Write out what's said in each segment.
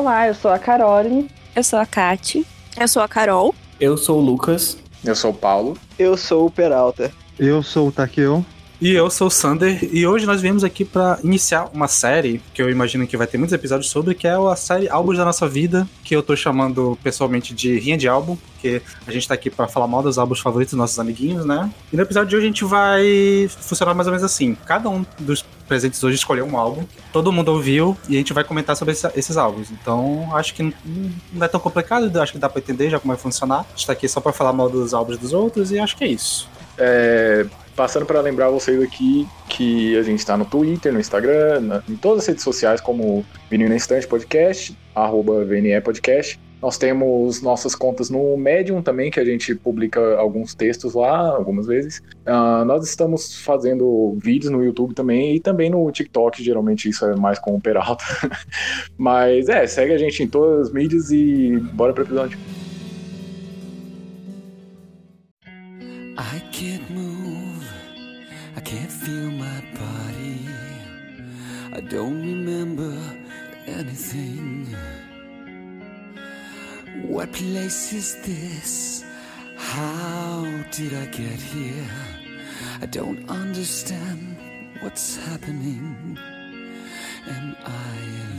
Olá, eu sou a Carole. Eu sou a Kati. Eu sou a Carol. Eu sou o Lucas. Eu sou o Paulo. Eu sou o Peralta. Eu sou o Takeo. E eu sou o Sander, e hoje nós viemos aqui para iniciar uma série que eu imagino que vai ter muitos episódios sobre, que é a série Álbuns da Nossa Vida, que eu tô chamando pessoalmente de Rinha de Álbum, porque a gente tá aqui para falar mal dos álbuns favoritos dos nossos amiguinhos, né? E no episódio de hoje a gente vai funcionar mais ou menos assim: cada um dos presentes hoje escolheu um álbum, todo mundo ouviu e a gente vai comentar sobre esse- esses álbuns. Então acho que não é tão complicado, acho que dá para entender já como vai funcionar. A gente tá aqui só para falar mal dos álbuns dos outros e acho que é isso. É, passando para lembrar vocês aqui que a gente está no Twitter, no Instagram, na- em todas as redes sociais como Vinil na Podcast, arroba VNE Podcast. Nós temos nossas contas no Medium também, que a gente publica alguns textos lá, algumas vezes. Ah, nós estamos fazendo vídeos no YouTube também e também no TikTok, geralmente isso é mais com o Peralta. Mas é, segue a gente em todas as mídias e bora pro episódio. I feel my body. I don't remember anything. What place is this? How did I get here? I don't understand what's happening. Am I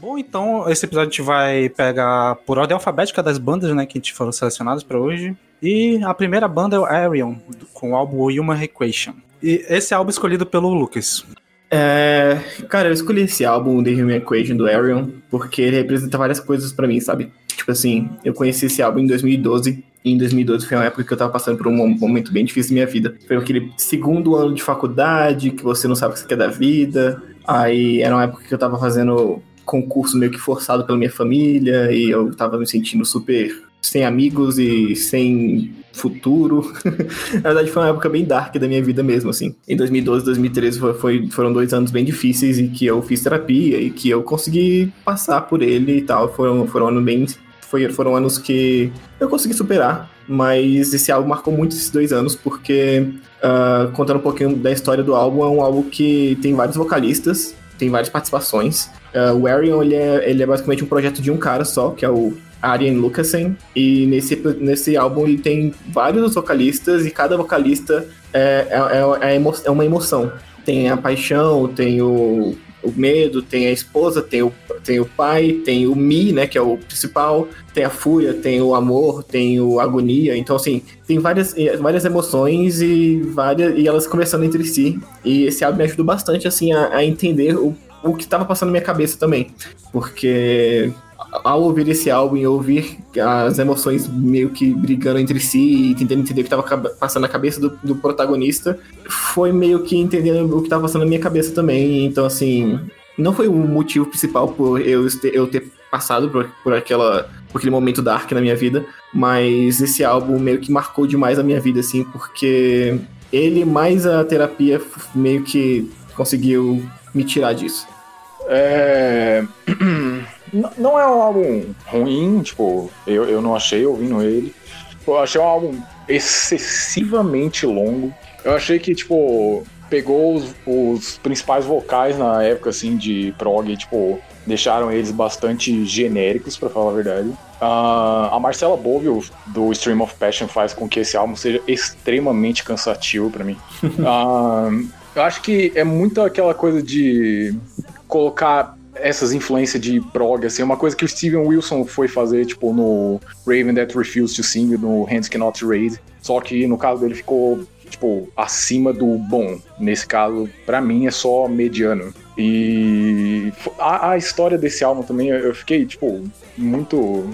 Bom, então esse episódio a gente vai pegar por ordem alfabética das bandas, né, que foram selecionadas pra hoje. E a primeira banda é o Arion, com o álbum Human Equation. E esse álbum escolhido pelo Lucas. É, cara, eu escolhi esse álbum, The Human Equation, do Arion, porque ele representa várias coisas pra mim, sabe? Tipo assim, eu conheci esse álbum em 2012, e em 2012 foi uma época que eu tava passando por um mom- momento bem difícil da minha vida. Foi aquele segundo ano de faculdade, que você não sabe o que você quer da vida. Aí era uma época que eu tava fazendo concurso meio que forçado pela minha família, e eu tava me sentindo super sem amigos e sem futuro. Na verdade, foi uma época bem dark da minha vida mesmo, assim. Em 2012, 2013 foi, foi- foram dois anos bem difíceis e que eu fiz terapia e que eu consegui passar por ele e tal. Foram, foram anos bem. Foi, foram anos que eu consegui superar, mas esse álbum marcou muito esses dois anos, porque, ah, contando um pouquinho da história do álbum, é um álbum que tem vários vocalistas, tem várias participações. Ah, o Arion, ele é, ele é basicamente um projeto de um cara só, que é o Arjen Lucassen, e nesse, nesse álbum ele tem vários vocalistas, e cada vocalista é, é, é, é emo- é uma emoção. Tem a paixão, tem o, o medo, tem a esposa, tem o, tem o pai, tem o Mi, né, que é o principal, tem a fúria, tem o amor, tem o agonia. Então, assim, tem várias, várias emoções e várias e elas conversando entre si. E esse álbum me ajudou bastante, assim, a, a entender o, o que estava passando na minha cabeça também. Porque ao ouvir esse álbum e ouvir as emoções meio que brigando entre si e tentando entender o que estava passando na cabeça do, do protagonista, foi meio que entendendo o que estava passando na minha cabeça também. Então, assim, não foi o motivo principal por eu ter, eu ter passado por, por, aquela, por aquele momento dark na minha vida, mas esse álbum meio que marcou demais a minha vida, assim, porque ele mais a terapia meio que conseguiu me tirar disso. É... Não é um álbum ruim, tipo, eu, eu não achei ouvindo ele. Eu achei um álbum excessivamente longo. Eu achei que, tipo, pegou os, os principais vocais na época, assim, de prog, e, tipo, deixaram eles bastante genéricos, pra falar a verdade. Ah, a Marcela Bovio, do Stream of Passion, faz com que esse álbum seja extremamente cansativo pra mim. Ah, eu acho que é muito aquela coisa de colocar essas influências de prog, assim, uma coisa que o Steven Wilson foi fazer, tipo, no Raven That Refused to Sing, no Hands Cannot Raise, só que no caso dele ficou, tipo, acima do bom. Nesse caso, pra mim, é só mediano. E a, a história desse álbum também, eu fiquei, tipo, muito.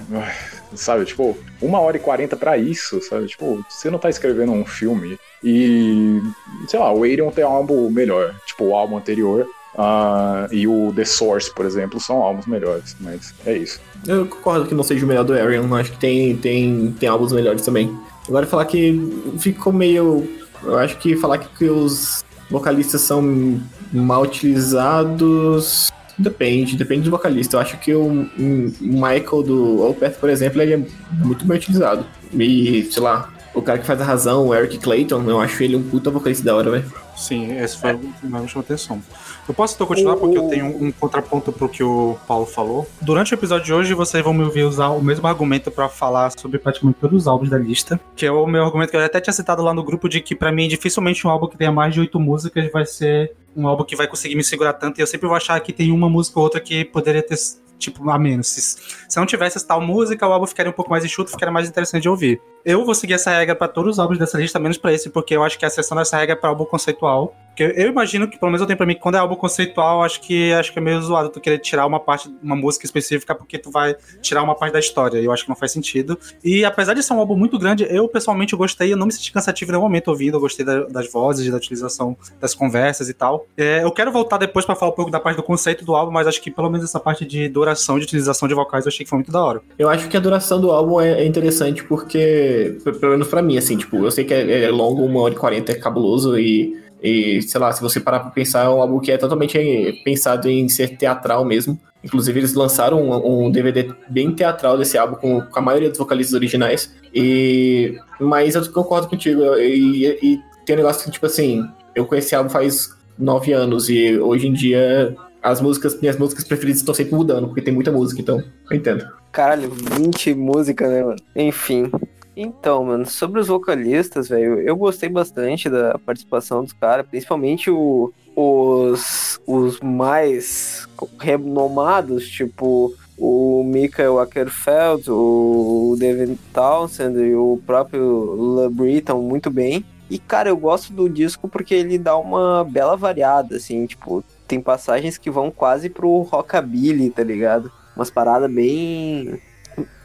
Sabe, tipo, uma hora e quarenta pra isso, sabe? Tipo, você não tá escrevendo um filme. E, sei lá, o Arion tem um álbum melhor. Tipo, o álbum anterior. ah, e o The Source, por exemplo, são álbuns melhores. Mas é isso. Eu concordo que não seja o melhor do Arion, acho que tem, tem, tem álbuns melhores também. Agora falar que ficou meio. Eu acho que falar que, que os vocalistas são mal utilizados. Depende, depende do vocalista. Eu acho que o, o Michael do Opeth, por exemplo, ele é muito bem utilizado. E, sei lá, o cara que faz a razão, o Eric Clayton, eu acho ele um puta vocalista da hora, velho. Sim, esse foi o que mais me chamou atenção. Eu posso então continuar porque eu tenho um contraponto pro que o Paulo falou. Durante o episódio de hoje, vocês vão me ouvir usar o mesmo argumento pra falar sobre praticamente todos os álbuns da lista. Que é o meu argumento que eu até tinha citado lá no grupo de que pra mim dificilmente um álbum que tenha mais de oito músicas vai ser um álbum que vai conseguir me segurar tanto. E eu sempre vou achar que tem uma música ou outra que poderia ter tipo a menos. Se, se não tivesse tal música, o álbum ficaria um pouco mais enxuto, ficaria mais interessante de ouvir. Eu vou seguir essa regra pra todos os álbuns dessa lista, menos pra esse, porque eu acho que a exceção dessa regra é pra álbum conceitual. Eu imagino que, pelo menos eu tenho pra mim, que quando é álbum conceitual, acho que acho que é meio zoado tu querer tirar uma parte, uma música específica, porque tu vai tirar uma parte da história. Eu acho que não faz sentido. E apesar de ser um álbum muito grande, eu pessoalmente gostei, eu não me senti cansativo em nenhum momento ouvindo, eu gostei da- das vozes, da utilização das conversas e tal. É, eu quero voltar depois pra falar um pouco da parte do conceito do álbum, mas acho que pelo menos essa parte de duração, de utilização de vocais, eu achei que foi muito da hora. Eu acho que a duração do álbum é, é interessante porque, pelo menos pra mim, assim, tipo, eu sei que é, é longo, uma hora e quarenta é cabuloso e, e, sei lá, se você parar pra pensar, é um álbum que é totalmente pensado em ser teatral mesmo. Inclusive, eles lançaram um, um DVD bem teatral desse álbum com, com a maioria dos vocalistas originais. E, mas eu concordo contigo. E, e tem um negócio que, tipo assim, eu conheci esse álbum faz nove anos e hoje em dia as músicas, minhas músicas preferidas estão sempre mudando, porque tem muita música, então eu entendo. Caralho, 20 músicas, né, mano? Enfim. Então, mano, sobre os vocalistas, velho, eu gostei bastante da participação dos caras, principalmente o- os, os mais renomados, tipo o Michael Ackerfeld, o David Townsend e o próprio LeBrie muito bem. E, cara, eu gosto do disco porque ele dá uma bela variada, assim, tipo, tem passagens que vão quase pro rockabilly, tá ligado? Umas paradas bem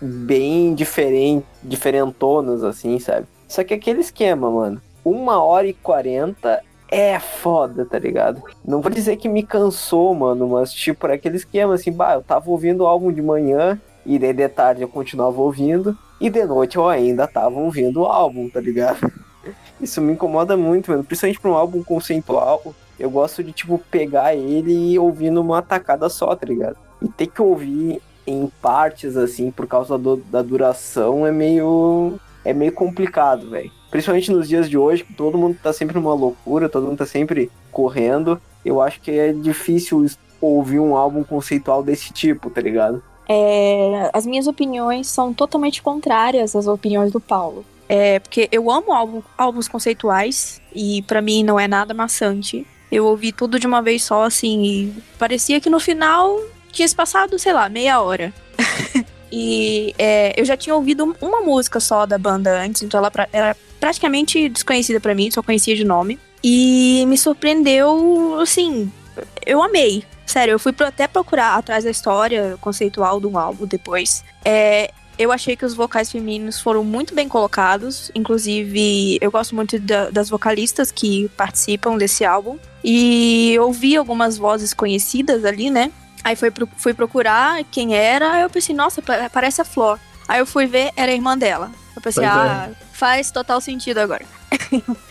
bem diferente, diferentonas, assim, sabe? Só que aquele esquema, mano, uma hora e quarenta é foda, tá ligado? Não vou dizer que me cansou, mano, mas tipo, era aquele esquema assim, bah, eu tava ouvindo o álbum de manhã, e daí de tarde eu continuava ouvindo, e de noite eu ainda tava ouvindo o álbum, tá ligado? Isso me incomoda muito, mano, principalmente pra um álbum conceitual. Eu gosto de, tipo, pegar ele e ouvir numa tacada só, tá ligado? E ter que ouvir em partes, assim, por causa do- da duração, é meio. É meio complicado, velho. Principalmente nos dias de hoje, que todo mundo tá sempre numa loucura, todo mundo tá sempre correndo. Eu acho que é difícil ouvir um álbum conceitual desse tipo, tá ligado? É, as minhas opiniões são totalmente contrárias às opiniões do Paulo. É, porque eu amo álbum- álbuns conceituais e pra mim não é nada maçante. Eu ouvi tudo de uma vez só, assim, e parecia que no final tinha se passado, sei lá, meia hora. e é, eu já tinha ouvido uma música só da banda antes, então ela pra- era praticamente desconhecida pra mim, só conhecia de nome. E me surpreendeu, assim, eu amei. Sério, eu fui até procurar atrás da história conceitual do álbum depois. É, eu achei que os vocais femininos foram muito bem colocados. Inclusive, eu gosto muito da- das vocalistas que participam desse álbum. E ouvi algumas vozes conhecidas ali, né? Aí foi pro- fui procurar quem era. Aí eu pensei, nossa, pa- parece a Flor. Aí eu fui ver, era a irmã dela. Eu pensei, Pois é. ah, faz total sentido agora.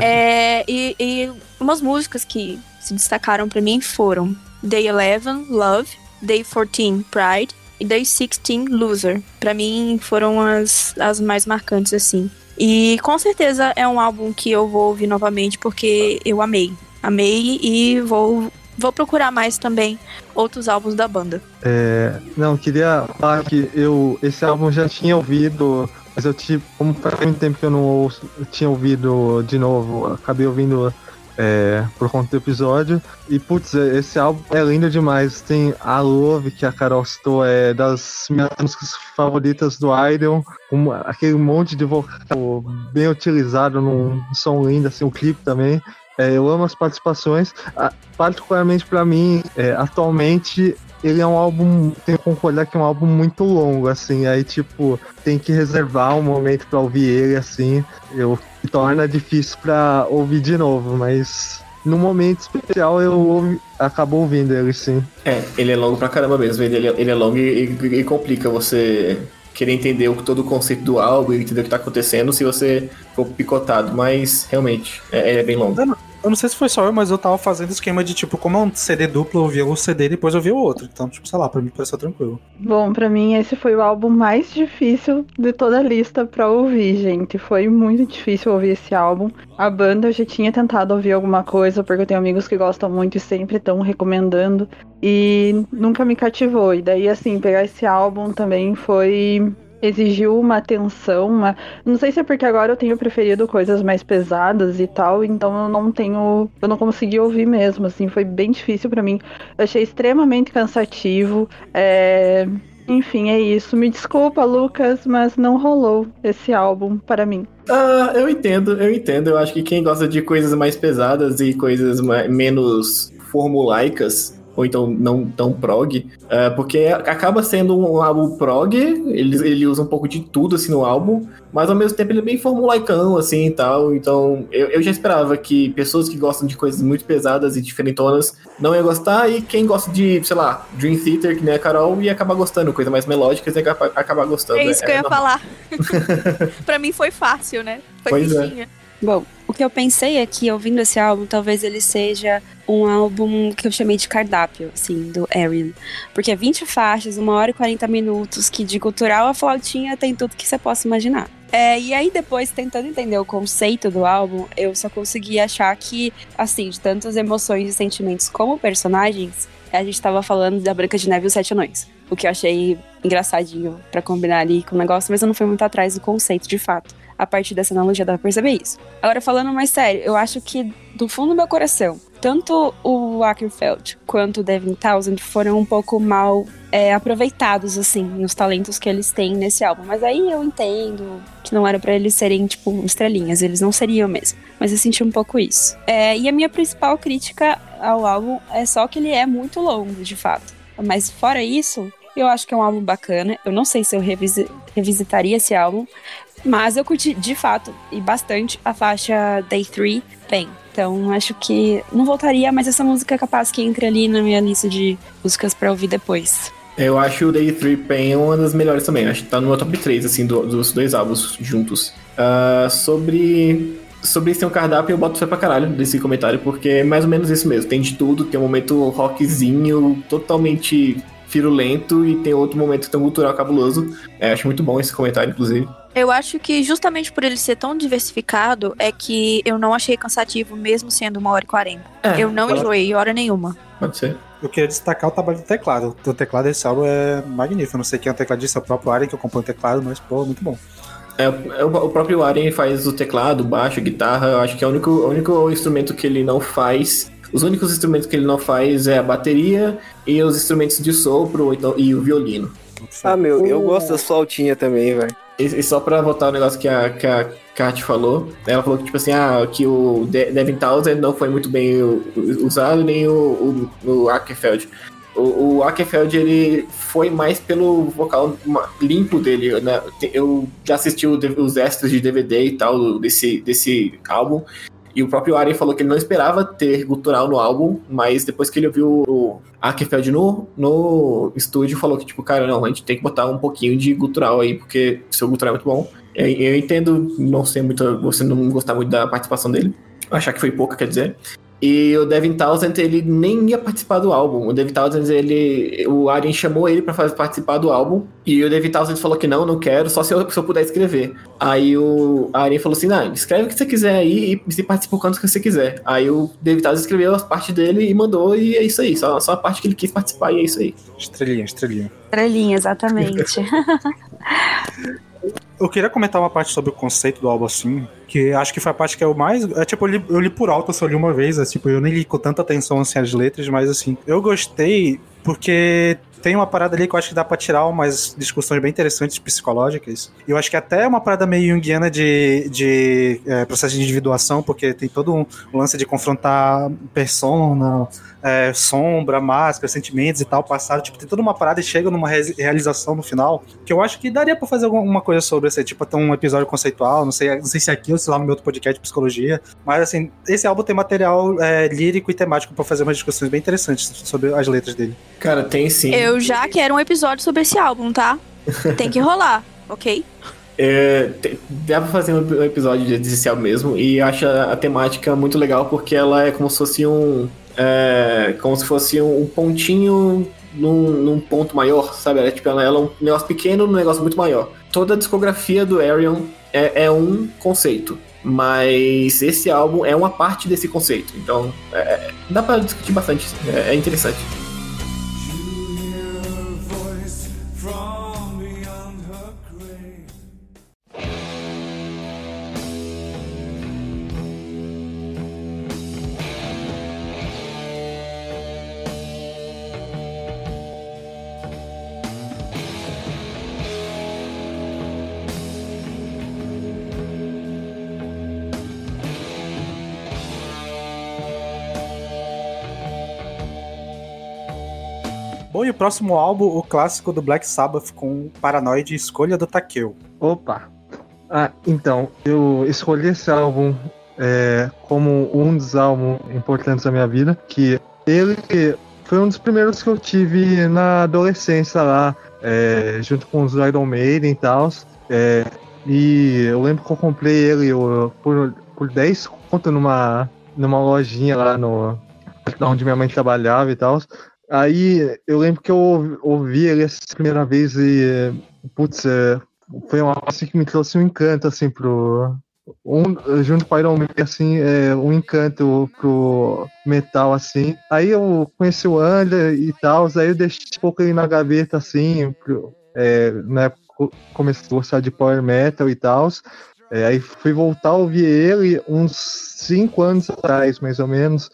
É, e, e umas músicas que se destacaram pra mim foram Day 11, Love, Day 14, Pride e Day 16, Loser. Pra mim foram as, as mais marcantes, assim. E com certeza é um álbum que eu vou ouvir novamente porque eu amei. Amei e vou, vou procurar mais também outros álbuns da banda. É, não, queria falar que eu esse álbum já tinha ouvido, mas eu tive, como faz muito tempo que eu não ouço, eu tinha ouvido de novo, acabei ouvindo é, por conta do episódio. E putz, esse álbum é lindo demais. Tem a Love, que a Carol citou, é das minhas músicas favoritas do Idol. Um, aquele monte de vocal bem utilizado num som lindo, assim, o clipe também. É, eu amo as participações. Ah, particularmente pra mim, é, atualmente ele é um álbum, tenho que concordar que é um álbum muito longo, assim, aí tipo, tem que reservar um momento pra ouvir ele, assim, eu torna difícil pra ouvir de novo, mas no momento especial eu ouvi, acabo ouvindo ele, sim. É, ele é longo pra caramba mesmo, ele, ele é longo e, e- e complica você querer entender o, todo o conceito do álbum e entender o que tá acontecendo se você for picotado, mas realmente, é, é bem longo. Eu não sei se foi só eu, mas eu tava fazendo esquema de tipo, como é um CD duplo, eu ouvia um CD e depois eu ouvia o outro. Então, tipo, sei lá, pra mim pareceu tranquilo. Bom, pra mim esse foi o álbum mais difícil de toda a lista pra ouvir, gente. Foi muito difícil ouvir esse álbum. A banda eu já tinha tentado ouvir alguma coisa, porque eu tenho amigos que gostam muito e sempre estão recomendando. E nunca me cativou. E daí, assim, pegar esse álbum também foi. Exigiu uma atenção, uma... não sei se é porque agora eu tenho preferido coisas mais pesadas e tal, então eu não tenho, eu não consegui ouvir mesmo, assim, foi bem difícil pra mim. Eu achei extremamente cansativo. É... Enfim, é isso. Me desculpa, Lucas, mas não rolou esse álbum para mim. Ah, eu entendo, eu entendo. Eu acho que quem gosta de coisas mais pesadas e coisas ma- menos formulaicas, ou então não tão prog, ah, porque acaba sendo um álbum prog, ele, ele usa um pouco de tudo assim no álbum, mas ao mesmo tempo ele é bem formulaicão assim e tal. Então eu, eu já esperava que pessoas que gostam de coisas muito pesadas e diferentonas não ia gostar, e quem gosta de, sei lá, Dream Theater, que nem a Carol, ia acabar gostando, coisa mais melódica, ia acabar, acabar gostando. É isso que eu ia normal. falar. pra mim foi fácil, né? Foi Pois é. Bom, o que eu pensei é que ouvindo esse álbum, talvez ele seja um álbum que eu chamei de cardápio, assim, do Arian. Porque é 20 faixas, 1 hora e 40 minutos, que de cultural a flautinha tem tudo que você possa imaginar. É, e aí depois, tentando entender o conceito do álbum, eu só consegui achar que, assim, de tantas emoções e sentimentos como personagens, a gente tava falando da Branca de Neve e os Sete Anões. O que eu achei engraçadinho pra combinar ali com o negócio, mas eu não fui muito atrás do conceito de fato. A partir dessa analogia dá pra perceber isso. Agora, falando mais sério, eu acho que do fundo do meu coração, tanto o Ackerfeld quanto o Devin Townsend foram um pouco mal é, aproveitados, assim, nos talentos que eles têm nesse álbum. Mas aí eu entendo que não era pra eles serem, tipo, estrelinhas, eles não seriam mesmo. Mas eu senti um pouco isso. É, e a minha principal crítica ao álbum é só que ele é muito longo, de fato. Mas fora isso, eu acho que é um álbum bacana. Eu não sei se eu revisi- revisitaria esse álbum, mas eu curti de fato e bastante a faixa Day 3 bem. Então acho que não voltaria, mas essa música é capaz que entre ali na minha lista de músicas pra ouvir depois. Eu acho o Day 3 Pain uma das melhores também. Acho que tá no meu top 3, assim, do- dos dois álbuns juntos. Ah, sobre. Sobre ser um cardápio, eu boto fé pra caralho desse comentário, porque é mais ou menos isso mesmo. Tem de tudo, tem um momento rockzinho totalmente firulento e tem outro momento tão cultural cabuloso. É, acho muito bom esse comentário, inclusive. Eu acho que justamente por ele ser tão diversificado é que eu não achei cansativo, mesmo sendo uma hora e quarenta. É, eu não pode- enjoei hora nenhuma. Pode ser. Eu queria destacar o trabalho do teclado. O teclado desse álbum é magnífico. Eu não sei quem é o tecladista, é o próprio Aren que eu compõe o teclado, mas, pô, muito bom. É, é o, o próprio Arjen faz o teclado, o baixo, guitarra. Eu acho que é o único, o único instrumento que ele não faz. Os únicos instrumentos que ele não faz é a bateria e os instrumentos de sopro então, e o violino. Ah, meu, eu gosto das flautinhas também, velho. E, e só pra voltar o negócio que a, que a Kat falou, ela falou que, tipo assim, ah, que o De- Devin Townsend não foi muito bem usado, nem o, o, o Ackerfeld. O, o Ackerfeld, ele foi mais pelo vocal limpo dele, né? Eu já assisti o os extras de DVD e tal desse, desse álbum, e o próprio Aren falou que ele não esperava ter gutural no álbum, mas depois que ele ouviu o Ackerfeld no, no estúdio, falou que, tipo, cara, não, a gente tem que botar um pouquinho de gutural aí, porque seu gutural é muito bom. Eu, eu entendo não ser muito, você não gostar muito da participação dele, achar que foi pouca, quer dizer. E o Devin Townsend, ele nem ia participar do álbum. O Devin Townsend, ele, o Arjen chamou ele pra fazer, participar do álbum. E o Devin Townsend falou que não, não quero, só se eu, se eu puder escrever. Aí o Arjen falou assim: não, escreve o que você quiser aí e você participa o quanto que você quiser. Aí o Devin Townsend escreveu as partes dele e mandou, e é isso aí. Só, só a parte que ele quis participar e é isso aí. Estrelinha, estrelinha. Estrelinha, exatamente. Eu queria comentar uma parte sobre o conceito do álbum assim, que acho que foi a parte que eu mais. É tipo, eu li, eu li por alto, eu só li uma vez, é, tipo, eu nem li com tanta atenção assim as letras, mas assim, eu gostei porque tem uma parada ali que eu acho que dá pra tirar umas discussões bem interessantes psicológicas. E eu acho que até é uma parada meio junguiana de, de é, processo de individuação, porque tem todo um lance de confrontar persona, é, sombra, máscara, sentimentos e tal, passado. Tipo, tem toda uma parada e chega numa re realização no final. Que eu acho que daria pra fazer alguma coisa sobre isso tipo, até um episódio conceitual. Não sei, não sei se é aqui ou se lá no meu outro podcast de psicologia. Mas assim, esse álbum tem material é, lírico e temático pra fazer umas discussões bem interessantes sobre as letras dele. Cara, tem sim. Eu já quero um episódio sobre esse álbum, tá? Tem que rolar, ok? É, dá pra fazer um episódio álbum mesmo, e acho a, a temática muito legal porque ela é como se fosse um. É, como se fosse um pontinho num, num ponto maior, sabe? Ela, é, tipo, ela, ela é um negócio pequeno num negócio muito maior. Toda a discografia do Arion é, é um conceito, mas esse álbum é uma parte desse conceito, então é, é, dá pra discutir bastante, é, é interessante. Bom, e o próximo álbum, o clássico do Black Sabbath com Paranoid Escolha do Takeo. Opa! Ah, então, eu escolhi esse álbum é, como um dos álbuns importantes da minha vida, que ele foi um dos primeiros que eu tive na adolescência lá, é, junto com os Iron Maiden e tal. É, e eu lembro que eu comprei ele eu, por, por 10 conto numa, numa lojinha lá no onde minha mãe trabalhava e tal. Aí eu lembro que eu ouvi- ele essa primeira vez e, putz, é, foi uma coisa assim que me trouxe um encanto, assim, pro. Um, junto com Iron Man, assim, é, um encanto pro metal, assim. Aí eu conheci o Under e tal, aí eu deixei um pouco ele na gaveta, assim, pro, é, na época comecei a gostar de Power Metal e tal. É, aí fui voltar a ouvir ele uns 5 anos atrás, mais ou menos,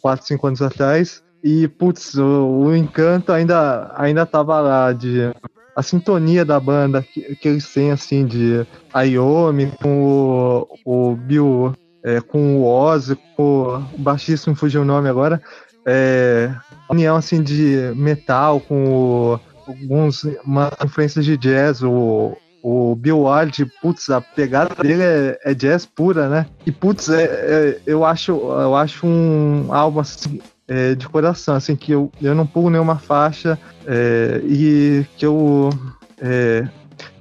4, 5 anos atrás. E, putz, o, o encanto ainda, ainda tava lá, de a sintonia da banda que, que eles têm, assim, de Ayomi com o, o Bill, é, com o Ozzy, com o baixista, me fugiu o nome agora, é, união, assim, de metal com o, alguns, uma influências de jazz, o, o Bill Ward, putz, a pegada dele é, é jazz pura, né? E, putz, é, é- eu, acho, eu acho um álbum, assim, é, de coração, assim, que eu, eu não pulo nenhuma faixa é, e que eu é,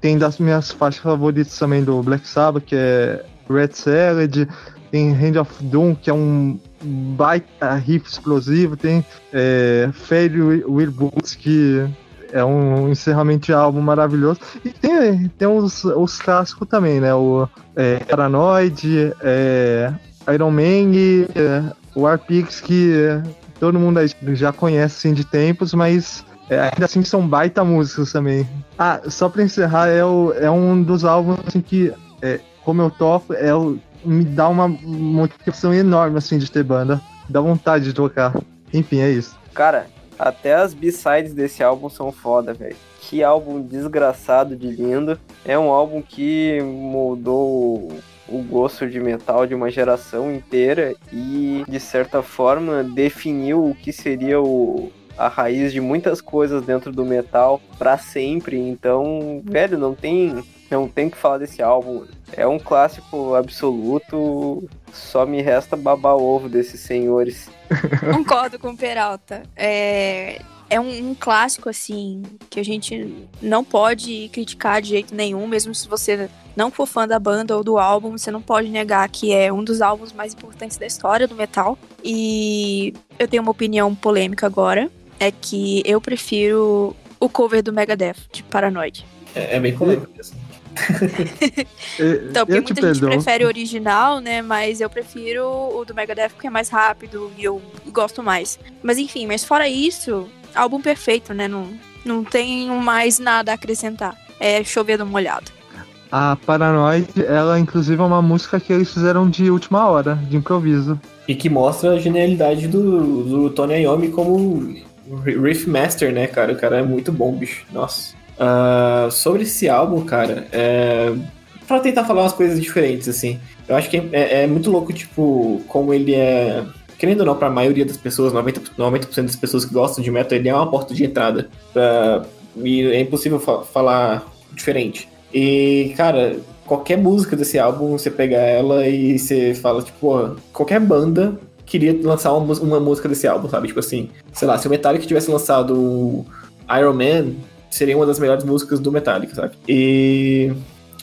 tem das minhas faixas favoritas também do Black Sabbath, que é Red Salad, tem Hand of Doom, que é um baita riff explosivo, tem é, Fade Will Boots, que é um encerramento de álbum maravilhoso, e tem, tem os, os clássicos também, né, o é, Paranoid, é, Iron Man é, War Pigs, que é, todo mundo já conhece assim, de tempos, mas é, ainda assim são baita músicas também. Ah, só pra encerrar, é, o, é um dos álbuns assim, que, é, como eu toco, é o, me dá uma motivação enorme assim, de ter banda. Dá vontade de tocar. Enfim, é isso. Cara, até as B-sides desse álbum são foda, velho. Que álbum desgraçado de lindo. É um álbum que moldou o gosto de metal de uma geração inteira e, de certa forma, definiu o que seria o, a raiz de muitas coisas dentro do metal pra sempre. Então, velho, não tem, não tem que falar desse álbum. É um clássico absoluto. Só me resta babar ovo desses senhores. Concordo com o Peralta. É, é um, um clássico, assim, que a gente não pode criticar de jeito nenhum, mesmo se você não for fã da banda ou do álbum, você não pode negar que é um dos álbuns mais importantes da história do metal. E eu tenho uma opinião polêmica agora, é que eu prefiro o cover do Megadeth, de Paranoid. É, é bem polêmico mesmo. Então, porque eu muita gente prefere o original, né? Mas eu prefiro o do Megadeth porque é mais rápido e eu gosto mais. Mas enfim, mas fora isso, álbum perfeito, né? Não, não tem mais nada a acrescentar. É chover no molhado. A Paranoid, ela inclusive é uma música que eles fizeram de última hora, de improviso. E que mostra a genialidade do, do Tony Iommi como Riff Master, né, cara? O cara é muito bom, bicho. Nossa. Ah, sobre esse álbum, cara, é... pra tentar falar umas coisas diferentes, assim. Eu acho que é, é muito louco, tipo, como ele é. Querendo ou não, pra maioria das pessoas, 90%, 90 das pessoas que gostam de metal, ele é uma porta de entrada. Pra... E é impossível fa- falar diferente. E, cara, qualquer música desse álbum, você pega ela e você fala, tipo, qualquer banda queria lançar uma, uma música desse álbum, sabe? Tipo assim, sei lá, se o Metallica tivesse lançado Iron Man, seria uma das melhores músicas do Metallica, sabe? E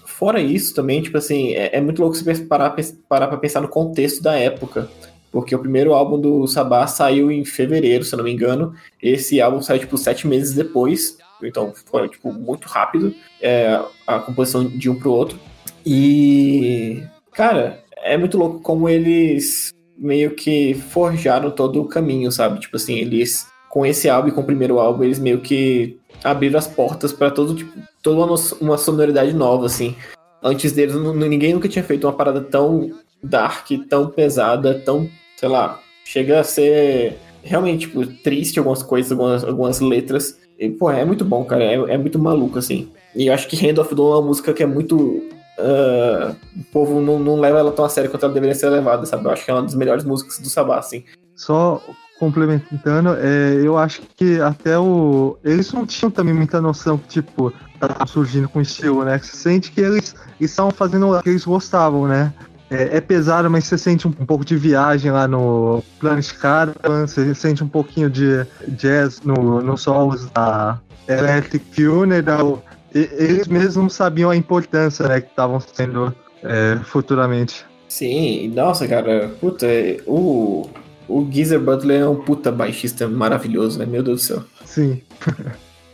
fora isso também, tipo assim, é, é muito louco você parar, parar pra pensar no contexto da época. Porque o primeiro álbum do Sabá saiu em fevereiro, se eu não me engano. Esse álbum saiu, tipo, sete meses depois. Então, foi, tipo, muito rápido é, a composição de um pro outro. E, cara, é muito louco como eles meio que forjaram todo o caminho, sabe? Tipo assim, eles, com esse álbum e com o primeiro álbum, eles meio que abriram as portas pra todo, tipo, toda uma, uma sonoridade nova, assim. Antes deles, ninguém nunca tinha feito uma parada tão dark, tão pesada, tão, sei lá, chega a ser realmente, tipo, triste algumas coisas, algumas, algumas letras. E, pô, é muito bom, cara. É, é muito maluco, assim. E eu acho que Hand of é uma música que é muito. ah, o povo não, não leva ela tão a sério quanto ela deveria ser levada, sabe? Eu acho que é uma das melhores músicas do Sabá, assim. Só complementando, é, eu acho que até o. Eles não tinham também muita noção que, tipo, tava surgindo com estilo, né? Você sente que eles estavam fazendo o que eles gostavam, né? É, é pesado, mas você sente um, um pouco de viagem lá no Planet Caravan, você sente um pouquinho de jazz no, nos solos da Electric Funeral. E- eles mesmos não sabiam a importância né, que estavam sendo é, futuramente. Sim, nossa, cara, puta, é- o, o Geezer Butler é um puta baixista maravilhoso, né? Meu Deus do céu. Sim.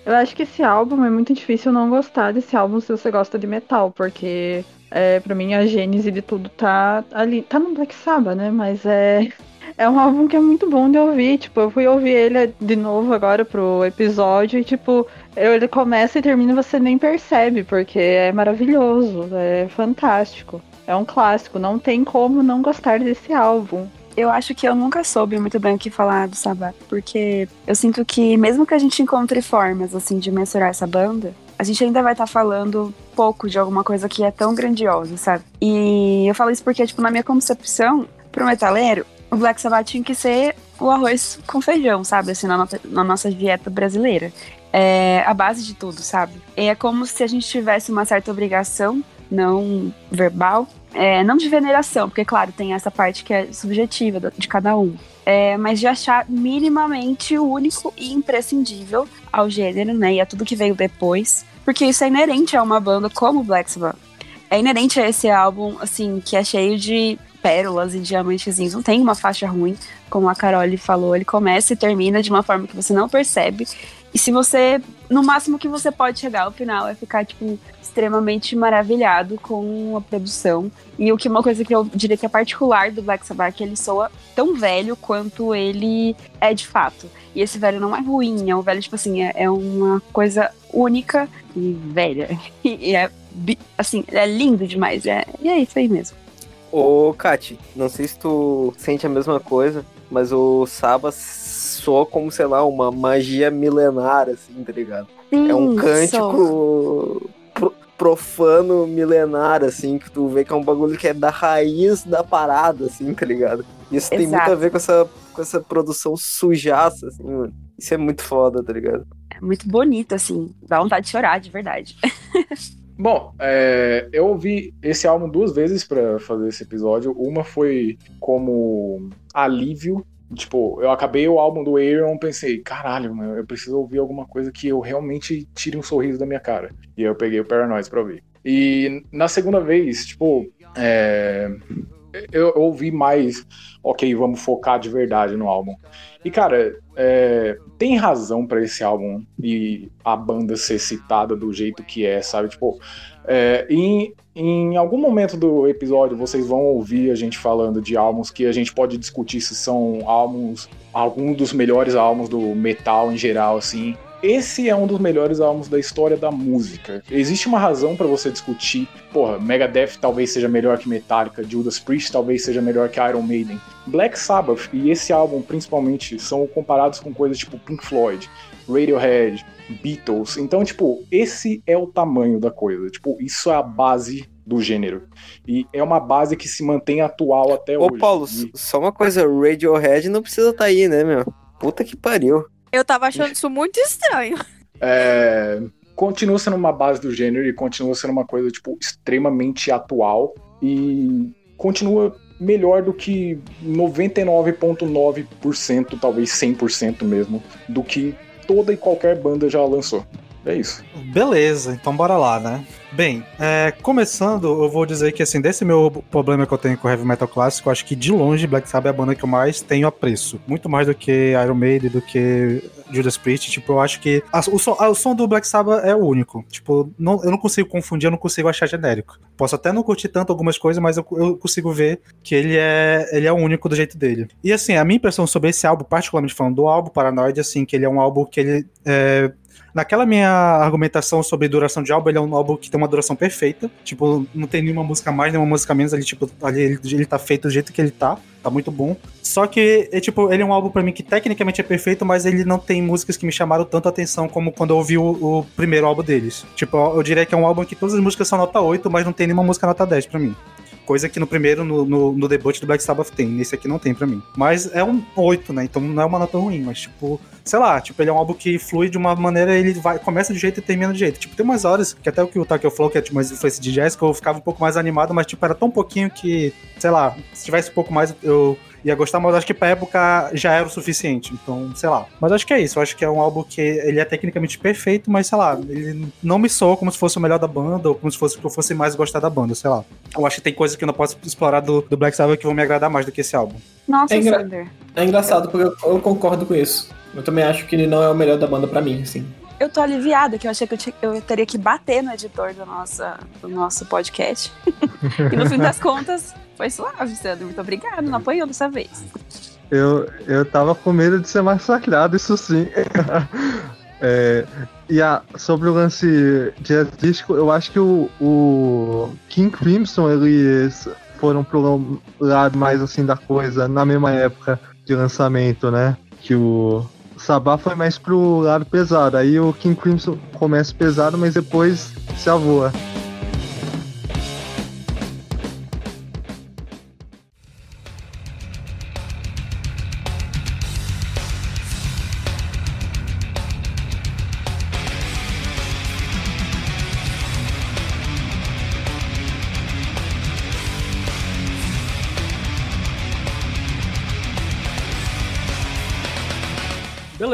Eu acho que esse álbum é muito difícil não gostar desse álbum se você gosta de metal, porque é, para mim a gênese de tudo tá ali. Tá no Black Sabbath, né? Mas é. É um álbum que é muito bom de ouvir. Tipo, eu fui ouvir ele de novo agora pro episódio e, tipo, ele começa e termina e você nem percebe, porque é maravilhoso, é fantástico. É um clássico, não tem como não gostar desse álbum. Eu acho que eu nunca soube muito bem o que falar do Sabá, porque eu sinto que mesmo que a gente encontre formas assim de mensurar essa banda, a gente ainda vai estar falando pouco de alguma coisa que é tão grandiosa, sabe? E eu falo isso porque tipo na minha concepção, pro metaleiro, o Black Sabbath tinha que ser o arroz com feijão, sabe? Assim, na nossa, na nossa dieta brasileira. É a base de tudo, sabe? É como se a gente tivesse uma certa obrigação, não verbal, é, não de veneração, porque, claro, tem essa parte que é subjetiva de cada um. É, mas de achar minimamente único e imprescindível ao gênero, né? E a tudo que veio depois. Porque isso é inerente a uma banda como Black Sabbath. É inerente a esse álbum, assim, que é cheio de pérolas e diamantezinhos. Não tem uma faixa ruim, como a Carole falou. Ele começa e termina de uma forma que você não percebe. E se você. No máximo que você pode chegar ao final é ficar, tipo, extremamente maravilhado com a produção. E o que uma coisa que eu diria que é particular do Black Sabbath é que ele soa tão velho quanto ele é de fato. E esse velho não é ruim, é um velho, tipo assim, é, é uma coisa única e velha. E é, bi- assim, é lindo demais. É, e é isso aí mesmo. Ô, Kati, não sei se tu sente a mesma coisa, mas o Saba soa como, sei lá, uma magia milenar, assim, tá ligado? É um Sim, cântico pro- profano milenar, assim, que tu vê que é um bagulho que é da raiz da parada, assim, tá ligado? Isso tem muito Exato. a ver com essa, com essa produção sujaça, assim, mano. Isso é muito foda, tá ligado? É muito bonito, assim. Dá vontade de chorar, de verdade. Bom, é, eu ouvi esse álbum duas vezes pra fazer esse episódio. Uma foi como alívio. Tipo, eu acabei o álbum do Aaron pensei, caralho, mano, eu preciso ouvir alguma coisa que eu realmente tire um sorriso da minha cara. E aí eu peguei o Paranoid pra ouvir. E na segunda vez, tipo, é, eu, ouvi mais, ok, vamos focar de verdade no álbum. E cara, é, tem razão pra esse álbum e a banda ser citada do jeito que é, sabe? Tipo, é, em, em algum momento do episódio vocês vão ouvir a gente falando de álbuns que a gente pode discutir se são álbuns, alguns dos melhores álbuns do metal em geral, assim. Esse é um dos melhores álbuns da história da música. Existe uma razão pra você discutir, porra, Megadeth talvez seja melhor que Metallica, Judas Priest talvez seja melhor que Iron Maiden. Black Sabbath e esse álbum principalmente são comparados com coisas tipo Pink Floyd, Radiohead, Beatles. Então, tipo, esse é o tamanho da coisa. Tipo, isso é a base do gênero. E é uma base que se mantém atual até Ô, hoje. Paulo, E- só uma coisa, Radiohead não precisa tá aí, né, meu? Puta que pariu. Eu tava achando isso muito estranho. é, continua sendo uma base do gênero e continua sendo uma coisa, tipo, extremamente atual e continua melhor do que 99,9%, talvez 100% mesmo, do que toda e qualquer banda já lançou. É isso. Beleza, então bora lá, né? Bem, é, começando, eu vou dizer que assim, desse meu problema que eu tenho com heavy metal clássico, acho que de longe Black Sabbath é a banda que eu mais tenho apreço. Muito mais do que Iron Maiden, do que Judas Priest. Tipo, eu acho que a- o, som, a- o som do Black Sabbath é o único. Tipo, não- eu não consigo confundir, eu não consigo achar genérico. Posso até não curtir tanto algumas coisas, mas eu, eu consigo ver que ele é, ele é o único do jeito dele. E assim, a minha impressão sobre esse álbum, particularmente falando do álbum Paranoid, assim, que ele é um álbum que ele é, Naquela minha argumentação sobre duração de álbum, ele é um álbum que tem uma duração perfeita. Tipo, não tem nenhuma música mais, nenhuma música menos. Ali, tipo, ele, ele tá feito do jeito que ele tá. Tá muito bom. Só que, é, tipo, ele é um álbum pra mim que tecnicamente é perfeito, mas ele não tem músicas que me chamaram tanto a atenção como quando eu ouvi o, o primeiro álbum deles. Tipo, eu, eu diria que é um álbum que todas as músicas são nota 8, mas não tem nenhuma música nota 10 pra mim. Coisa que no primeiro, no, no, no debut do Black Sabbath tem. Nesse aqui não tem pra mim. Mas é um 8, né? Então não é uma nota ruim, mas tipo, sei lá, tipo, ele é um álbum que flui de uma maneira, ele vai, começa de jeito e termina de jeito. Tipo, tem umas horas, que até o que o Takeo falou, que é tipo, mais influência de jazz, que eu ficava um pouco mais animado, mas tipo, era tão pouquinho que, sei lá, se tivesse um pouco mais, eu ia gostar, mas acho que pra época já era o suficiente. Então, sei lá. Mas acho que é isso. Eu acho que é um álbum que ele é tecnicamente perfeito, mas sei lá, ele não me soa como se fosse o melhor da banda, ou como se fosse o que eu fosse mais gostar da banda, sei lá. Eu acho que tem coisas que eu não posso explorar do, do Black Sabbath que vão me agradar mais do que esse álbum. Nossa, É engra- Sander. É engraçado, porque eu, eu concordo com isso. Eu também acho que ele não é o melhor da banda pra mim, assim. Eu tô aliviada, que eu achei que eu, tinha- eu teria que bater no editor do, nossa, do nosso podcast. e no fim das contas, foi suave, Sandro. Muito obrigada, não apanhou dessa vez. Eu, eu tava com medo de ser massacrado, isso sim. É, e a, sobre o lance jazzístico, eu acho que o, o King Crimson, eles foram pro lado mais assim da coisa na mesma época de lançamento, né? Que o Sabá foi mais pro lado pesado. Aí o King Crimson começa pesado, mas depois se avoa.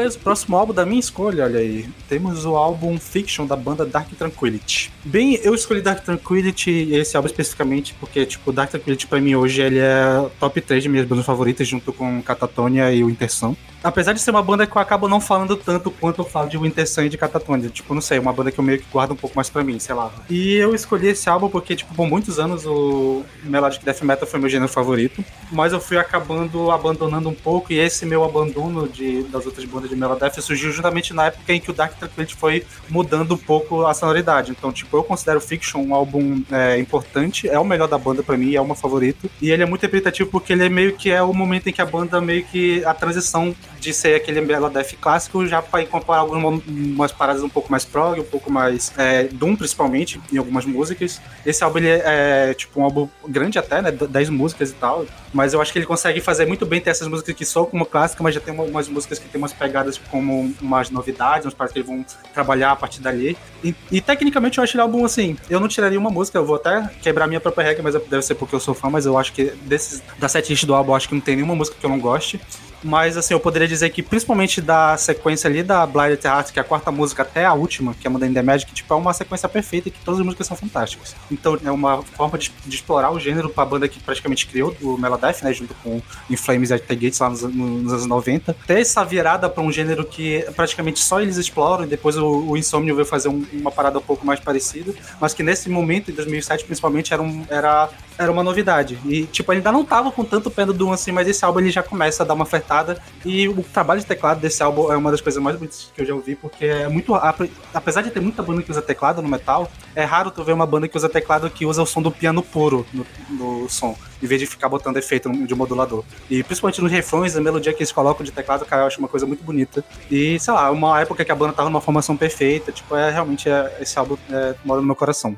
Beleza, próximo álbum da minha escolha, olha aí. Temos o álbum Fiction da banda Dark Tranquillity. Bem, eu escolhi Dark Tranquillity, esse álbum especificamente, porque, tipo, Dark Tranquillity pra mim hoje ele é top 3 de minhas bandas favoritas, junto com Catatonia e o Interção. Apesar de ser uma banda que eu acabo não falando tanto quanto eu falo de Winter Sun e de Catatonia. Tipo, não sei, uma banda que eu meio que guardo um pouco mais pra mim, sei lá. E eu escolhi esse álbum porque, tipo, por muitos anos o Melodic Death Metal foi meu gênero favorito. Mas eu fui acabando abandonando um pouco e esse meu abandono de, das outras bandas de Melodeath surgiu justamente na época em que o Dark Tranquillity foi mudando um pouco a sonoridade. Então, tipo, eu considero Fiction um álbum é, importante, é o melhor da banda pra mim, é o meu favorito. E ele é muito representativo porque ele é meio que é o momento em que a banda meio que a transição de ser aquele Melodeath clássico já para incorporar algumas paradas um pouco mais prog, um pouco mais é, Doom, principalmente, em algumas músicas. Esse álbum ele é, é, tipo um álbum grande até, né? 10 músicas e tal. Mas eu acho que ele consegue fazer muito bem ter essas músicas que soam como clássica, mas já tem uma- umas músicas que tem umas pegadas como umas novidades, umas partes que eles vão trabalhar a partir dali. E, e, tecnicamente eu acho ele álbum assim. Eu não tiraria uma música, eu vou até quebrar minha própria regra, mas deve ser porque eu sou fã, mas eu acho que desses, da setlist do álbum, eu acho que não tem nenhuma música que eu não goste. Mas assim, eu poderia dizer que principalmente da sequência ali da Blinded Heart, que é a quarta música até a última, que é Mudando the Magic, tipo, é uma sequência perfeita e que todas as músicas são fantásticas. Então é uma forma de, de explorar o gênero pra banda que praticamente criou o Melodeath, né, junto com In Flames e At The Gates lá nos, nos anos 90. Ter essa virada pra um gênero que praticamente só eles exploram e depois o, o Insomnio veio fazer um- uma parada um pouco mais parecida, mas que nesse momento, em 2007 principalmente, era, um, era, era uma novidade. E tipo, ainda não tava com tanto pé no Doom assim, mas esse álbum ele já começa a dar uma, acertada. E o trabalho de teclado desse álbum é uma das coisas mais bonitas que eu já ouvi, porque é muito. ape- Apesar de ter muita banda que usa teclado no metal, é raro tu ver uma banda que usa teclado que usa o som do piano puro no, no som, em vez de ficar botando efeito de modulador. E principalmente nos refrões, a melodia que eles colocam de teclado, cara, eu acho uma coisa muito bonita. E, sei lá, uma época que a banda tava numa formação perfeita, tipo, é realmente é, esse álbum é, mora no meu coração.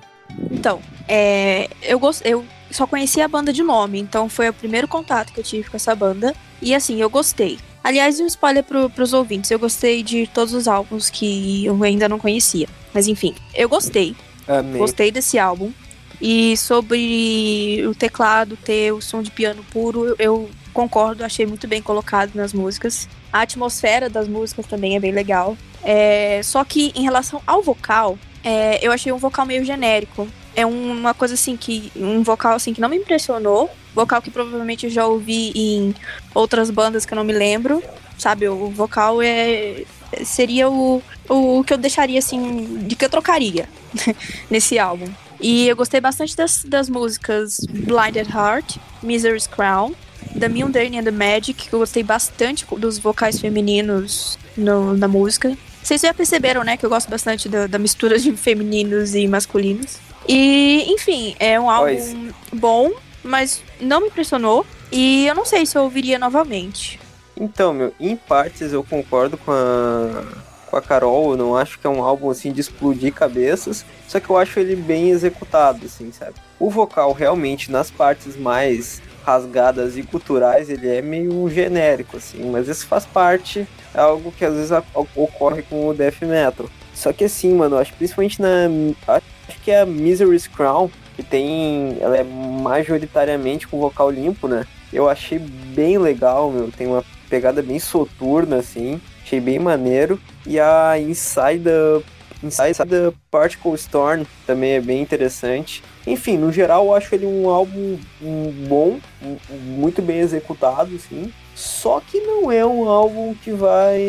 Então, é, eu, gost, eu só conhecia a banda de nome, então foi o primeiro contato que eu tive com essa banda. E assim, eu gostei. Aliás, um spoiler pro, pros ouvintes, eu gostei de todos os álbuns que eu ainda não conhecia. Mas enfim, eu gostei. Amém. Gostei desse álbum. E sobre o teclado ter o som de piano puro, eu- eu concordo, achei muito bem colocado nas músicas. A atmosfera das músicas também é bem legal. É, só que em relação ao vocal, é, eu achei um vocal meio genérico. É uma coisa assim que. Um vocal assim que não me impressionou. Vocal que provavelmente eu já ouvi em outras bandas que eu não me lembro. Sabe, o vocal é. Seria o, o que eu deixaria assim. De que eu trocaria nesse álbum. E eu gostei bastante das, das músicas Blinded Heart, Misery's Crown, The Mundane and the Magic, que eu gostei bastante dos vocais femininos no- na música. Vocês já perceberam, né, que eu gosto bastante da, da mistura de femininos e masculinos. E, enfim, é um álbum Pois. bom, mas não me impressionou. E eu não sei se eu ouviria novamente. Então, meu, em partes eu concordo com a, com a Carol. Eu não acho que é um álbum assim de explodir cabeças. Só que eu acho ele bem executado, assim, sabe? O vocal realmente nas partes mais rasgadas e culturais ele é meio genérico, assim, mas isso faz parte, é algo que às vezes ocorre com o death metal. Só que assim, mano, eu acho principalmente na. Que é a Misery's Crown, que tem. Ela é majoritariamente com vocal limpo, né? Eu achei bem legal, meu. Tem uma pegada bem soturna, assim. Achei bem maneiro. E a Inside the, Inside the Particle Storm também é bem interessante. Enfim, no geral, eu acho ele um álbum um, bom, muito bem executado, assim. Só que não é um álbum que vai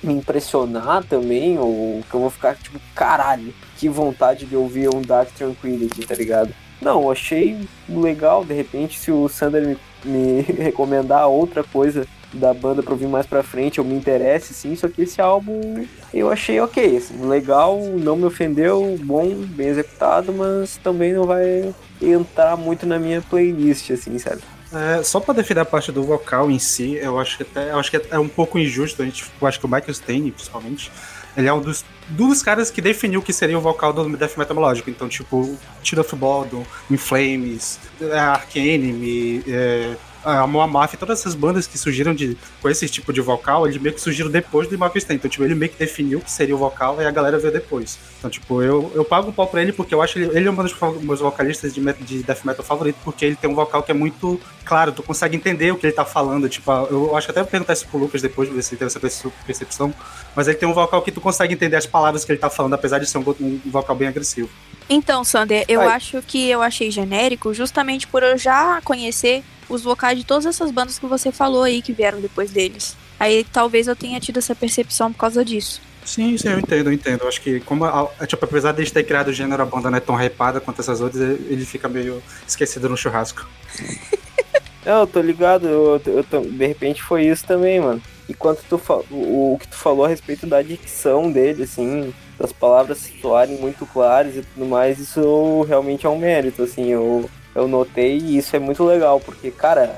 me impressionar também, ou que eu vou ficar tipo, caralho, que vontade de ouvir um Dark Tranquility, tá ligado? Não, achei legal, de repente, se o Sander me, me recomendar outra coisa da banda pra ouvir mais pra frente, eu me interesse sim, só que esse álbum eu achei ok, assim, legal, não me ofendeu, bom, bem executado, mas também não vai entrar muito na minha playlist, assim, sabe? É, só pra defender a parte do vocal em si, eu acho que até acho que é um pouco injusto. A gente, eu acho que o Michael Stein, principalmente, ele é um dos, dos caras que definiu o que seria o vocal do death metal. Então, tipo, Tira of Bodom, In Flames, é, Arch Enemy, é, a todas essas bandas que surgiram de, com esse tipo de vocal, eles meio que surgiram depois do Stein. Então, tipo, ele meio que definiu o que seria o vocal e a galera veio depois. Então, tipo, eu, eu pago um pau pra ele porque eu acho ele, ele é um dos meus vocalistas de, de death metal favorito, porque ele tem um vocal que é muito claro, tu consegue entender o que ele tá falando. Tipo, eu acho que até vou perguntar isso pro Lucas depois, pra ver se ele teve essa perce- percepção. Mas ele tem um vocal que tu consegue entender as palavras que ele tá falando, apesar de ser um, um vocal bem agressivo. Então, Sander, eu Ai. acho que eu achei genérico justamente por eu já conhecer os vocais de todas essas bandas que você falou aí que vieram depois deles. Aí talvez eu tenha tido essa percepção por causa disso. Sim, sim, eu entendo, eu entendo. Eu acho que, como a- a- tipo, apesar de eles terem criado o gênero, a banda não é tão hypada quanto essas outras, ele fica meio esquecido no churrasco. Não, eu tô ligado, eu, eu de repente foi isso também, mano. E quanto tu o, o que tu falou a respeito da dicção dele, assim, das palavras soarem muito claras e tudo mais, isso realmente é um mérito, assim, eu, eu notei e isso é muito legal, porque, cara,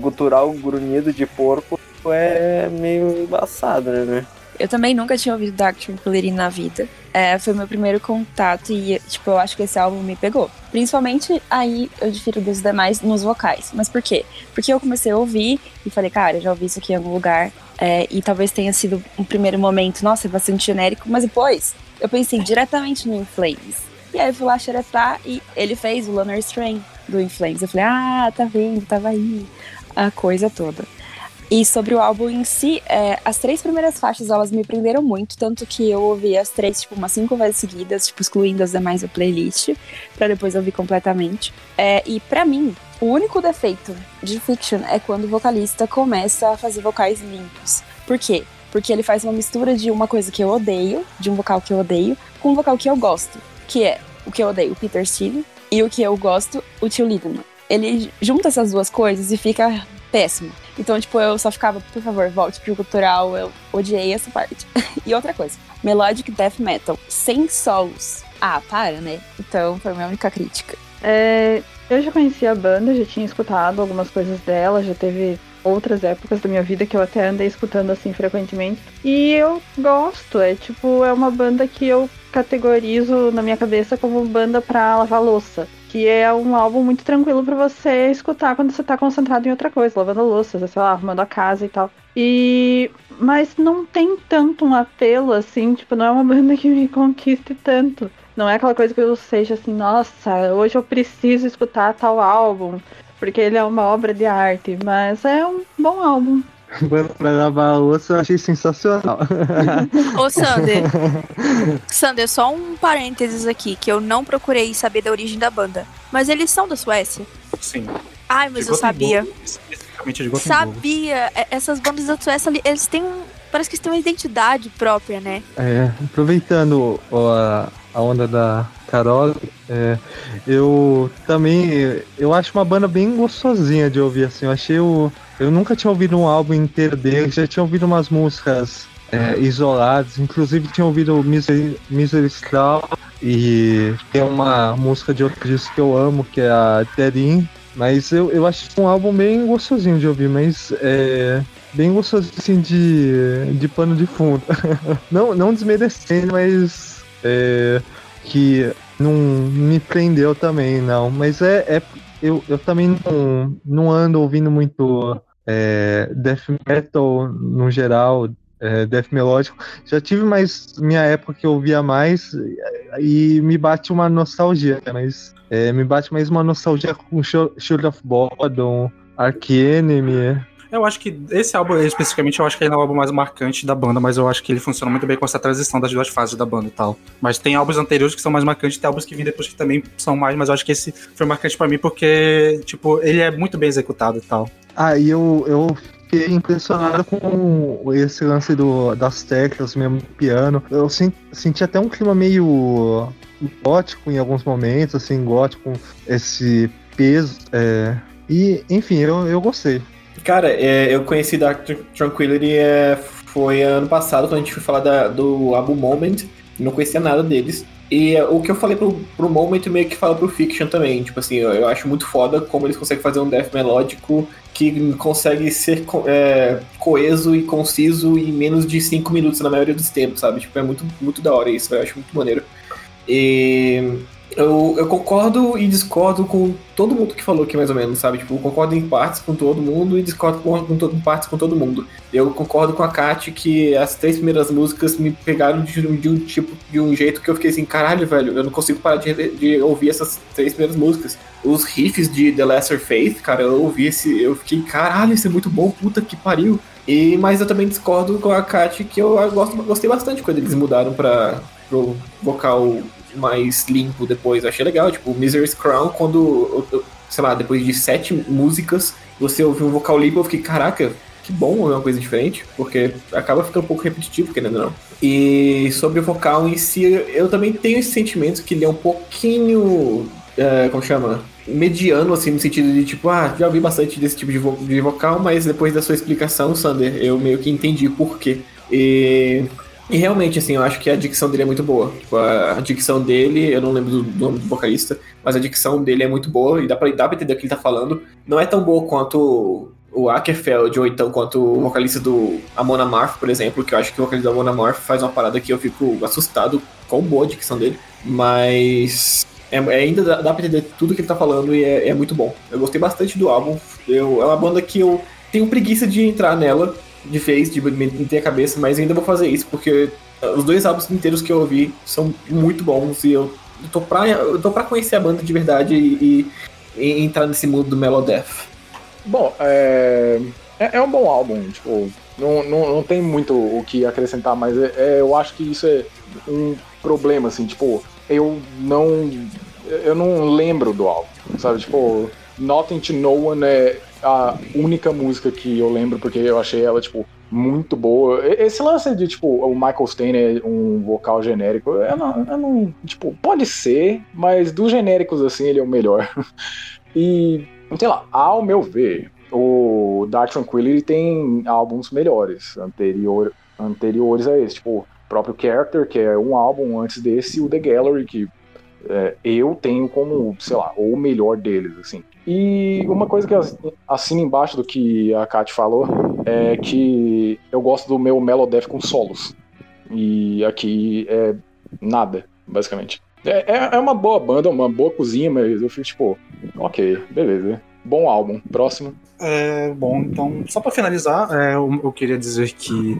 gutural grunhido de porco é meio embaçado, né? Eu também nunca tinha ouvido Dark Tranquility na vida. É, foi meu primeiro contato e, tipo, eu acho que esse álbum me pegou. Principalmente aí eu difiro dos demais nos vocais. Mas por quê? Porque eu comecei a ouvir e falei, cara, já ouvi isso aqui em algum lugar. É, e talvez tenha sido um primeiro momento, nossa, é bastante genérico. Mas depois eu pensei diretamente no In Flames. E aí eu fui lá xeretar e ele fez o Lunar Strain do In Flames. Eu falei, ah, tá vendo, tava aí. A coisa toda. E sobre o álbum em si, é, as três primeiras faixas elas me prenderam muito, tanto que eu ouvi as três, tipo, umas cinco vezes seguidas, tipo, excluindo as demais da playlist, pra depois ouvir completamente. É, e pra mim, o único defeito de Fiction é quando o vocalista começa a fazer vocais limpos. Por quê? Porque ele faz uma mistura de uma coisa que eu odeio, de um vocal que eu odeio, com um vocal que eu gosto, que é o que eu odeio, o Peter Steele, e o que eu gosto, o Tio Lindemann. Ele junta essas duas coisas e fica péssimo. Então, tipo, eu só ficava, por favor, volte pro cultural. Eu odiei essa parte. e outra coisa, Melodic Death Metal, sem solos. Ah, para, né? Então, foi a minha única crítica. É, eu já conhecia a banda, já tinha escutado algumas coisas dela, já teve outras épocas da minha vida que eu até andei escutando assim frequentemente. E eu gosto, é tipo, é uma banda que eu categorizo na minha cabeça como banda pra lavar louça. Que é um álbum muito tranquilo pra você escutar quando você tá concentrado em outra coisa, lavando a louça, sei lá, arrumando a casa e tal. E. Mas não tem tanto um apelo assim, tipo, não é uma banda que me conquiste tanto. Não é aquela coisa que eu seja assim, nossa, hoje eu preciso escutar tal álbum, porque ele é uma obra de arte, mas é um bom álbum. Banda pra lavar a louça eu achei sensacional. Ô, Sander. Sander, só um parênteses aqui, que eu não procurei saber da origem da banda. Mas eles são da Suécia? Sim. Ai, mas De eu sabia. Especificamente de. Sabia. É- Essas bandas da Suécia, ali, eles têm um... Parece que eles têm uma identidade própria, né? É, aproveitando ó, a, onda da Carol, é, eu também eu acho uma banda bem gostosinha de ouvir assim. Eu achei o eu nunca tinha ouvido um álbum inteiro dele, já tinha ouvido umas músicas é, isoladas, inclusive tinha ouvido Misery, Misery Straw e tem uma música de outro disco que eu amo, que é a Terin, mas eu, eu acho um álbum bem gostosinho de ouvir, mas é bem gostosinho assim de, de pano de fundo. não, não desmerecendo, mas é, que não me prendeu também, não. Mas é, é eu, eu também não, não ando ouvindo muito é, death metal no geral, é, death melódico. Já tive mais minha época que eu ouvia mais e me bate uma nostalgia, mas é, me bate mais uma nostalgia com Shield of Bottom, Ark Enemy. Eu acho que esse álbum, especificamente, eu acho que ele é o álbum mais marcante da banda, mas eu acho que ele funciona muito bem com essa transição das duas fases da banda e tal. Mas tem álbuns anteriores que são mais marcantes, tem álbuns que vêm depois que também são mais, mas eu acho que esse foi marcante pra mim porque, tipo, ele é muito bem executado e tal. Ah, e eu, eu fiquei impressionado com esse lance do, das teclas, mesmo piano. Eu sen- senti até um clima meio gótico em alguns momentos, assim, gótico, esse peso. é, E, enfim, eu, eu gostei. Cara, é, eu conheci Dark Tr- Tranquility é, foi ano passado, quando a gente foi falar da- do álbum Moment. Não conhecia nada deles. E é, o que eu falei pro, pro Moment meio que falo pro Fiction também. Tipo assim, eu, eu acho muito foda como eles conseguem fazer um death melódico que consegue ser é, coeso e conciso em menos de 5 minutos na maioria dos tempos, sabe? Tipo, é muito, muito da hora isso, eu acho muito maneiro. E eu, eu concordo e discordo com todo mundo que falou aqui, mais ou menos, sabe? Tipo, eu concordo em partes com todo mundo e discordo com, com to- em partes com todo mundo. Eu concordo com a Kat que as três primeiras músicas me pegaram de, um- de um tipo, de um jeito que eu fiquei assim, caralho, velho, eu não consigo parar de, de ouvir essas três primeiras músicas. Os riffs de The Lesser Faith, cara, eu ouvi esse, eu fiquei, caralho, isso é muito bom, puta que pariu. E, mas eu também discordo com a Kat que eu gosto, gostei bastante quando eles mudaram pra, pro vocal mais limpo depois. Achei legal, tipo, Misery's Crown, quando, eu- eu- sei lá, depois de sete músicas, você ouviu um vocal limpo, eu fiquei, caraca, que bom ouvir uma coisa diferente, porque acaba ficando um pouco repetitivo, querendo ou não. E sobre o vocal em si, eu também tenho esse sentimento que ele é um pouquinho, é, como chama? Mediano, assim, no sentido de tipo, ah, já ouvi bastante desse tipo de, vo- de vocal, mas depois da sua explicação, Sander, eu meio que entendi por quê. E e realmente, assim, eu acho que a dicção dele é muito boa. Tipo, a a dicção dele, eu não lembro do do nome do vocalista, mas a dicção dele é muito boa e dá pra, dá pra entender o que ele tá falando. Não é tão boa quanto o Ackerfeld ou então quanto o vocalista do Amon Amarth, por exemplo, que eu acho que o vocalista do Amon Amarth faz uma parada que eu fico assustado com boa a dicção dele. Mas é, é ainda dá, dá pra entender tudo que ele tá falando e é, é muito bom. Eu gostei bastante do álbum. Eu, é uma banda que eu tenho preguiça de entrar nela de vez, de me meter a cabeça, mas ainda vou fazer isso, porque os dois álbuns inteiros que eu ouvi são muito bons e eu tô pra, eu tô pra conhecer a banda de verdade e, e- e entrar nesse mundo do Melodeath. Bom, é, é, é um bom álbum, tipo, não, não, não tem muito o que acrescentar, mas é- é, eu acho que isso é um problema, assim, tipo, eu não. Eu não lembro do álbum, sabe? Tipo, Nothing to No One é a única música que eu lembro, porque eu achei ela, tipo, muito boa. Esse lance de, tipo, o Michael Stein é um vocal genérico, eu não, eu não. Tipo, pode ser, mas dos genéricos, assim, ele é o melhor. E sei lá, ao meu ver, o Dark Tranquility tem álbuns melhores, anterior, anteriores a esse. Tipo, o próprio Character, que é um álbum antes desse, e o The Gallery, que é, eu tenho como, sei lá, o melhor deles, assim. E uma coisa que as- assina embaixo do que a Kat falou é que eu gosto do meu Melodeath com solos. E aqui é nada, basicamente. É, é- é uma boa banda, uma boa cozinha, mas eu fico tipo, ok, beleza. Bom álbum. Próximo. É, bom, então, só pra finalizar, é, eu, eu queria dizer que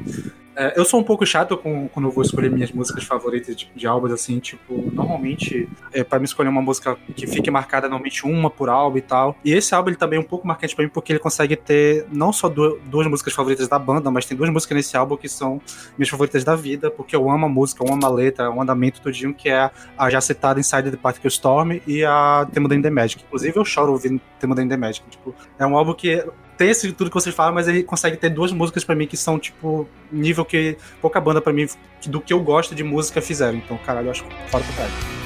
é, eu sou um pouco chato com, quando eu vou escolher minhas músicas favoritas de, de álbuns, assim, tipo, normalmente, é, para me escolher uma música que fique marcada, normalmente uma por álbum e tal. E esse álbum, ele também é um pouco marcante pra mim, porque ele consegue ter não só du- duas músicas favoritas da banda, mas tem duas músicas nesse álbum que são minhas favoritas da vida, porque eu amo a música, eu amo a letra, o andamento tudinho, que é a já citada Inside the Particle Storm e a Tema da In The Magic. Inclusive, eu choro ouvindo Tema da In The Magic. Tipo, é um álbum que tem esse tudo que vocês falam, mas ele consegue ter duas músicas pra mim que são, tipo, nível que pouca banda pra mim, do que eu gosto de música, fizeram. Então, caralho, eu acho fora do caralho.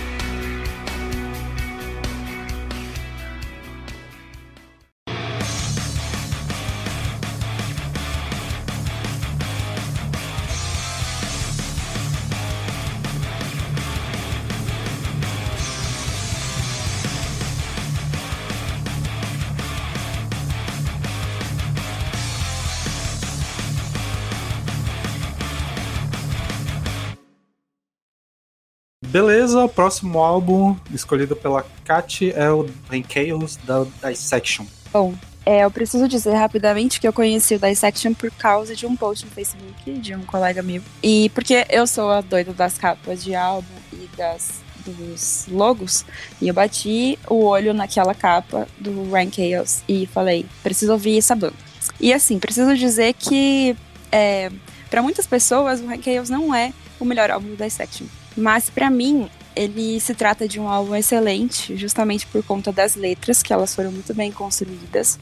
Beleza, o próximo álbum escolhido pela Kat é o Chaos da Dissection. Bom, é, eu preciso dizer rapidamente que eu conheci o Dissection por causa de um post no Facebook de um colega meu. E porque eu sou a doida das capas de álbum e das, dos logos, e eu bati o olho naquela capa do Rain Chaos e falei, preciso ouvir essa banda. E assim, preciso dizer que é, para muitas pessoas o Rain Chaos não é o melhor álbum do Dissection. Mas pra mim, ele se trata de um álbum excelente, justamente por conta das letras, que elas foram muito bem construídas.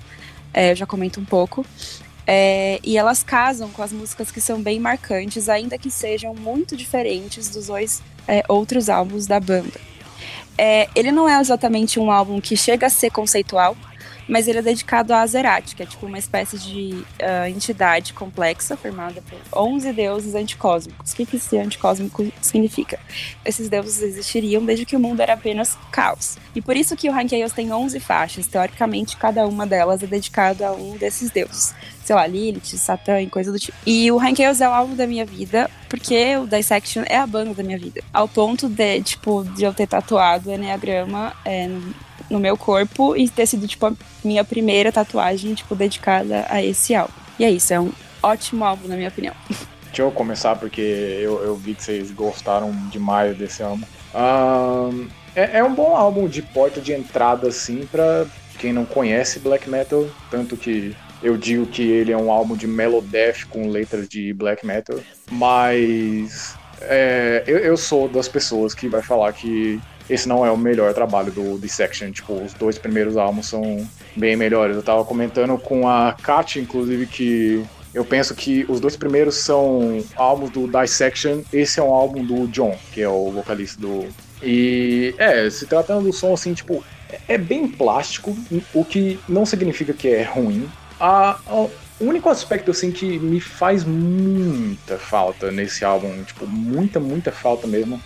É, eu já comento um pouco. É, e elas casam com as músicas que são bem marcantes, ainda que sejam muito diferentes dos dois é, outros álbuns da banda. É, ele não é exatamente um álbum que chega a ser conceitual, mas ele é dedicado a Azerat, que é tipo uma espécie de ah, entidade complexa formada por 11 deuses anticósmicos. O que, que esse anticósmico significa? Esses deuses existiriam desde que o mundo era apenas caos. E por isso que o Ranqueios tem 11 faixas. Teoricamente, cada uma delas é dedicada a um desses deuses. Sei lá, Lilith, Satã e coisa do tipo. E o Ranqueios é o álbum da minha vida, porque o Dissection é a banda da minha vida. Ao ponto de, tipo, de eu ter tatuado o Enneagrama é, no, meu corpo e ter sido, tipo, a minha primeira tatuagem, tipo, dedicada a esse álbum. E é isso, é um ótimo álbum, na minha opinião. Deixa eu começar porque eu, eu vi que vocês gostaram demais desse álbum. Ahn, é, é um bom álbum de porta de entrada, assim, pra quem não conhece black metal. Tanto que eu digo que ele é um álbum de melodeath com letras de black metal. Mas é, eu, eu sou das pessoas que vai falar que esse não é o melhor trabalho do Dissection. Tipo, os dois primeiros álbuns são bem melhores. Eu tava comentando com a Kat, inclusive, que eu penso que os dois primeiros são álbuns do Dissection. Esse é um álbum do John, que é o vocalista do. E é, se tratando do som assim, tipo, é- é bem plástico, o que não significa que é ruim. A, a- o único aspecto assim que me faz muita falta nesse álbum, tipo, muita, muita falta mesmo,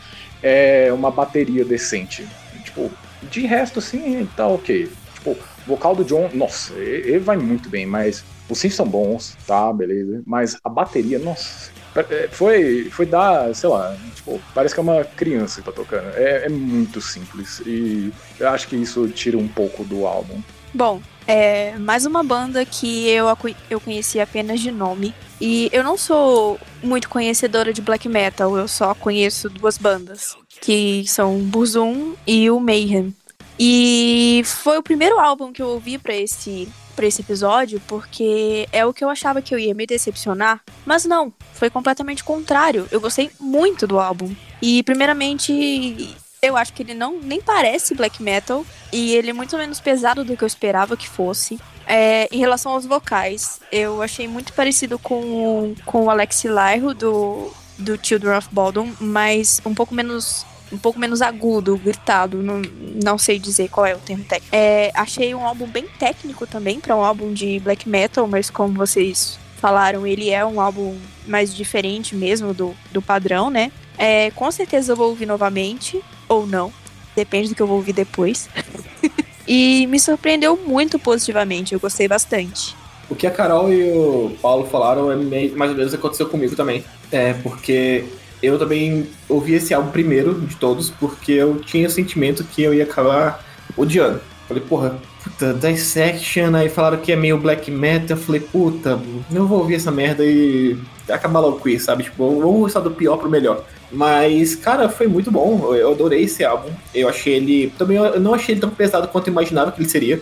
é uma bateria decente. Tipo, de resto, assim, tá ok. Tipo, o vocal do John, nossa, ele vai muito bem, mas os synths são bons, tá, beleza. Mas a bateria, nossa, é, foi, foi dar, sei lá, tipo, parece que é uma criança que tá tocando. É, é muito simples e eu acho que isso tira um pouco do álbum. Bom, é mais uma banda que eu, eu conheci apenas de nome. E eu não sou muito conhecedora de black metal, eu só conheço duas bandas, que são Burzum e o Mayhem. E foi o primeiro álbum que eu ouvi pra esse para esse episódio, porque é o que eu achava que eu ia me decepcionar, mas não, foi completamente contrário. Eu gostei muito do álbum. E primeiramente, eu acho que ele não nem parece black metal e ele é muito menos pesado do que eu esperava que fosse. É, em relação aos vocais, eu achei muito parecido com, com o Alex Lairo do, do Children of Bodom, mas um pouco menos um pouco menos agudo, gritado, não, não sei dizer qual é o termo técnico. É, achei um álbum bem técnico também para um álbum de black metal, mas como vocês falaram, ele é um álbum mais diferente mesmo do, do padrão, né? É, com certeza eu vou ouvir novamente, ou não, depende do que eu vou ouvir depois. e me surpreendeu muito positivamente, eu gostei bastante. O que a Carol e o Paulo falaram é meio, mais ou menos aconteceu comigo também. É, porque eu também ouvi esse álbum primeiro de todos, porque eu tinha o sentimento que eu ia acabar odiando. Falei, porra, puta, Dissection, aí falaram que é meio black metal, eu falei, puta, não vou ouvir essa merda e acabar logo com isso, sabe? Tipo, vamos gostar do pior pro melhor. Mas, cara, foi muito bom, eu adorei esse álbum. Eu achei ele. Também eu não achei ele tão pesado quanto eu imaginava que ele seria.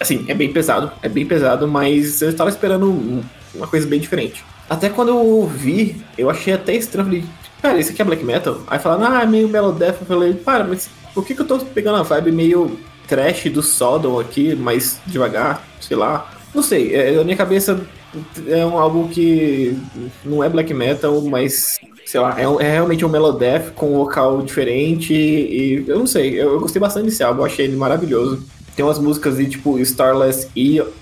Assim, é bem pesado, é bem pesado, mas eu estava esperando um- uma coisa bem diferente. Até quando eu ouvi, eu achei até estranho. Falei, cara, isso aqui é black metal? Aí falaram, ah, é meio melodeath. Eu falei, para, mas por que, que eu tô pegando a vibe meio trash do Sodom aqui, mais devagar? Sei lá. Não sei, é, na minha cabeça é um álbum que não é black metal, mas sei lá, é, um- é realmente um melodeath com um vocal diferente e eu não sei, eu, eu gostei bastante desse álbum, achei ele maravilhoso. Tem umas músicas de tipo Starless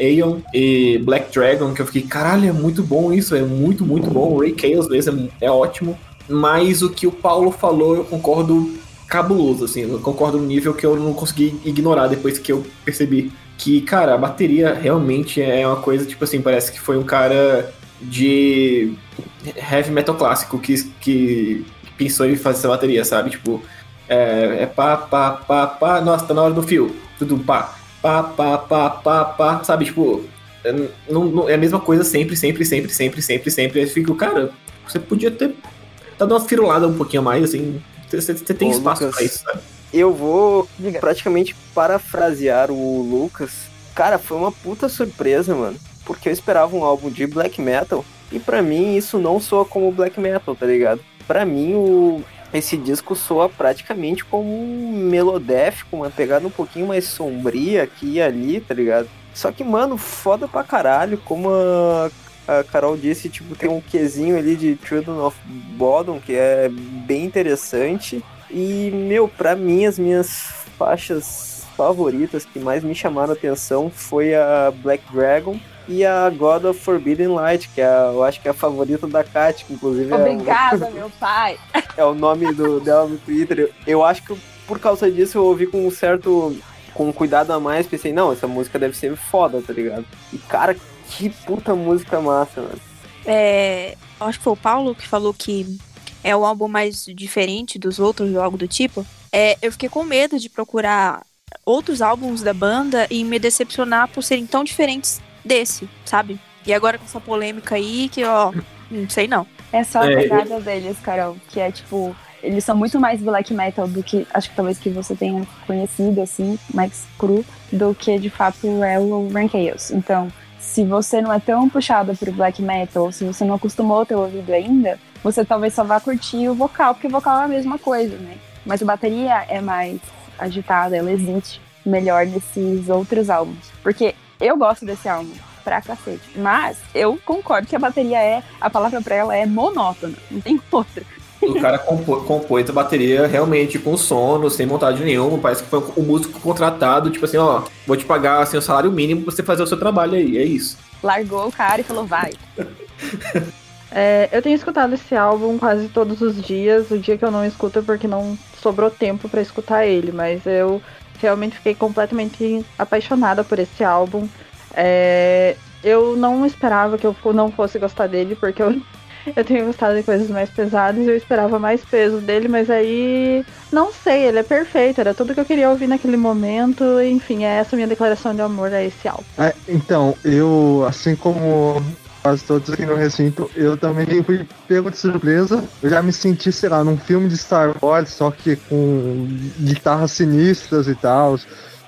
Aeon e Black Dragon que eu fiquei, caralho, é muito bom isso, é muito, muito bom. O Ray Chaos mesmo é, é ótimo. Mas o que o Paulo falou, eu concordo cabuloso, assim, eu concordo no nível que eu não consegui ignorar depois que eu percebi que, cara, a bateria realmente é uma coisa, tipo assim, parece que foi um cara de heavy metal clássico que, que pensou em fazer essa bateria, sabe? Tipo, é, é pá, pá, pá, pá, nossa, tá na hora do fio, tudo pá, pá, pá, pá, pá, pá, sabe? Tipo, é, não, não- é a mesma coisa sempre, sempre, sempre, sempre, sempre, sempre. Aí eu fico, cara, você podia ter dado uma firulada um pouquinho mais, assim, você tem Ô, espaço Lucas, pra isso, sabe? Eu vou praticamente parafrasear o Lucas. Cara, foi uma puta surpresa, mano. Porque eu esperava um álbum de black metal. E pra mim isso não soa como black metal, tá ligado? Pra mim o... esse disco soa praticamente como um melodeath, com uma pegada um pouquinho mais sombria aqui e ali, tá ligado? Só que, mano, foda pra caralho, como a, a Carol disse, tipo, tem um quesinho ali de Children of Bodom, que é bem interessante. E, meu, pra mim, as minhas faixas favoritas que mais me chamaram a atenção foi a Black Dragon e a God of Forbidden Light, que é, a- eu acho que é a favorita da Kat, que inclusive é o- Obrigada, meu pai. é o nome do, dela no Twitter. Eu, eu acho que por causa disso eu ouvi com um certo. com um cuidado a mais, pensei, não, essa música deve ser foda, tá ligado? E cara, que puta música massa, mano. É, acho que foi o Paulo que falou que é o álbum mais diferente dos outros ou algo do tipo. É, eu fiquei com medo de procurar outros álbuns da banda e me decepcionar por serem tão diferentes desse, sabe? E agora com essa polêmica aí, que ó, não sei não. É só a É, pegada deles, Carol, que é tipo, eles são muito mais black metal do que, acho que talvez que você tenha conhecido, assim, mais cru, do que de fato é o Rank Chaos. Então, se você não é tão puxado pro black metal, ou se você não acostumou a ter ouvido ainda, você talvez só vá curtir o vocal, porque o vocal é a mesma coisa, né? Mas a bateria é mais agitada, ela existe melhor nesses outros álbuns. Porque eu gosto desse álbum pra cacete. Mas eu concordo que a bateria é, a palavra pra ela é monótona, não tem outra. O cara compô- compôs a bateria realmente com sono, sem montagem nenhuma. Parece que foi um músico contratado, tipo assim, ó, vou te pagar assim, o salário mínimo pra você fazer o seu trabalho aí, é isso. Largou o cara e falou, vai. É, eu tenho escutado esse álbum quase todos os dias. O dia que eu não escuto é porque não sobrou tempo pra escutar ele, mas eu realmente fiquei completamente apaixonada por esse álbum. É, eu não esperava que eu não fosse gostar dele, porque eu, eu tenho gostado de coisas mais pesadas eu esperava mais peso dele, mas aí não sei, ele é perfeito, era tudo que eu queria ouvir naquele momento. Enfim, é essa minha declaração de amor a esse álbum. É, então, eu, assim como quase todos aqui no recinto, eu também fui pego de surpresa. Eu já me senti, sei lá, num filme de Star Wars, só que com guitarras sinistras e tal.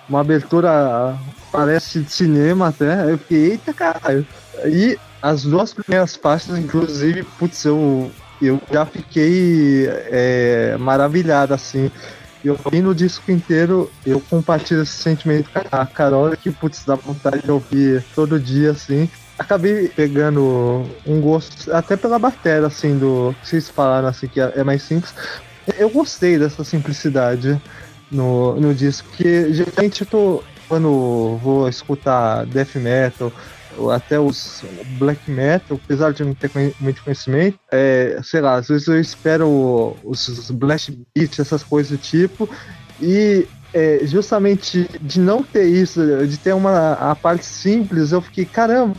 Uma abertura parece de cinema até. Eu fiquei, eita caralho. E as duas primeiras faixas, inclusive, putz, eu, eu já fiquei é, maravilhado, assim. Eu ouvindo o disco inteiro, eu compartilho esse sentimento com a Carol, que putz, dá vontade de ouvir todo dia, assim. Acabei pegando um gosto, até pela bateria, assim, do. Vocês falaram assim que é é mais simples. Eu gostei dessa simplicidade no, no disco, porque geralmente eu tô, quando vou escutar death metal, até os black metal, apesar de não ter muito conhecimento, é, sei lá, às vezes eu espero os blast beats, essas coisas do tipo, e é, justamente de não ter isso, de ter uma a parte simples, eu fiquei, caramba,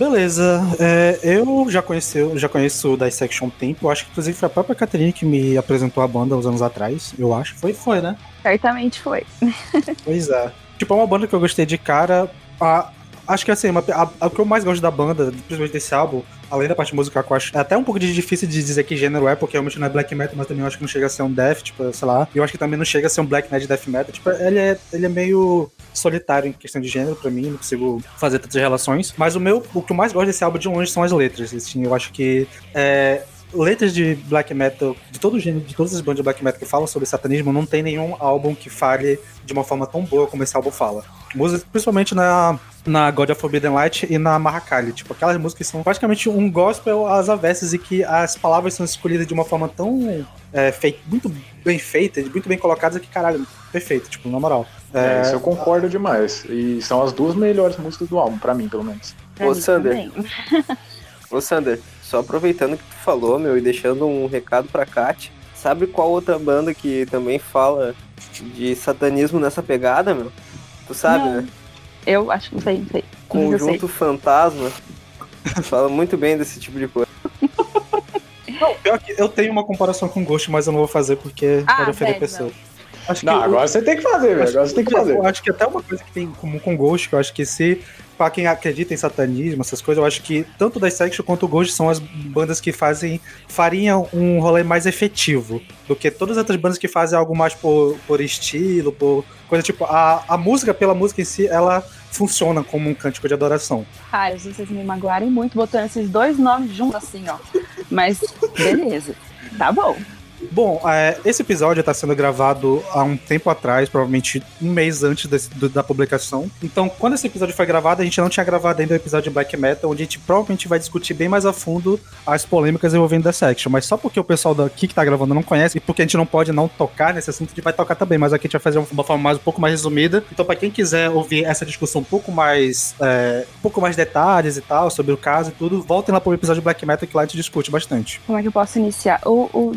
Beleza, é, eu já conheci, já conheço o Dissection há um tempo, acho que inclusive foi a própria Caterine que me apresentou a banda uns anos atrás, eu acho. Foi, foi, né? Certamente foi. Pois é. Tipo, é uma banda que eu gostei de cara. A, acho que assim, a, o que eu mais gosto da banda, principalmente desse álbum, além da parte musical que eu acho é até um pouco de difícil de dizer que gênero é, porque realmente não é black metal, mas também eu acho que não chega a ser um death, tipo, sei lá. E eu acho que também não chega a ser um black metal death metal. Tipo, ele é, ele é meio solitário em questão de gênero pra mim, não consigo fazer tantas relações. Mas o meu, o que eu mais gosto desse álbum de longe são as letras. Assim, eu acho que é, letras de black metal, de todo o gênero, de todas as bandas de black metal que falam sobre satanismo, não tem nenhum álbum que fale de uma forma tão boa como esse álbum fala. Músicas, principalmente na, na God of Forbidden Light e na Mahakali. Tipo, aquelas músicas que são praticamente um gospel às avessas e que as palavras são escolhidas de uma forma tão é, fei- muito bem feita, muito bem colocadas que, caralho, perfeito, tipo, na moral. É, isso eu concordo demais. E são as duas melhores músicas do álbum, pra mim, pelo menos. Ô, Sander. Ô, Sander, só aproveitando que tu falou, meu, e deixando um recado pra Kat, sabe qual outra banda que também fala de satanismo nessa pegada, meu? Tu sabe, Não. né? Eu acho que não sei, não sei. Não sei. Conjunto Fantasma. fala muito bem desse tipo de coisa. Não, pior que eu tenho uma comparação com Ghost, mas eu não vou fazer porque Ah, pode ofender pessoas. Acho Não, agora você tem que fazer, velho. Agora você tem que fazer. Eu acho que até uma coisa que tem em comum com Ghost, que eu acho que se, pra quem acredita em satanismo, essas coisas, eu acho que tanto o Dissection quanto o Ghost são as bandas que fazem, fariam um rolê mais efetivo do que todas as outras bandas que fazem algo mais por, por estilo, por coisa tipo, a, a música pela música em si, ela funciona como um cântico de adoração. Cara, vocês me magoarem muito botando esses dois nomes juntos assim, ó. Mas, beleza. Tá bom. Bom, é, esse episódio está sendo gravado há um tempo atrás, provavelmente um mês antes desse- do- da publicação. Então, quando esse episódio foi gravado, a gente não tinha gravado ainda o episódio de Black Metal, onde a gente provavelmente vai discutir bem mais a fundo as polêmicas envolvendo The Section. Mas só porque o pessoal daqui que tá gravando não conhece, e porque a gente não pode não tocar nesse assunto, a gente vai tocar também. Mas aqui a gente vai fazer uma forma mais, um pouco mais resumida. Então, para quem quiser ouvir essa discussão um pouco mais. é, um pouco mais detalhes e tal, sobre o caso e tudo, voltem lá pro episódio de Black Metal que lá a gente discute bastante. Como é que eu posso iniciar? O, o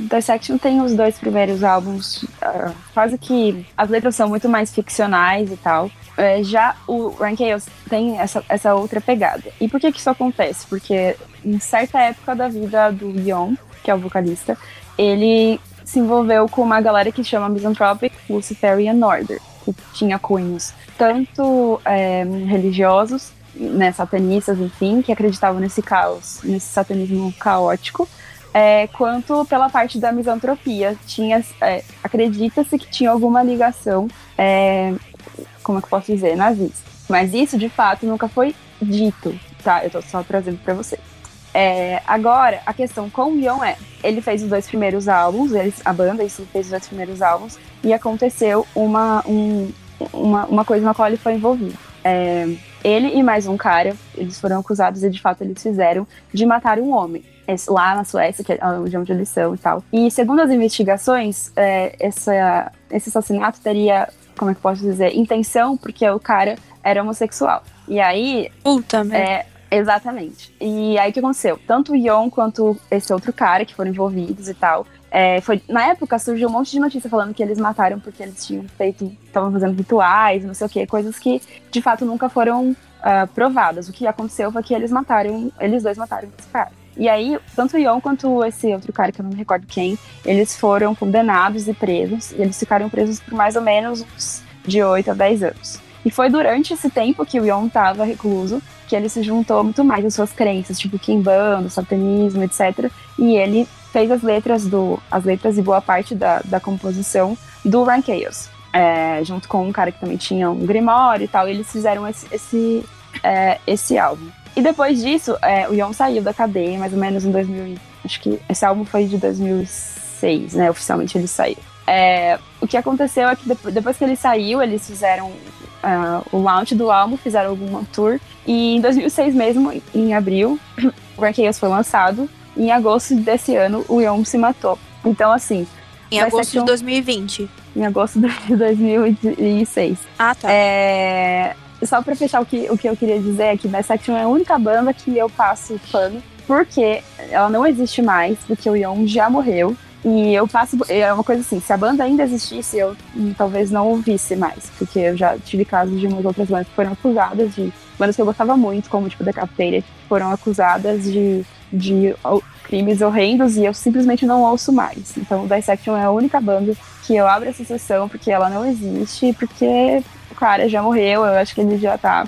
Dissection tem os dois primeiros álbuns, ah, quase que as letras são muito mais ficcionais e tal. É, já o Rank Chaos tem essa, essa outra pegada. E por que que isso acontece? Porque em certa época da vida do Yon, que é o vocalista, ele se envolveu com uma galera que chama Misanthropic Luciferian Order, que tinha cunhos tanto é, religiosos, né, satanistas, enfim, que acreditavam nesse caos, nesse satanismo caótico, é, quanto pela parte da misantropia. Tinha, é, acredita-se que tinha alguma ligação, é, como é que eu posso dizer, nazista. Mas isso, de fato, nunca foi dito, tá? Eu tô só trazendo pra vocês. É, agora, a questão com o Yon é, ele fez os dois primeiros álbuns, eles, a banda isso, fez os dois primeiros álbuns, e aconteceu uma, um- uma, uma coisa na qual ele foi envolvido. É, ele e mais um cara, eles foram acusados, e de fato eles fizeram, de matar um homem. Esse- lá na Suécia, que é onde eles são e tal. E segundo as investigações, é, essa, esse assassinato teria, como é que eu posso dizer, intenção, porque o cara era homossexual. E aí, Puta, merda. é, exatamente. E aí o que aconteceu? Tanto o Yon quanto esse outro cara que foram envolvidos e tal. é, foi, na época surgiu um monte de notícia falando que eles mataram porque eles tinham feito, estavam fazendo rituais, não sei o que, coisas que de fato nunca foram ah, provadas. O que aconteceu foi que eles mataram, eles dois mataram esse cara. E aí, tanto o Yon quanto esse outro cara, que eu não me recordo quem, eles foram condenados e presos. E eles ficaram presos por mais ou menos uns de 8 a 10 anos. E foi durante esse tempo que o Yon estava recluso que ele se juntou muito mais às suas crenças, tipo Kimbanda, satanismo, etc. E ele fez as letras do as letras e boa parte da, da composição do Rank Chaos, é, junto com um cara que também tinha um Grimório e tal. E eles fizeram esse esse, é, esse álbum. E depois disso, é, o Yon saiu da cadeia, mais ou menos em 2000. e- Acho que esse álbum foi de 2006, né? Oficialmente ele saiu. É, o que aconteceu é que depo- depois que ele saiu, eles fizeram ah, o launch do álbum, fizeram alguma tour. E em 2006 mesmo, em abril, o Chaos foi lançado. E em agosto desse ano, o Yon se matou. Então, assim, Em agosto de 2020. Em agosto de 2006. Ah, tá. É, só pra fechar o que, o que eu queria dizer é que Dissection é a única banda que eu passo pano, porque ela não existe mais, porque o Young já morreu. E eu passo. É uma coisa assim, se a banda ainda existisse, eu talvez não ouvisse mais. Porque eu já tive casos de umas outras bandas que foram acusadas de. Bandas que eu gostava muito, como tipo Decapitated, foram acusadas de, de crimes horrendos e eu simplesmente não ouço mais. Então, Dissection é a única banda que eu abro essa sessão porque ela não existe, porque o cara já morreu, eu acho que ele já tá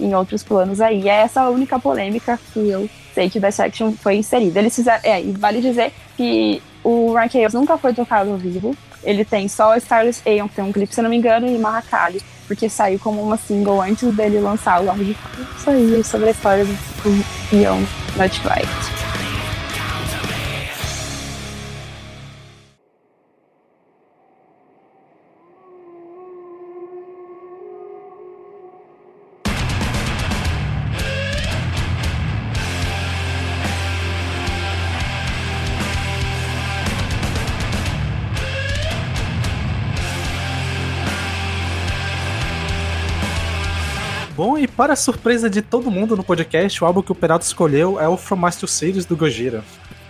em outros planos aí. É essa a única polêmica que eu sei que Dissection foi inserida. Eles fizeram. É, e vale dizer que o Ryan Chaos nunca foi tocado ao vivo. Ele tem só Starless Aeon, que tem um clipe, se eu não me engano, e Mahakali, porque saiu como uma single antes dele lançar o álbum Isso aí, sobre a história do Ion Nightflight. Bom, para surpresa de todo mundo no podcast, o álbum que o Peralta escolheu é o From Mars to Series do Gojira.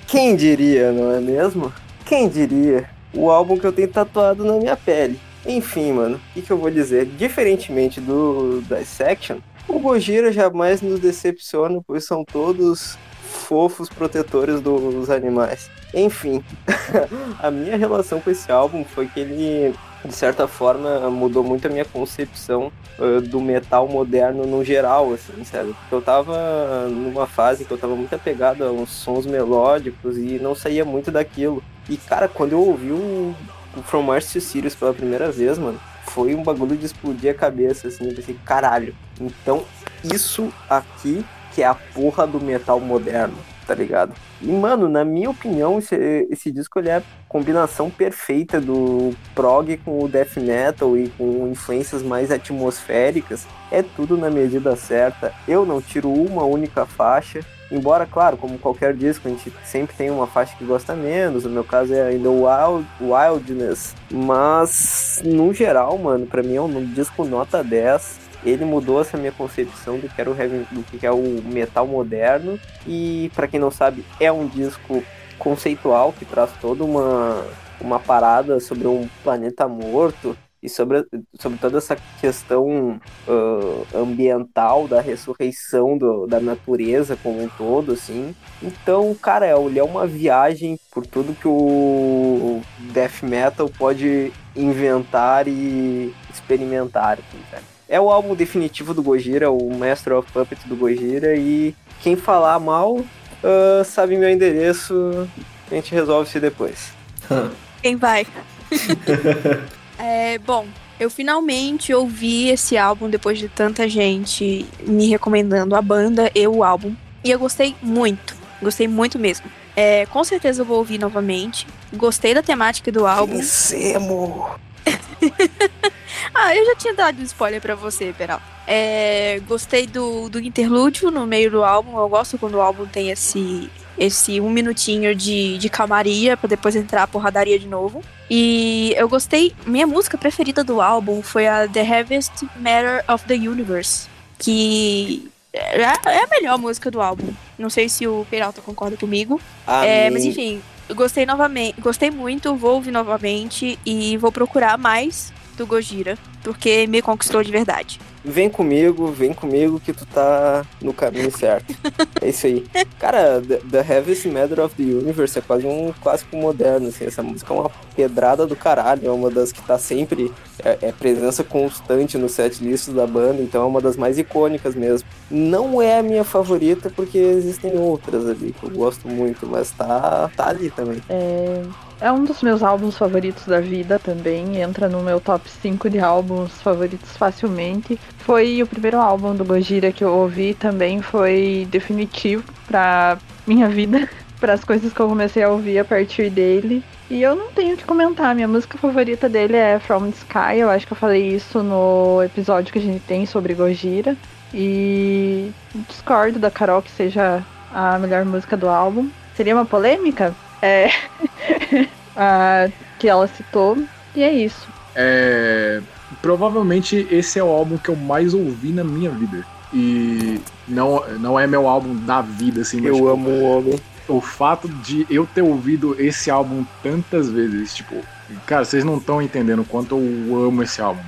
Quem diria, não é mesmo? Quem diria? O álbum que eu tenho tatuado na minha pele. Enfim, mano, o que, que eu vou dizer? Diferentemente do Dissection, o Gojira jamais nos decepciona, pois são todos fofos protetores dos animais. Enfim, a minha relação com esse álbum foi que ele, de certa forma, mudou muito a minha concepção uh, do metal moderno no geral, assim? Porque eu tava numa fase que eu tava muito apegado a uns sons melódicos e não saía muito daquilo. E, cara, quando eu ouvi o, o From Mars to Sirius pela primeira vez, mano, foi um bagulho de explodir a cabeça, assim, eu pensei, caralho. Então, isso aqui que é a porra do metal moderno, tá ligado? E, mano, na minha opinião, esse, esse disco ele é a combinação perfeita do prog com o death metal e com influências mais atmosféricas. É tudo na medida certa. Eu não tiro uma única faixa. Embora, claro, como qualquer disco, a gente sempre tem uma faixa que gosta menos. No meu caso é ainda o Wild, Wildness. Mas, no geral, mano, pra mim é um disco nota 10 ele mudou essa minha concepção do que era o heavy, do que é o metal moderno e para quem não sabe é um disco conceitual que traz toda uma uma parada sobre um planeta morto e sobre, sobre toda essa questão uh, ambiental da ressurreição do, da natureza como um todo, assim. Então, cara, ele é uma viagem por tudo que o death metal pode inventar e experimentar, assim, cara. É o álbum definitivo do Gojira, o Master of Puppets do Gojira, e quem falar mal uh, sabe meu endereço, a gente resolve isso depois. Quem vai? é, bom, eu finalmente ouvi esse álbum depois de tanta gente me recomendando a banda e o álbum. E eu gostei muito. Gostei muito mesmo. É, com certeza eu vou ouvir novamente. Gostei da temática do álbum. Vencemos! ah, eu já tinha dado um spoiler pra você, Peral. É, gostei do, do interlúdio no meio do álbum. Eu gosto quando o álbum tem esse, esse um minutinho de, de calmaria pra depois entrar a porradaria de novo. E eu gostei. Minha música preferida do álbum foi a The Heaviest Matter of the Universe. Que é é a melhor música do álbum. Não sei se o Peralta concorda comigo. É, mas enfim, gostei novamente. Gostei muito, vou ouvir novamente e vou procurar mais do Gojira, porque me conquistou de verdade. Vem comigo, vem comigo que tu tá no caminho certo. é isso aí. Cara, The, The Heaviest Matter of the Universe é quase um clássico moderno, assim. Essa música é uma pedrada do caralho. É uma das que tá sempre... É, é presença constante no set list da banda, então é uma das mais icônicas mesmo. Não é a minha favorita, porque existem outras ali que eu gosto muito, mas tá, tá ali também. É, é um dos meus álbuns favoritos da vida também. Entra no meu top 5 de álbuns favoritos facilmente. Foi o primeiro álbum do Gojira que eu ouvi também. Foi definitivo pra minha vida. para as coisas que eu comecei a ouvir a partir dele. E eu não tenho o que comentar. Minha música favorita dele é From the Sky. Eu acho que eu falei isso no episódio que a gente tem sobre Gojira. E discordo da Carol que seja a melhor música do álbum. Seria uma polêmica? É. a que ela citou. E é isso. É, provavelmente esse é o álbum que eu mais ouvi na minha vida. E não, não é meu álbum da vida, assim. mas, Eu tipo, amo o homem. o fato de eu ter ouvido esse álbum tantas vezes, tipo, cara, vocês não estão entendendo o quanto eu amo esse álbum.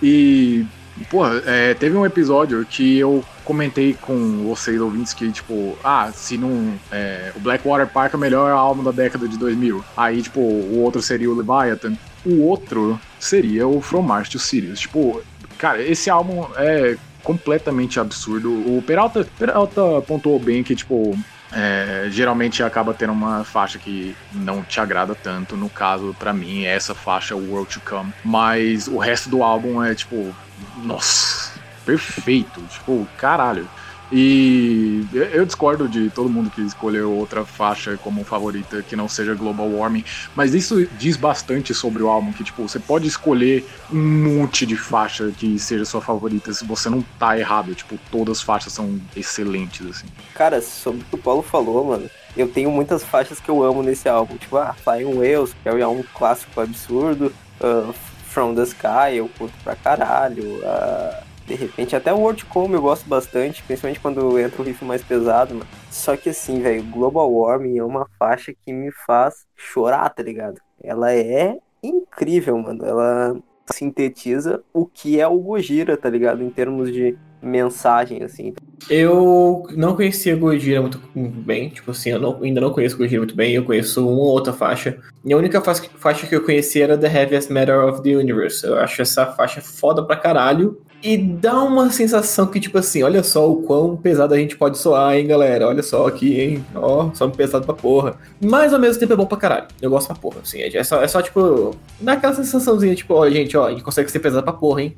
E, porra, é, teve um episódio que eu comentei com vocês ouvintes que, tipo, ah, se não. é, o Blackwater Park é o melhor álbum da década de 2000. Aí, tipo, o outro seria o Leviathan. O outro seria o From Mars to Sirius. Tipo, cara, esse álbum é completamente absurdo. O Peralta, Peralta pontuou bem que, tipo, é, geralmente acaba tendo uma faixa que não te agrada tanto. No caso, pra mim, é essa faixa World to Come. Mas o resto do álbum é tipo, nossa, perfeito. Tipo, caralho. E eu- discordo de todo mundo que escolheu outra faixa como favorita que não seja Global Warming, mas isso diz bastante sobre o álbum, que tipo, você pode escolher um monte de faixa que seja sua favorita, se você não tá errado, tipo, todas as faixas são excelentes, assim. Cara, sobre o que o Paulo falou, mano, eu tenho muitas faixas que eu amo nesse álbum. Tipo, ah, Flying Whales, que é um clássico absurdo. ah, From the Sky, eu curto pra caralho. ah, de repente, até o World Come eu gosto bastante, principalmente quando entra o riff mais pesado, mano. Só que assim, velho, Global Warming é uma faixa que me faz chorar, tá ligado? Ela é incrível, mano. Ela sintetiza o que é o Gojira, tá ligado? Em termos de mensagem, assim. Eu não conhecia Gojira muito bem, tipo assim, eu não- ainda não conheço Gojira muito bem, eu conheço uma ou outra faixa. E a única fa- faixa que eu conhecia era The Heaviest Matter of the Universe. Eu acho essa faixa foda pra caralho. E dá uma sensação que, tipo assim, olha só o quão pesado a gente pode soar, hein, galera? Olha só aqui, hein? Ó, somos pesado pra porra. Mas ao mesmo tempo é bom pra caralho. Eu gosto pra porra, assim. É só, é só tipo, dá aquela sensaçãozinha, tipo, ó, gente, ó, a gente consegue ser pesado pra porra, hein?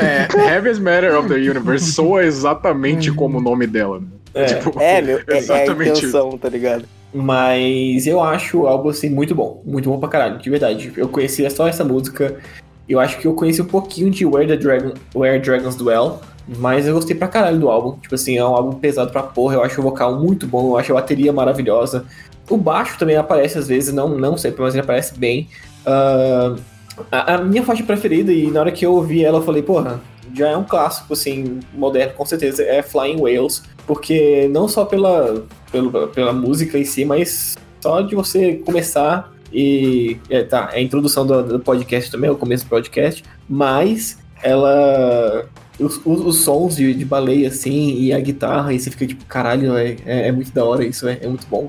É, Heaviest Matter of the Universe soa exatamente como o nome dela. né? É, Tipo, É, meu, é, é a exatamente isso. intenção, tá ligado? Mas eu acho o álbum assim muito bom, muito bom pra caralho, de verdade. Eu conhecia só essa música. Eu acho que eu conheci um pouquinho de Where the Dragon, Where Dragons Dwell, mas eu gostei pra caralho do álbum. Tipo assim, é um álbum pesado pra porra. Eu acho o vocal muito bom, eu acho a bateria maravilhosa. O baixo também aparece às vezes, não, não sempre, mas ele aparece bem. Ah, a, a minha faixa preferida, e na hora que eu ouvi ela, eu falei, porra, já é um clássico, assim, moderno, com certeza, é Flying Whales. Porque não só pela, pelo- pela música em si, mas só de você começar e. É, tá, é a introdução do, do podcast também, é o começo do podcast, mas ela. Os, os- os sons de, de baleia, assim, e a guitarra, e você fica tipo, caralho, é, é, é muito da hora isso, é, é muito bom.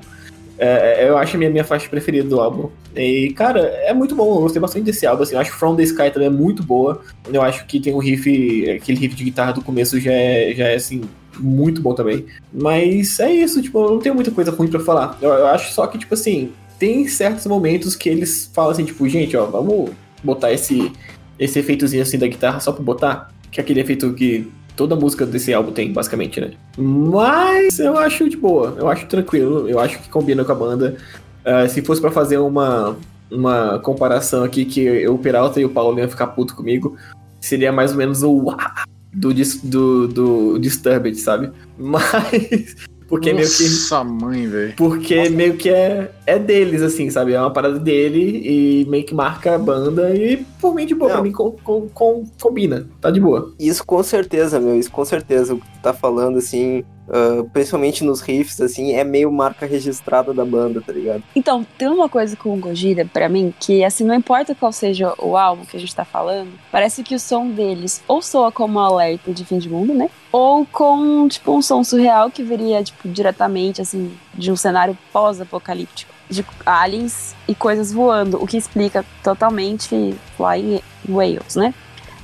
É, eu acho a minha, minha faixa preferida do álbum. E, cara, é muito bom. Eu gostei bastante desse álbum. Assim, eu acho From the Sky também é muito boa. Eu acho que tem um riff, aquele riff de guitarra do começo já é, já é assim, muito bom também. Mas é isso, tipo, eu não tenho muita coisa ruim pra falar. Eu, eu acho só que, tipo assim, tem certos momentos que eles falam assim, tipo, gente, ó, vamos botar esse, esse efeitozinho assim da guitarra só pra botar. Que é aquele efeito que toda música desse álbum tem, basicamente, né? Mas eu acho de boa, eu acho tranquilo, eu acho que combina com a banda. Ah, se fosse pra fazer uma, uma comparação aqui que o Peralta e o Paulo iam ficar puto comigo, seria mais ou menos o do, do, do Disturbed, sabe? Mas. Porque meio que. Nossa mãe, velho. Porque meio que é, é deles, assim, sabe? É uma parada dele e meio que marca a banda e por mim de boa, Não. pra mim com, com, com- combina, tá de boa. Isso com certeza, meu, isso com certeza. O que tu tá falando, assim, ah, principalmente nos riffs, assim, é meio marca registrada da banda, tá ligado? Então, tem uma coisa com o Gojira, pra mim, que assim, não importa qual seja o álbum que a gente tá falando, parece que o som deles ou soa como um alerta de fim de mundo, né? Ou com, tipo, um som surreal que viria, tipo, diretamente, assim, de um cenário pós-apocalíptico. De aliens e coisas voando, o que explica totalmente Flying Whales, né?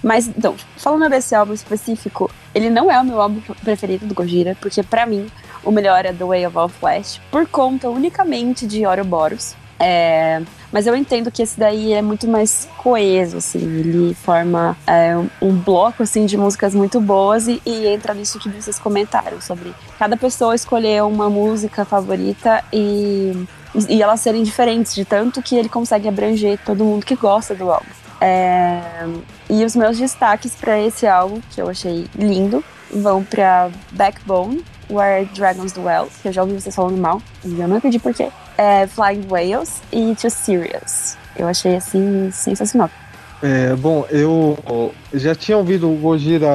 Mas, então, falando desse álbum específico, ele não é o meu álbum preferido do Gojira, porque pra mim o melhor é The Way of All Flash, por conta unicamente de Ouroboros. É, mas eu entendo que esse daí é muito mais coeso, assim, ele forma é, um, um bloco, assim, de músicas muito boas e, e entra nisso que vocês comentaram, sobre cada pessoa escolher uma música favorita e, e elas serem diferentes, de tanto que ele consegue abranger todo mundo que gosta do álbum. É, e os meus destaques para esse álbum, que eu achei lindo, vão para Backbone, Where Dragons Dwell, que eu já ouvi vocês falando mal, e eu não entendi por quê. é Flying Whales e To Serious. Eu achei assim sensacional. É, bom, eu já tinha ouvido o Gojira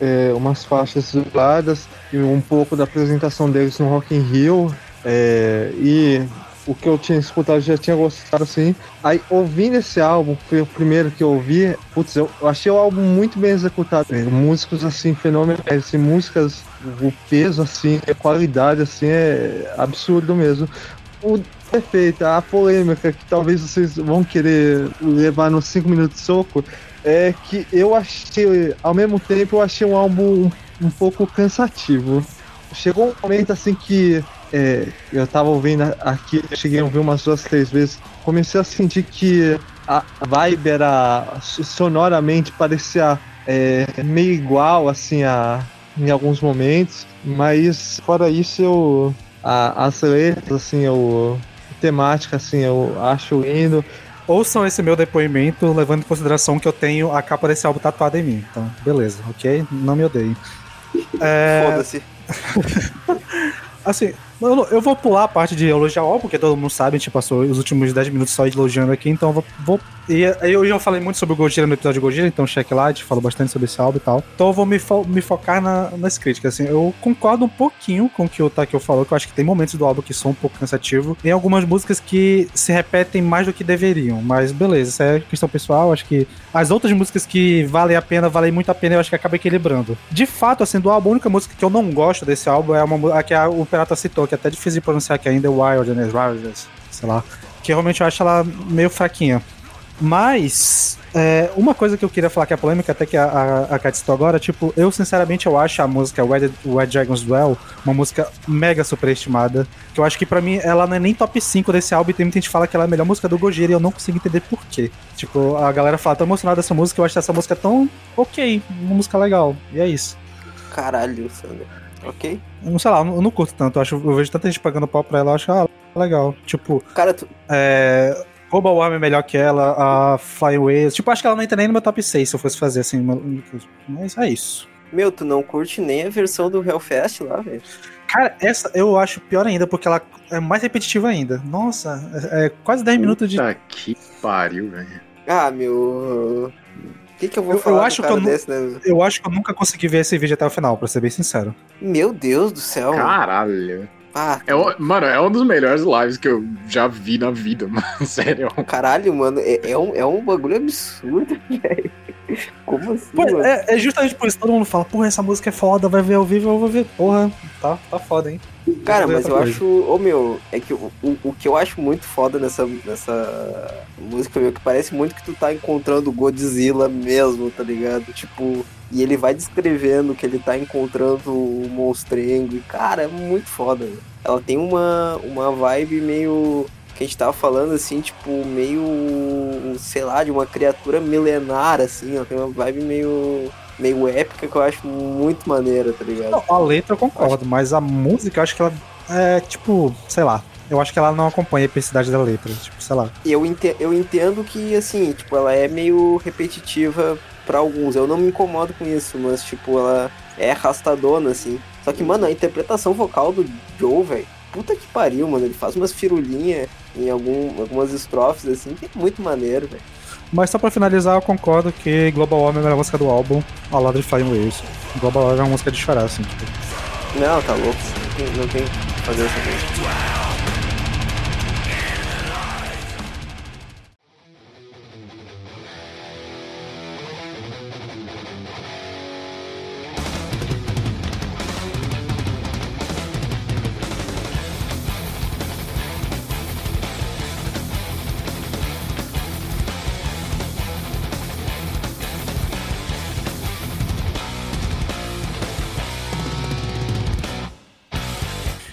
é, umas faixas isoladas e um pouco da apresentação deles no Rock in Rio. é, e o que eu tinha escutado já tinha gostado assim. Aí ouvindo esse álbum, foi o primeiro que eu ouvi, putz, eu, achei o álbum muito bem executado. Músicos assim, fenomenais, assim, músicas, o peso assim, a qualidade assim é absurdo mesmo. O defeito, a polêmica que talvez vocês vão querer levar nos 5 minutos de soco, é que eu achei, ao mesmo tempo, eu achei um álbum um, um pouco cansativo. Chegou um momento assim que é, eu tava ouvindo aqui, cheguei a ouvir umas duas, três vezes, comecei a sentir que a vibe era sonoramente parecia é, meio igual assim a, em alguns momentos, mas fora isso eu a- as letras assim eu a temática assim eu acho lindo. Ouçam esse meu depoimento, levando em consideração que eu tenho a capa desse álbum tatuada em mim. Então, beleza, ok? Não me odeiem. É, Foda-se. assim, não- eu vou pular a parte de elogiar o álbum, porque todo mundo sabe, a gente passou os últimos 10 minutos só elogiando aqui, então eu vou. vou e eu já falei muito sobre o Gojira no episódio de Gojira, então cheque lá, a gente falou bastante sobre esse álbum e tal. Então eu vou me, fo- me focar na- nas críticas, assim. Eu concordo um pouquinho com o que o Takio falou, que eu acho que tem momentos do álbum que são um pouco cansativos. Tem algumas músicas que se repetem mais do que deveriam, mas beleza, isso é questão pessoal, acho que as outras músicas que valem a pena, valem muito a pena, eu acho que acaba equilibrando. De fato, assim, do álbum, a única música que eu não gosto desse álbum é uma a que a- o Pirata citou, que é até difícil de pronunciar ainda, é Wilderness, Wilderness, sei lá. Que realmente eu acho ela meio fraquinha. Mas, é, uma coisa que eu queria falar que é polêmica, até que a, a, a Kat citou agora, tipo, eu sinceramente eu acho a música Wed, Wed Dragon's Duel uma música mega superestimada. Que eu acho que pra mim ela não é nem top 5 desse álbum e tem muita gente que fala que ela é a melhor música do Gojira e eu não consigo entender por quê. Tipo, a galera fala, tô emocionado dessa música, eu acho essa música tão ok, uma música legal. E é isso. Caralho, Sander. Ok? Não sei lá, eu não, eu não curto tanto. Eu, acho, eu vejo tanta gente pagando pau pra ela, eu acho, ah, legal. Tipo, Cara, tu... é. Global Warm é melhor que ela, a Flying Whales. Tipo, acho que ela não entra nem no meu top 6 se eu fosse fazer assim. uma- Mas é isso. Meu, tu não curte nem a versão do Hellfest lá, velho. Cara, essa eu acho pior ainda, porque ela é mais repetitiva ainda. Nossa, é, é quase 10 minutos de. Puta que pariu, velho. Ah, meu. O que, que eu vou Eu- eu falar acho do que eu desse, né? Eu acho que eu nunca consegui ver esse vídeo até o final, pra ser bem sincero. Meu Deus do céu. Caralho. Ah, É, um- mano, é um dos melhores lives que eu já vi na vida, mano. Sério. caralho, mano. É, é um, é um bagulho absurdo, velho. Como assim, Pô, mano? é, é justamente por isso que todo mundo fala, porra, essa música é foda, vai ver ao vivo, eu vou ver. Porra, tá, tá foda, hein? Cara, mas eu coisa. acho. Ô meu, é que o, o, o que eu acho muito foda nessa, nessa música, meu, que parece muito que tu tá encontrando o Godzilla mesmo, tá ligado? Tipo, e ele vai descrevendo que ele tá encontrando o monstrengo. E, cara, é muito foda, meu. Ela tem uma, uma vibe meio. Que a gente tava falando assim, tipo, meio. sei lá, de uma criatura milenar, assim. Ela tem uma vibe meio. meio épica que eu acho muito maneira, tá ligado? Não, a letra eu concordo, mas a música eu acho que ela é, tipo, sei lá. Eu acho que ela não acompanha a epicidade da letra. Tipo, sei lá. eu, ente eu entendo que, assim, tipo, ela é meio repetitiva pra alguns. Eu não me incomodo com isso, mas, tipo, ela é arrastadona, assim. Só que, mano, a interpretação vocal do Joe, velho, puta que pariu, mano. Ele faz umas firulinhas em algum, algumas estrofes, assim, que é muito maneiro, velho. Mas só pra finalizar, eu concordo que Global Warm é a melhor música do álbum, ao lado de Flying Whales. Global Warm é uma música de chorar, assim, tipo. Não, tá louco. Não tem, não tem fazer essa coisa.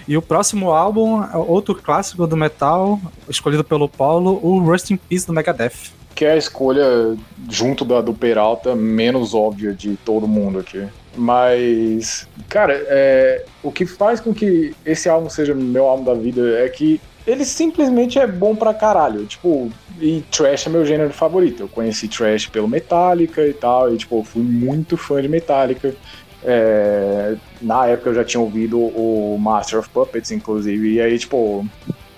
E o próximo álbum é outro clássico do metal, escolhido pelo Paulo, o Rust in Peace do Megadeth. Que é a escolha, junto da do Peralta, menos óbvia de todo mundo aqui. Mas, cara, é, o que faz com que esse álbum seja meu álbum da vida é que ele simplesmente é bom pra caralho. Tipo, e Trash é meu gênero favorito. Eu conheci Trash pelo Metallica e tal, e tipo, fui muito fã de Metallica. É, na época eu já tinha ouvido o Master of Puppets, inclusive, e aí, tipo,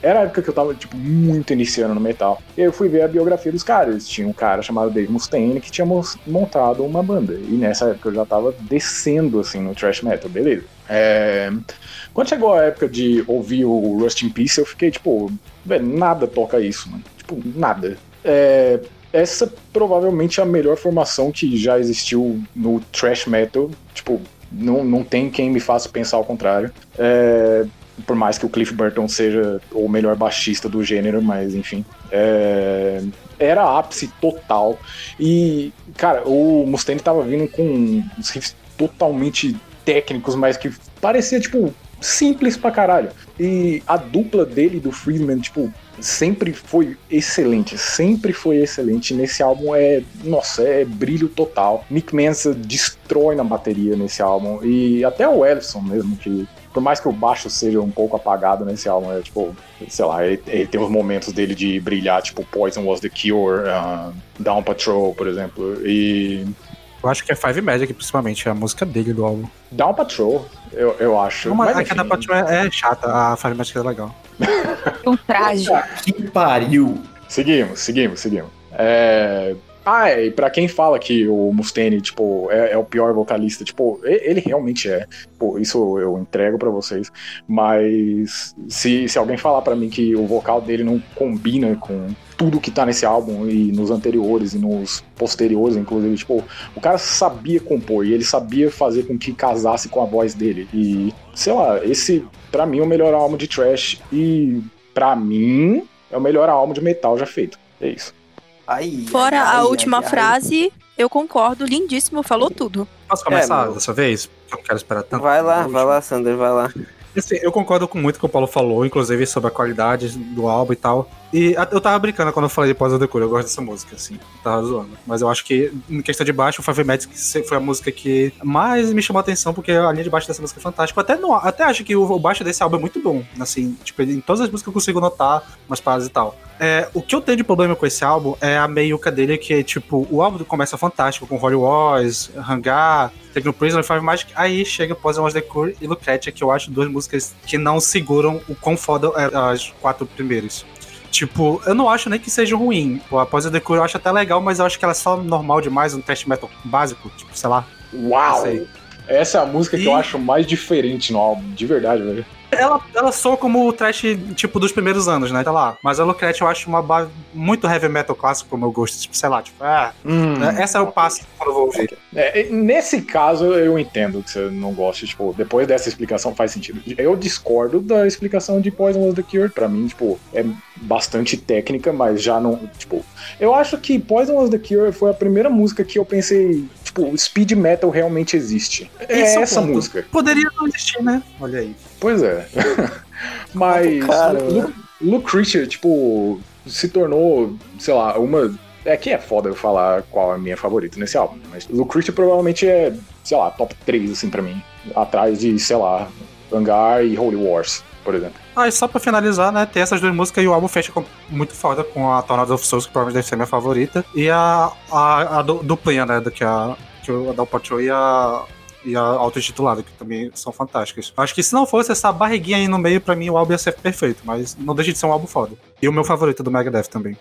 era a época que eu tava, tipo, muito iniciando no metal. E eu fui ver a biografia dos caras. Tinha um cara chamado Dave Mustaine que tinha montado uma banda. E nessa época eu já tava descendo, assim, no thrash metal, beleza. É, Quando chegou a época de ouvir o Rust in Peace, eu fiquei, tipo, nada toca isso, mano. Tipo, nada. É, essa provavelmente é a melhor formação que já existiu no thrash metal. Tipo, não, não tem quem me faça pensar ao contrário. É, por mais que o Cliff Burton seja o melhor baixista do gênero, mas enfim. É, era ápice total. E, cara, o Mustaine tava vindo com uns riffs totalmente técnicos, mas que parecia, tipo, simples pra caralho. E a dupla dele do Friedman, tipo, sempre foi excelente, sempre foi excelente. Nesse álbum é, nossa, é brilho total. Nick Mensa destrói na bateria nesse álbum e até o Ellison mesmo que por mais que o baixo seja um pouco apagado nesse álbum, é tipo, sei lá, ele, ele tem os momentos dele de brilhar, tipo Poison Was the Cure, uh, Down Patrol, por exemplo, e Eu acho que é Five Magic, principalmente, é a música dele do álbum. Down Patrol, eu, eu acho. Não, mas Mas, a enfim, Patrol é, é chata, a Five Magic é legal. Um traje. Que pariu. Seguimos, seguimos, seguimos. É... Ah, é, e pra quem fala que o Mustaine, tipo, é, é o pior vocalista, tipo, ele realmente é. Pô, isso eu entrego pra vocês. Mas se, se alguém falar pra mim que o vocal dele não combina com tudo que tá nesse álbum e nos anteriores e nos posteriores, inclusive, tipo, o cara sabia compor e ele sabia fazer com que casasse com a voz dele. E, sei lá, esse, pra mim, é o melhor álbum de trash e, pra mim, é o melhor álbum de metal já feito. É isso. Ai, Fora ai, a ai, última frase, eu concordo, lindíssimo, falou tudo. Posso começar É, dessa vez? Não quero esperar tanto. Vai lá, vai lá, Sander, vai lá. Assim, eu concordo com muito o que o Paulo falou, inclusive sobre a qualidade do álbum e tal. E eu tava brincando quando eu falei Pós da Cura, eu gosto dessa música, assim, tava zoando. Mas eu acho que, em questão de baixo, o se- foi a música que mais me chamou a atenção, porque a linha de baixo dessa música é fantástica. Eu até, não, até acho que o, baixo desse álbum é muito bom, assim, tipo, em todas as músicas eu consigo notar umas paradas e tal. É, o que eu tenho de problema com esse álbum é a meiuca dele, que é tipo, o álbum começa fantástico, com Holy Wars, Hangar, Techno Prisoner, Five Magic, aí chega Was the Cure e Lucretia, que eu acho duas músicas que não seguram o quão foda é as quatro primeiras. Tipo, eu não acho nem que seja ruim. Pô, a Poison the Cure eu acho até legal, mas eu acho que ela é só normal demais, um test metal básico, tipo, sei lá. Uau! Sei. Essa é a música que E- eu acho mais diferente no álbum, de verdade, velho. Ela, ela soa como o trash, tipo, dos primeiros anos, né? Tá lá. Mas a Lucretia eu acho uma base muito heavy metal clássico pro meu gosto. Tipo, sei lá, tipo, ah, essa é o passo quando eu vou ouvir. É, nesse caso, eu entendo que você não gosta, tipo, depois dessa explicação faz sentido. Eu discordo da explicação de Poison Was the Cure. Pra mim, tipo, é bastante técnica, mas já não, tipo... Eu acho que Poison Was the Cure foi a primeira música que eu pensei, tipo, speed metal realmente existe. É Esse é essa ponto. música. Poderia não existir, né? Olha aí. Pois é. Mas Cara, Lu- Lucretia, tipo, se tornou, sei lá, uma. É que é foda eu falar qual é a minha favorita nesse álbum, mas Lucretia provavelmente é, sei lá, top 3, assim, pra mim. Atrás de, sei lá, Hangar e Holy Wars, por exemplo. Ah, e só pra finalizar, né? Tem essas duas músicas e o álbum fecha com, muito foda com a Tornado of Souls, que provavelmente deve ser a minha favorita. E a, a, a du- duplinha, né? Do que a, que o- a Down Patrol e a, e a autotitulada, que também são fantásticas. Acho que se não fosse essa barriguinha aí no meio, pra mim o álbum ia ser perfeito, mas não deixa de ser um álbum foda. E o meu favorito do Megadeth também.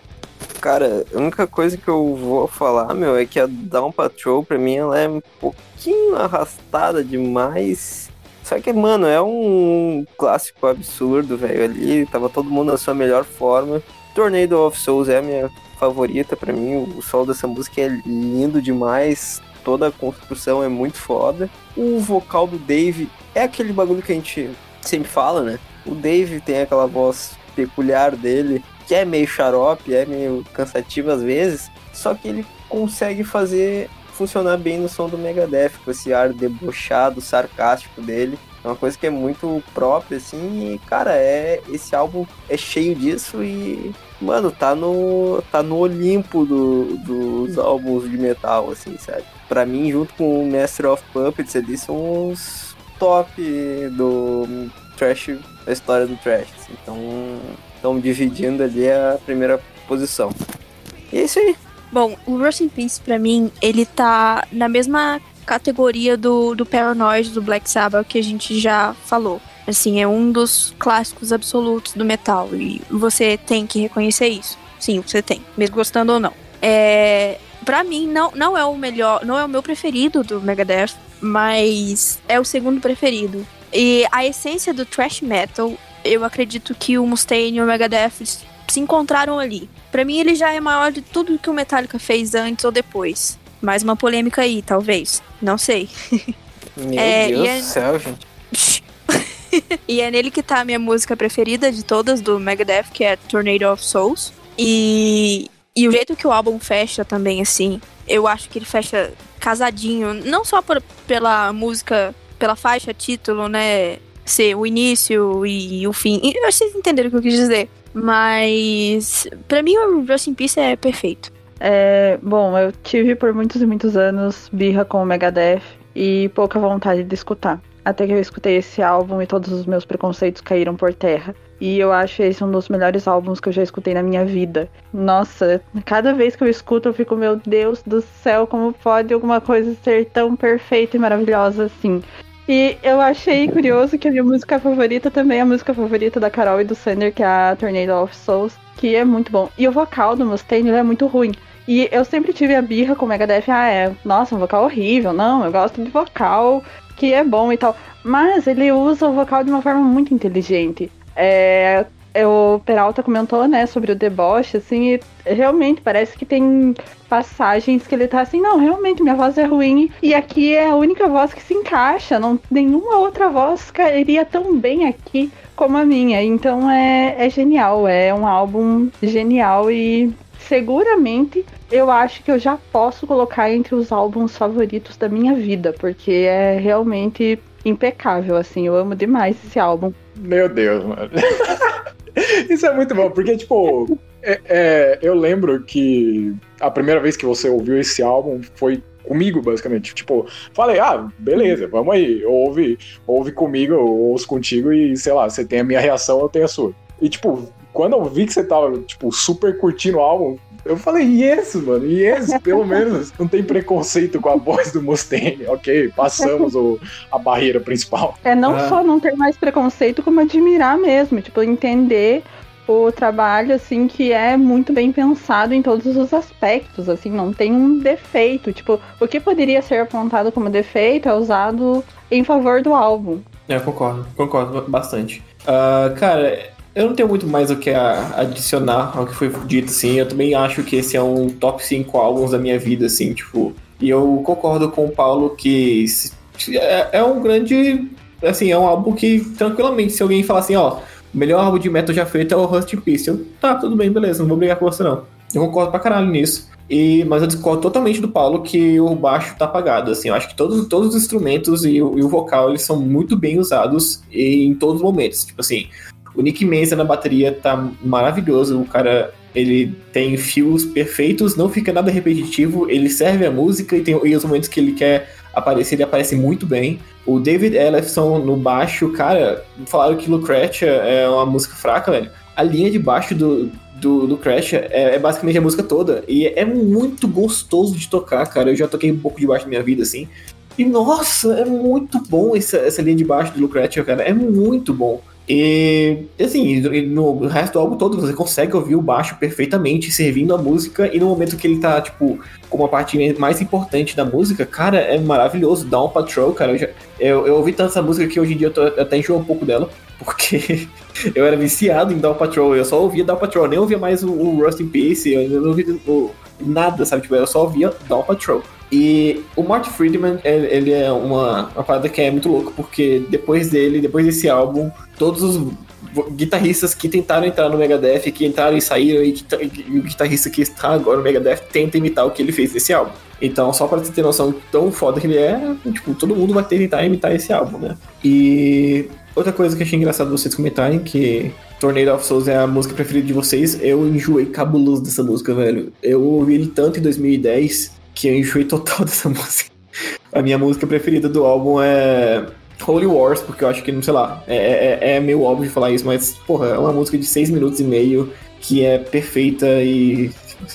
Cara, a única coisa que eu vou falar, meu, é que a Down Patrol, pra mim, ela é um pouquinho arrastada demais. Só que, mano, é um clássico absurdo, velho. Ali tava todo mundo na sua melhor forma. Tornado of Souls é a minha favorita pra mim. O solo dessa música é lindo demais. Toda a construção é muito foda. O vocal do Dave é aquele bagulho que a gente sempre fala, né? O Dave tem aquela voz peculiar dele, que é meio xarope, é meio cansativo às vezes, só que ele consegue fazer funcionar bem no som do Megadeth, com esse ar debochado, sarcástico dele. É uma coisa que é muito própria, assim, e, cara, é, esse álbum é cheio disso e, mano, tá no, tá no Olimpo do, dos álbuns de metal, assim, sabe? Pra mim, junto com o Master of Puppets, eles são os top do trash, da história do trash. assim. Então, estão dividindo ali a primeira posição. E é isso aí. Bom, o Rust in Peace, pra mim, ele tá na mesma categoria do, do Paranoid, do Black Sabbath, que a gente já falou. Assim, é um dos clássicos absolutos do metal. E você tem que reconhecer isso. Sim, você tem, mesmo gostando ou não. É, para mim, não, não é o melhor, não é o meu preferido do Megadeth, mas é o segundo preferido. E a essência do thrash metal, eu acredito que o Mustaine e o Megadeth se encontraram ali. Pra mim, ele já é maior de tudo que o Metallica fez antes ou depois. Mais uma polêmica aí, talvez. Não sei. Meu É, Deus é- do céu, gente. e é nele que tá a minha música preferida de todas do Megadeth, que é Tornado of Souls. E, e o jeito que o álbum fecha também, assim, eu acho que ele fecha casadinho. Não só por- pela música, pela faixa, título, né? Ser o início e o fim. E vocês entenderam o que eu quis dizer. Mas, pra mim, o Rust in Peace é perfeito. É, bom, eu tive por muitos e muitos anos birra com o Megadeth e pouca vontade de escutar. Até que eu escutei esse álbum e todos os meus preconceitos caíram por terra. E eu acho esse um dos melhores álbuns que eu já escutei na minha vida. Nossa, cada vez que eu escuto eu fico, meu Deus do céu, como pode alguma coisa ser tão perfeita e maravilhosa assim? E eu achei curioso que a minha música favorita também é a música favorita da Carol e do Sander, que é a Tornado of Souls, que é muito bom. E o vocal do Mustaine é muito ruim. E eu sempre tive a birra com o Megadeth, ah, é, nossa, um vocal horrível, não, eu gosto de vocal que é bom e tal. Mas ele usa o vocal de uma forma muito inteligente. É, é, o Peralta comentou, né, sobre o deboche, assim, e realmente parece que tem passagens que ele tá assim, não, realmente minha voz é ruim e aqui é a única voz que se encaixa, não nenhuma outra voz cairia tão bem aqui como a minha. Então é, é genial, é um álbum genial e seguramente eu acho que eu já posso colocar entre os álbuns favoritos da minha vida, porque é realmente impecável, assim, eu amo demais esse álbum. Meu Deus, mano. Isso é muito bom, porque, tipo, é- é, eu lembro que a primeira vez que você ouviu esse álbum foi comigo, basicamente. Tipo, falei, ah, beleza, vamos aí, ouve, ouve comigo, ouço contigo e, sei lá, você tem a minha reação, eu tenho a sua. E, tipo, quando eu vi que você tava, tipo, super curtindo o álbum, eu falei, yes, mano, yes, pelo menos não tem preconceito com a voz do Mustaine, ok, passamos o, a barreira principal. É não Ah. só não ter mais preconceito, como admirar mesmo, tipo, entender o trabalho, assim, que é muito bem pensado em todos os aspectos, assim, não tem um defeito. Tipo, o que poderia ser apontado como defeito é usado em favor do álbum. É, eu concordo, concordo bastante. Ah, cara, eu não tenho muito mais o que adicionar ao que foi dito, assim. Eu também acho que esse é um top 5 álbuns da minha vida, assim, tipo. E eu concordo com o Paulo que é, é um grande. Assim, é um álbum que, tranquilamente, se alguém falar assim, ó, o melhor álbum de metal já feito é o Rust in Peace. Eu, tá, tudo bem, beleza, não vou brigar com você, não. Eu concordo pra caralho nisso. E, mas eu discordo totalmente do Paulo que o baixo tá apagado. Assim, eu acho que todos, todos os instrumentos e o, e o vocal eles são muito bem usados em todos os momentos. Tipo assim, o Nick Menza na bateria tá maravilhoso. O cara ele tem fios perfeitos, não fica nada repetitivo. Ele serve a música e tem e os momentos que ele quer aparecer, ele aparece muito bem. O David Ellefson no baixo, cara, falaram que Lucretia é uma música fraca, velho. A linha de baixo do, do, do Crash é, é basicamente a música toda. E é muito gostoso de tocar, cara. Eu já toquei um pouco de baixo na minha vida, assim. E nossa, é muito bom essa, essa linha de baixo do Lucretia, cara. É muito bom. E assim, no resto do álbum todo você consegue ouvir o baixo perfeitamente, servindo a música, e no momento que ele tá, tipo, como a parte mais importante da música, cara, é maravilhoso. Down Patrol, cara, eu, já- eu, eu ouvi tanto essa música que hoje em dia eu tô, eu até enjoo um pouco dela, porque eu era viciado em Down Patrol, eu só ouvia Down Patrol, eu nem ouvia mais o, o Rust in Peace, eu não ouvia o- nada, sabe? Tipo, eu só ouvia Down Patrol. E o Marty Friedman, ele, é uma, uma parada que é muito louca, porque depois dele, depois desse álbum, todos os guitarristas que tentaram entrar no Megadeth, que entraram e saíram, e, e o guitarrista que está agora no Megadeth tenta imitar o que ele fez nesse álbum. Então, só pra você ter noção tão foda que ele é, tipo, todo mundo vai tentar imitar esse álbum, né? E outra coisa que achei engraçado vocês comentarem, que Tornado of Souls é a música preferida de vocês, eu enjoei cabuloso dessa música, velho. Eu ouvi ele tanto em 2010 que eu enjoei total dessa música. A minha música preferida do álbum é Holy Wars, porque eu acho que, sei lá, é, é, é meio óbvio falar isso, mas, porra, é uma música de 6 minutos e meio que é perfeita e,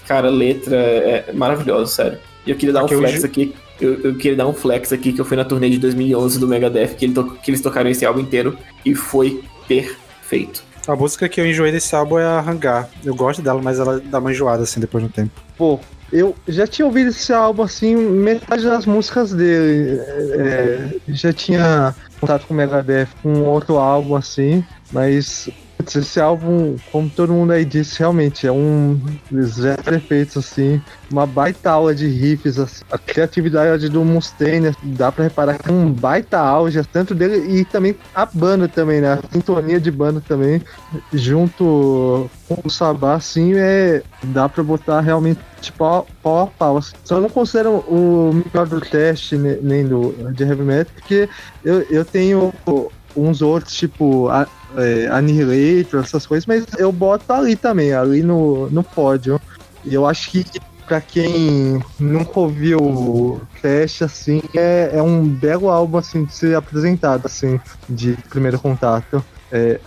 cara, letra é maravilhosa, sério. E eu queria dar um Aqui flex hoje- aqui. Eu, eu queria dar um flex aqui que eu fui na turnê de 2011 do Megadeth, que, ele to- que eles tocaram esse álbum inteiro e foi perfeito. A música que eu enjoei desse álbum é a Hangar. Eu gosto dela, mas ela dá uma enjoada assim depois de um tempo. Pô, eu já tinha ouvido esse álbum assim, metade das músicas dele. É, já tinha contato com o Megadeth com outro álbum assim, mas esse álbum, como todo mundo aí disse, realmente é um zero efeitos assim, uma baita aula de riffs, assim. a criatividade do Mustaine, dá pra reparar que é um baita auge, tanto dele e também a banda também, né? A sintonia de banda também, junto com o Sabá, assim, é, dá pra botar realmente pau, pau a pau. assim. Só não considero o melhor do teste ne- nem do de heavy metal, porque eu, eu tenho uns outros, tipo é, Annihilator, essas coisas, mas eu boto ali também, ali no, no pódio. E eu acho que pra quem nunca ouviu o teste, assim, é, é um belo álbum, assim, de ser apresentado, assim, de primeiro contato. É,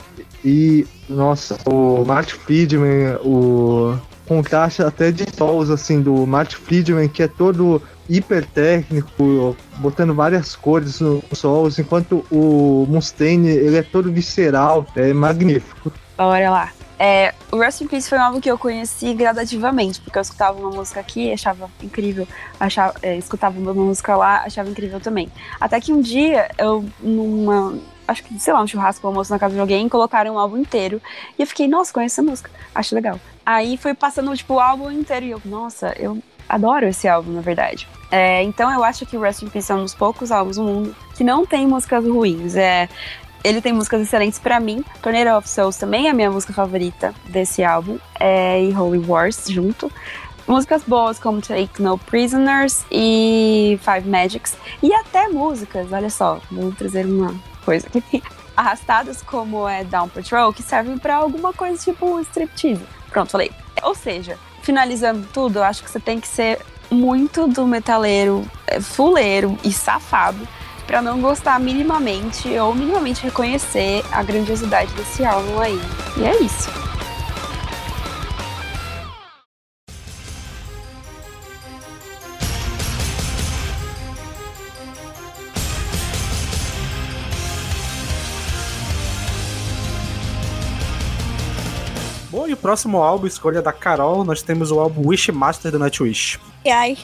e, nossa, o Mark Friedman, o contraste até de solos, assim, do Mark Friedman, que é todo hiper técnico, botando várias cores nos solos, enquanto o Mustaine, ele é todo visceral, é magnífico. Bora lá. É, o Rest in Peace foi um álbum que eu conheci gradativamente, porque eu escutava uma música aqui, achava incrível, achava, é, escutava uma música lá, achava incrível também. Até que um dia, eu, numa, acho que, sei lá, um churrasco, um almoço na casa de alguém, colocaram um álbum inteiro, e eu fiquei, nossa, conheço essa música, acho legal. Aí foi passando, tipo, o álbum inteiro, e eu, nossa, eu adoro esse álbum, na verdade. É, então eu acho que Rest in Peace é um dos poucos álbuns do mundo que não tem músicas ruins, é... Ele tem músicas excelentes pra mim. Tornado of Souls também é a minha música favorita desse álbum. É, e Holy Wars junto. Músicas boas como Take No Prisoners e Five Magics. E até músicas, olha só, vou trazer uma coisa aqui. Arrastadas como é Down Patrol, que servem pra alguma coisa tipo striptease. Pronto, falei. Ou seja, finalizando tudo, eu acho que você tem que ser muito do metaleiro, é, fuleiro e safado pra não gostar minimamente ou minimamente reconhecer a grandiosidade desse álbum aí. E é isso. E o próximo álbum, escolha da Carol, nós temos o álbum Wishmaster do Nightwish. E ai,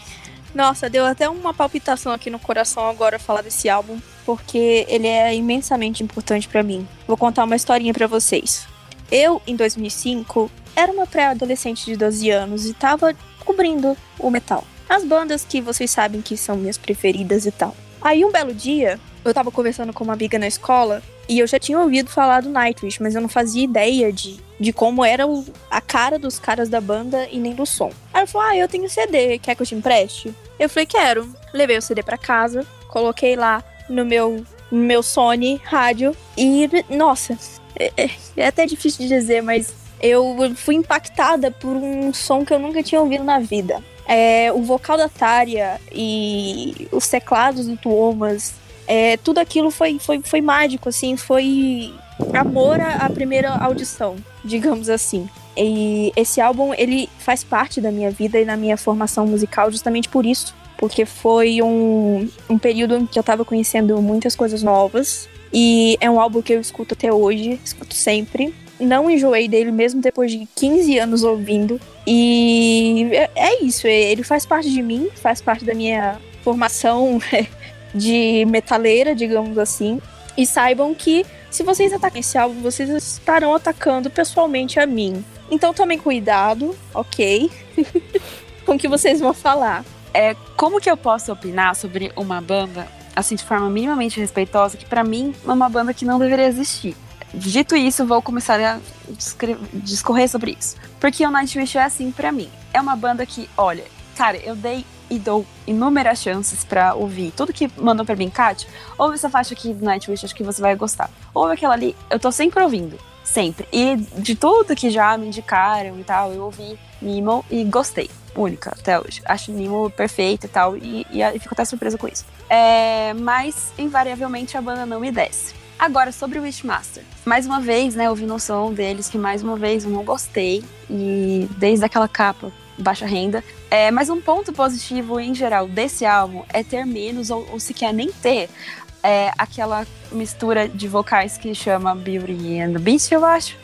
nossa, deu até uma palpitação aqui no coração agora falar desse álbum, porque ele é imensamente importante pra mim. Vou contar uma historinha pra vocês. Eu, em 2005, era uma pré-adolescente de 12 anos e tava cobrindo o metal. As bandas que vocês sabem que são minhas preferidas e tal. Aí um belo dia, eu tava conversando com uma amiga na escola e eu já tinha ouvido falar do Nightwish, mas eu não fazia ideia de, de como era o- a cara dos caras da banda e nem do som. Aí ela falou: Ah, eu tenho CD, quer que eu te empreste? Eu falei: Quero. Levei o CD pra casa, coloquei lá no meu, no meu Sony rádio e, nossa, é, é- é até difícil de dizer, mas eu fui impactada por um som que eu nunca tinha ouvido na vida. É, o vocal da Tária e os teclados do Thomas, é, tudo aquilo foi, foi, foi mágico, assim, foi amor à primeira audição, digamos assim. E esse álbum, ele faz parte da minha vida e na minha formação musical justamente por isso. Porque foi um, um período em que eu tava conhecendo muitas coisas novas. E é um álbum que eu escuto até hoje, escuto sempre. Não enjoei dele mesmo depois de 15 anos ouvindo. E é, é isso, ele faz parte de mim, faz parte da minha formação de metaleira, digamos assim. E saibam que se vocês atacarem esse álbum, vocês estarão atacando pessoalmente a mim. Então tomem cuidado, ok? com o que vocês vão falar. É, como que eu posso opinar sobre uma banda, assim, de forma minimamente respeitosa, que pra mim é uma banda que não deveria existir? Dito isso, vou começar a discorrer sobre isso. Porque o Nightwish é assim pra mim. É uma banda que, olha, cara, eu dei e dou inúmeras chances pra ouvir tudo que mandam pra mim, Kat, ouve essa faixa aqui do Nightwish, acho que você vai gostar. Ouve aquela ali, eu tô sempre ouvindo. Sempre. E de tudo que já me indicaram e tal, eu ouvi Nemo e gostei. Única até hoje. Acho Nemo perfeito e tal, e, e, e fico até surpresa com isso. É, mas, invariavelmente, a banda não me desce. Agora, sobre o Wishmaster. Mais uma vez, né, ouvi no som deles que mais uma vez eu não gostei. E desde aquela capa baixa renda. É, mas um ponto positivo em geral desse álbum é ter menos, ou, ou sequer nem ter, é, aquela mistura de vocais que chama Beauty and the Beast, eu acho.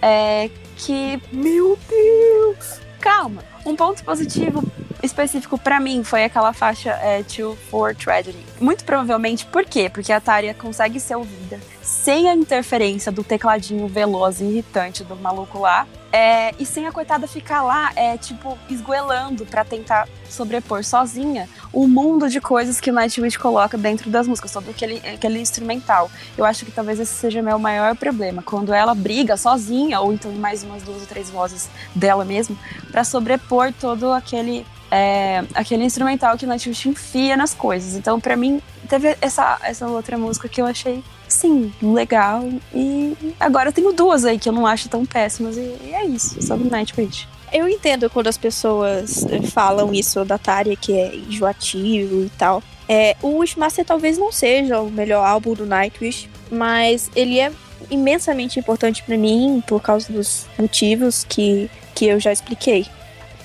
É, que. Meu Deus! Calma! Um ponto positivo específico pra mim foi aquela faixa é, Two for Tragedy. Muito provavelmente, por quê? Porque a Tária consegue ser ouvida sem a interferência do tecladinho veloz e irritante do maluco lá. é, e sem a coitada ficar lá, é, tipo, esgoelando pra tentar sobrepor sozinha o mundo de coisas que o Nightwish coloca dentro das músicas, todo aquele, aquele instrumental. Eu acho que talvez esse seja meu maior problema. Quando ela briga sozinha, ou então mais umas duas ou três vozes dela mesmo, pra sobrepor todo aquele é, aquele instrumental que o Nightwish enfia nas coisas. Então, pra mim, teve essa, essa outra música que eu achei, sim, legal. E agora eu tenho duas aí que eu não acho tão péssimas. E, e é isso, sobre Nightwish. Eu entendo quando as pessoas eh, falam isso da Tária, que é enjoativo e tal. É, o Wishmaster talvez não seja o melhor álbum do Nightwish, mas ele é imensamente importante pra mim por causa dos motivos que, que eu já expliquei.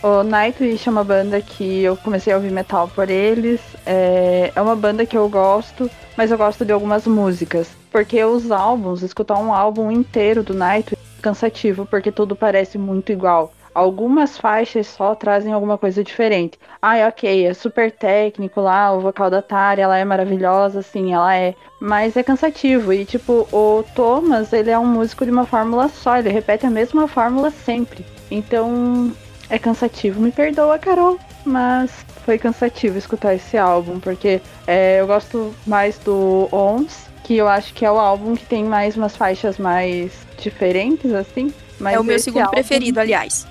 O Nightwish é uma banda que eu comecei a ouvir metal por eles. É, é uma banda que eu gosto, mas eu gosto de algumas músicas. Porque os álbuns, escutar um álbum inteiro do Nightwish é cansativo, porque tudo parece muito igual. Algumas faixas só trazem alguma coisa diferente. Ah, ok, é super técnico lá, o vocal da Tari, ela é maravilhosa, sim, ela é. Mas é cansativo. E, tipo, o Thomas, ele é um músico de uma fórmula só, ele repete a mesma fórmula sempre. Então, é cansativo. Me perdoa, Carol, mas foi cansativo escutar esse álbum, porque é, eu gosto mais do Ons, que eu acho que é o álbum que tem mais umas faixas mais diferentes, assim. Mas é o meu segundo álbum- preferido, aliás.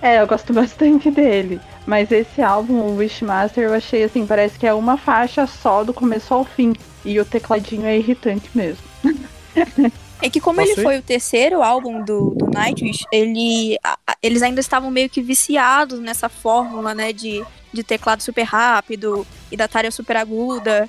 É, eu gosto bastante dele. Mas esse álbum, o Wishmaster, eu achei assim, parece que é uma faixa só do começo ao fim. E o tecladinho é irritante mesmo. É que como Posso ele ir? foi o terceiro álbum do, do Nightwish, ele, a- eles ainda estavam meio que viciados nessa fórmula, né, de, de teclado super rápido e da tarefa super aguda,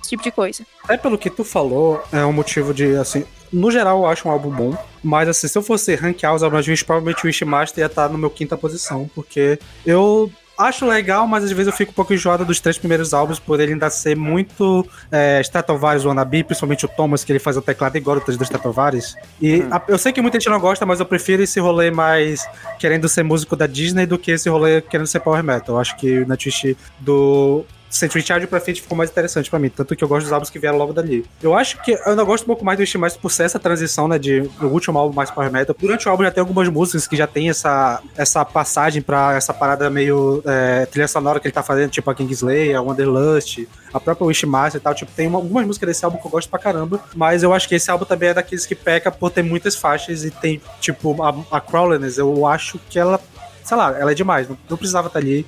esse tipo de coisa. Até pelo que tu falou, é um motivo de, assim, no geral eu acho um álbum bom, mas assim, se eu fosse rankear os álbuns de Wish, provavelmente o Wishmaster ia estar no meu quinta posição, porque eu acho legal, mas às vezes eu fico um pouco enjoado dos três primeiros álbuns por ele ainda ser muito é, Stratovarius wannabe, principalmente o Thomas, que ele faz o teclado igual dos do Stratovarius. E a- eu sei que muita gente não gosta, mas eu prefiro esse rolê mais querendo ser músico da Disney do que esse rolê querendo ser power metal. Eu acho que o Nightwish do Century Child pra frente ficou mais interessante pra mim, tanto que eu gosto dos álbuns que vieram logo dali. Eu acho que eu ainda gosto um pouco mais do mais por ser essa transição, né, de do último álbum mais power metal. Durante o álbum já tem algumas músicas que já tem essa, essa passagem pra essa parada meio é, trilha sonora que ele tá fazendo, tipo a Kingslayer, a Wanderlust, a própria Wishmaster e tal. Tipo, tem uma- algumas músicas desse álbum que eu gosto pra caramba, mas eu acho que esse álbum também é daqueles que peca por ter muitas faixas e tem, tipo, a, a Crawlerness, eu acho que ela sei lá, ela é demais, não, não precisava estar ali.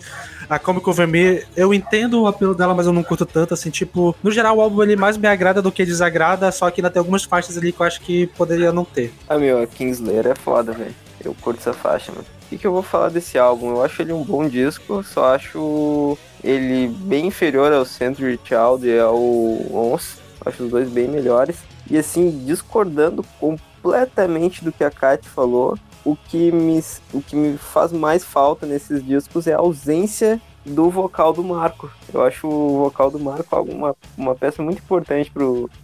A Comic Over Me, eu entendo o apelo dela, mas eu não curto tanto, assim, tipo, no geral o álbum ele mais me agrada do que desagrada, só que ainda tem algumas faixas ali que eu acho que poderia não ter. Ah, meu, a Kingslayer é foda, velho. Eu curto essa faixa, mano. O que, que eu vou falar desse álbum? Eu acho ele um bom disco, só acho ele bem inferior ao Century Child e ao Ons. Acho os dois bem melhores. E assim, discordando completamente do que a Kat falou, o que me, o que me faz mais falta nesses discos é a ausência do vocal do Marco. Eu acho o vocal do Marco uma, uma peça muito importante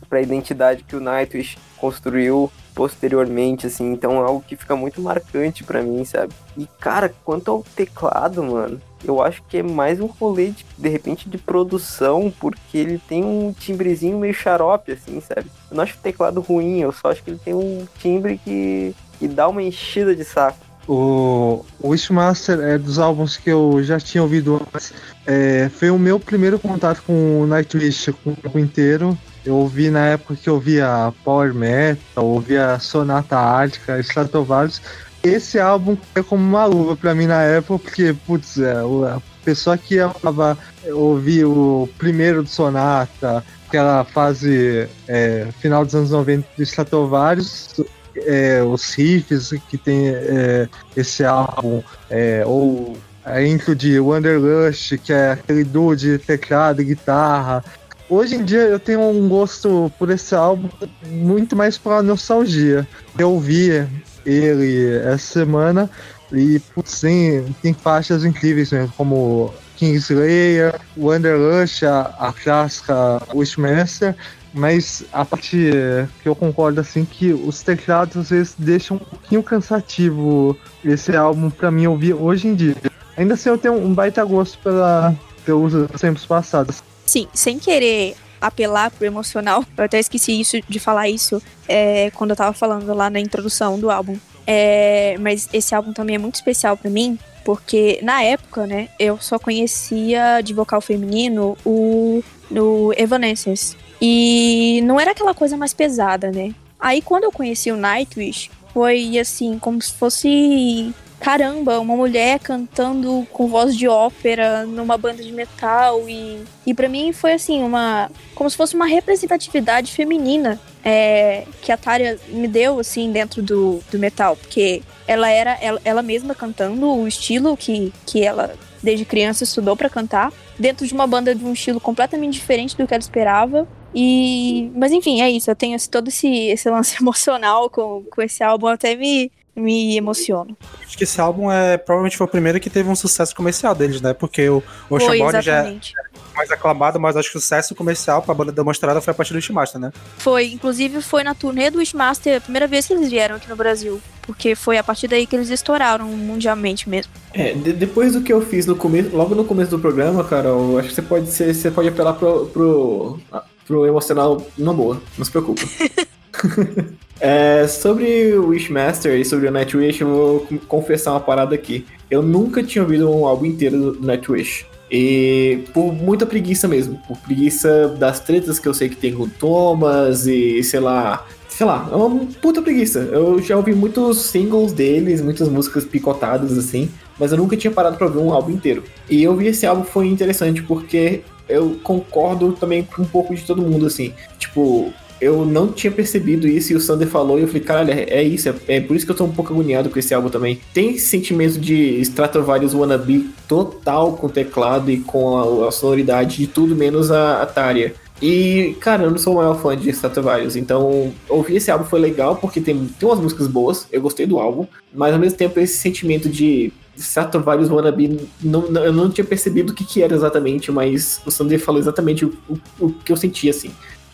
para a identidade que o Nightwish construiu posteriormente, assim. Então é algo que fica muito marcante pra mim, sabe? E, cara, quanto ao teclado, mano, eu acho que é mais um rolê, de, de repente, de produção, porque ele tem um timbrezinho meio xarope, assim, sabe? Eu não acho o teclado ruim, eu só acho que ele tem um timbre que, que dá uma enchida de saco. O, Wishmaster é dos álbuns que eu já tinha ouvido antes. É, foi o meu primeiro contato com o Nightwish com o inteiro. Eu ouvi na época que eu ouvia Power Metal, ouvia Sonata Ártica, Stratovarius. Esse álbum é como uma luva pra mim na época, porque, putz, é, a pessoa que amava ouvir o primeiro do Sonata, aquela fase é, final dos anos 90 do Stratovarius, é, os riffs que tem é, esse álbum, é, ou a intro de Wanderlust, que é aquele duo de teclado e guitarra. Hoje em dia eu tenho um gosto por esse álbum muito mais pela nostalgia. Eu ouvi ele essa semana E, putz, tem, tem faixas incríveis mesmo, como Kingslayer, Wanderlust, a, a clássica Wishmaster, mas a parte que eu concordo assim que os teclados às vezes deixam um pouquinho cansativo esse álbum pra mim ouvir hoje em dia. Ainda assim eu tenho um baita gosto pela pelos tempos passados. Sim, sem querer apelar pro emocional, eu até esqueci isso de falar isso é, quando eu tava falando lá na introdução do álbum. É, mas esse álbum também é muito especial pra mim, porque na época, né, eu só conhecia de vocal feminino o no Evanescence. E não era aquela coisa mais pesada, né? Aí quando eu conheci o Nightwish, foi assim, como se fosse caramba, uma mulher cantando com voz de ópera numa banda de metal. E e para mim foi assim uma como se fosse uma representatividade feminina é, que a Tária me deu assim dentro do, do metal, porque ela era ela, ela mesma cantando o estilo que que ela desde criança estudou para cantar dentro de uma banda de um estilo completamente diferente do que ela esperava e mas enfim é isso eu tenho todo esse esse lance emocional com, com esse álbum eu até me me emociono Acho que esse álbum é provavelmente foi o primeiro que teve um sucesso comercial deles, né? Porque o Ocean foi Born já é mais aclamado, mas acho que o sucesso comercial pra banda demonstrada foi a partir do Ultimaster, né? Foi, inclusive foi na turnê do Wishmaster a primeira vez que eles vieram aqui no Brasil. Porque foi a partir daí que eles estouraram mundialmente mesmo. É, de- depois do que eu fiz no começo, logo no começo do programa, Carol, acho que você pode ser, você pode apelar pro, pro, pro emocional na boa, não se preocupa. É, sobre o Wishmaster e sobre o Nightwish, eu vou confessar uma parada aqui. Eu nunca tinha ouvido um álbum inteiro do Nightwish. E por muita preguiça mesmo. Por preguiça das tretas que eu sei que tem com o Thomas e sei lá. Sei lá, é uma puta preguiça. Eu já ouvi muitos singles deles, muitas músicas picotadas assim, mas eu nunca tinha parado pra ouvir um álbum inteiro. E eu vi esse álbum foi interessante porque eu concordo também com um pouco de todo mundo assim. Tipo, eu não tinha percebido isso e o Sander falou e eu falei, caralho, é, é isso, é, é por isso que eu tô um pouco agoniado com esse álbum também. Tem esse sentimento de Stratovarius wannabe total com o teclado e com a, a sonoridade de tudo menos a, a. E, cara, eu não sou o maior fã de Stratovarius, então ouvir esse álbum foi legal porque tem, tem umas músicas boas, eu gostei do álbum, mas ao mesmo tempo esse sentimento de Stratovarius wannabe, não, não- eu não tinha percebido o que, que era exatamente, mas o Sander falou exatamente o, o, o que eu sentia, assim.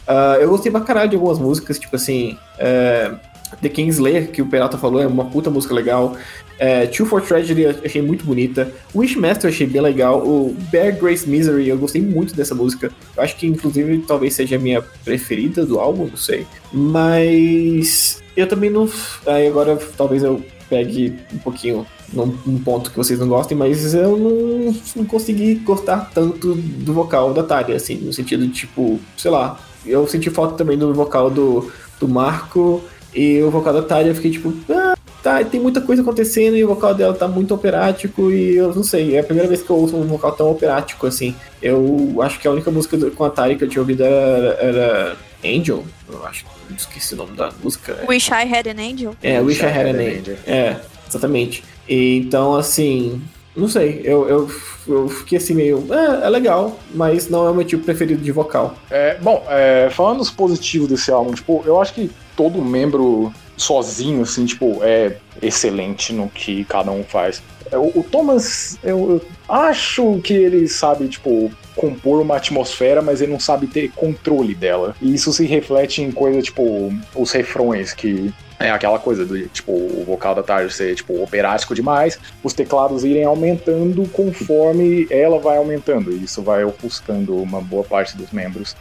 Ah, eu gostei pra caralho de algumas músicas, tipo assim, é, The Kingslayer, que o Peralta falou, é uma puta música legal. É, Two for Tragedy eu achei muito bonita. Wishmaster eu achei bem legal. O Bear Grace Misery eu gostei muito dessa música. Eu acho que inclusive talvez seja a minha preferida do álbum, não sei. Mas eu também não. Aí agora talvez eu pegue um pouquinho num, num ponto que vocês não gostem, mas eu não, não consegui gostar tanto do vocal da Tária, assim, no sentido de tipo, sei lá, eu senti falta também do vocal do, do Marco e o vocal da Tária, eu fiquei tipo, ah, tá, tem muita coisa acontecendo e o vocal dela tá muito operático e eu não sei, é a primeira vez que eu ouço um vocal tão operático assim. Eu acho que a única música com a Tária que eu tinha ouvido era, era Angel, eu acho, esqueci o nome da música. Wish I Had an Angel. É, Wish I Had an Angel. É, exatamente. E, então, assim, não sei, eu, eu, eu fiquei assim meio, é, é legal, mas não é o meu tipo preferido de vocal. É, bom, é, falando os positivos desse álbum, tipo, eu acho que todo membro sozinho, assim, tipo, é excelente no que cada um faz. É, O, o Thomas, eu, eu acho que ele sabe, tipo, compor uma atmosfera, mas ele não sabe ter controle dela. E isso se reflete em coisa, tipo, os refrões, que é aquela coisa do, tipo, o vocal da tarde ser, tipo, operático demais, os teclados irem aumentando conforme ela vai aumentando, e isso vai ofuscando uma boa parte dos membros.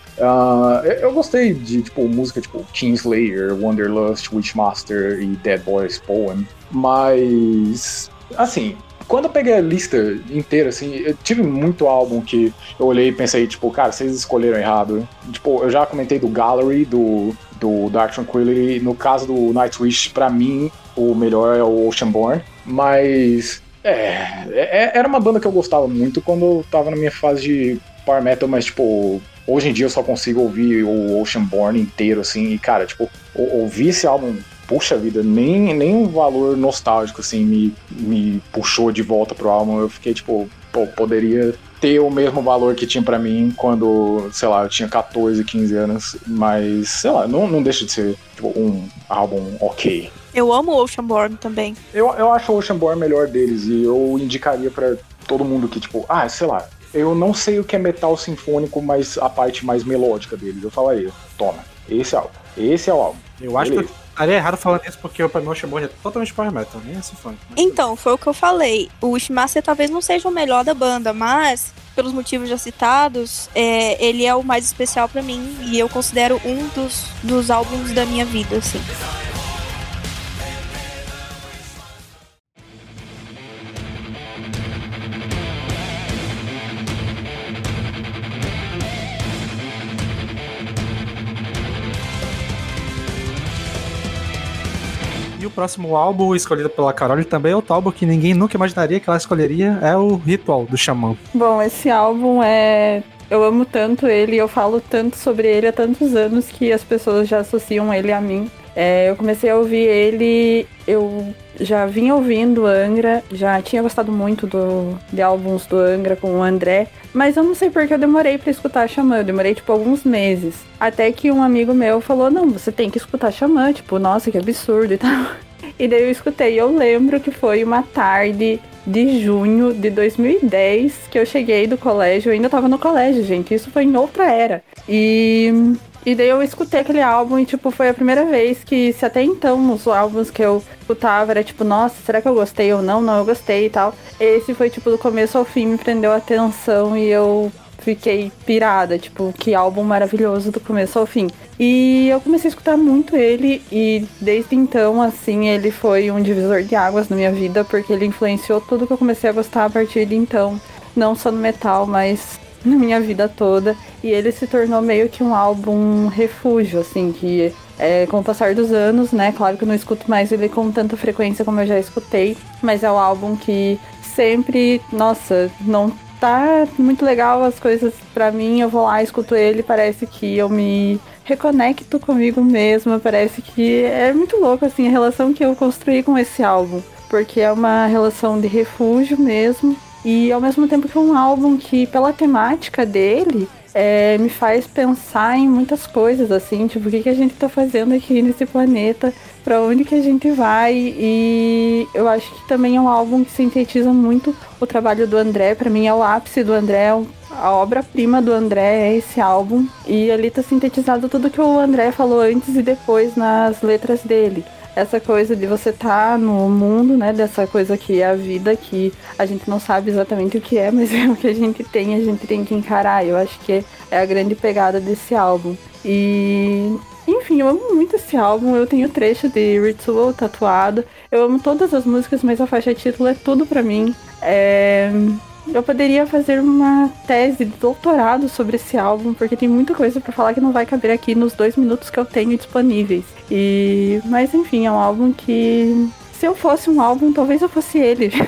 Eu- eu gostei de, tipo, música tipo Kingslayer, Wanderlust, Witchmaster e Dead Boys Poem, mas, assim, quando eu peguei a lista inteira, assim, eu tive muito álbum que eu olhei e pensei, tipo, cara, vocês escolheram errado. Tipo, eu já comentei do Gallery, do, do Dark Tranquility. No caso do Nightwish, pra mim, o melhor é o Oceanborn. Mas, é, é- era uma banda que eu gostava muito quando eu tava na minha fase de power metal, mas, tipo, hoje em dia eu só consigo ouvir o Oceanborn inteiro, assim, e, cara, tipo, ou- ouvir esse álbum puxa vida, nem, nem um valor nostálgico, assim, me, me puxou de volta pro álbum. Eu fiquei, tipo, pô, poderia ter o mesmo valor que tinha pra mim quando, sei lá, eu tinha 14, 15 anos, mas, sei lá, não, não deixa de ser, tipo, um álbum ok. Eu amo o Oceanborn também. Eu, eu acho o Oceanborn melhor deles e eu indicaria pra todo mundo que, tipo, ah, sei lá, eu não sei o que é metal sinfônico, mas a parte mais melódica deles. Eu falaria, toma, esse é o álbum. Esse é o álbum. Eu acho que eu Beleza. Estaria errado falando isso porque o Oceanborn é totalmente power metal, nem é sinfônico. Então, foi o que eu falei. O Ishimasa talvez não seja o melhor da banda, mas, pelos motivos já citados, é, ele é o mais especial pra mim e eu considero um dos, dos álbuns da minha vida, assim. Próximo álbum escolhido pela Carol também é outro álbum que ninguém nunca imaginaria que ela escolheria, é o Ritual, do Xamã. Bom, esse álbum é. Eu amo tanto ele, eu falo tanto sobre ele há tantos anos que as pessoas já associam ele a mim. É, eu comecei a ouvir ele, eu já vinha ouvindo Angra, já tinha gostado muito do, de álbuns do Angra com o André, mas eu não sei porque eu demorei pra escutar Xamã, eu demorei tipo alguns meses. Até que um amigo meu falou: Não, você tem que escutar Xamã, tipo, nossa, que absurdo e tal. E daí eu escutei. Eu lembro que foi uma tarde de junho de 2010 que eu cheguei do colégio. Eu ainda tava no colégio, gente. Isso foi em outra era. E, e daí eu escutei aquele álbum e, tipo, foi a primeira vez que, se até então os álbuns que eu escutava era tipo, nossa, será que eu gostei ou não? Não, eu gostei e tal. Esse foi, tipo, do começo ao fim, me prendeu a atenção e eu fiquei pirada, tipo, que álbum maravilhoso do começo ao fim. E eu comecei a escutar muito ele e desde então, assim, ele foi um divisor de águas na minha vida, porque ele influenciou tudo que eu comecei a gostar a partir de então, não só no metal, mas na minha vida toda. E ele se tornou meio que um álbum refúgio, assim, que é, com o passar dos anos, né? Claro que eu não escuto mais ele com tanta frequência como eu já escutei, mas é um álbum que sempre, nossa, não tá muito legal as coisas pra mim, eu vou lá, escuto ele, parece que eu me reconecto comigo mesma, parece que é muito louco assim a relação que eu construí com esse álbum, porque é uma relação de refúgio mesmo, e ao mesmo tempo que é um álbum que pela temática dele é, me faz pensar em muitas coisas, assim, tipo, o que, que a gente tá fazendo aqui nesse planeta, pra onde que a gente vai, e eu acho que também é um álbum que sintetiza muito o trabalho do André, pra mim é o ápice do André, a obra-prima do André é esse álbum, e ali tá sintetizado tudo que o André falou antes e depois nas letras dele essa coisa de você estar tá no mundo, né? Dessa coisa que é a vida, que a gente não sabe exatamente o que é, mas é o que a gente tem, a gente tem que encarar. Eu acho que é a grande pegada desse álbum. E. Enfim, eu amo muito esse álbum. Eu tenho trecho de Ritual tatuado. Eu amo todas as músicas, mas a faixa título é tudo pra mim. É. Eu poderia fazer uma tese de doutorado sobre esse álbum, porque tem muita coisa pra falar que não vai caber aqui nos dois minutos que eu tenho disponíveis. E, mas enfim, é um álbum que se eu fosse um álbum, talvez eu fosse ele.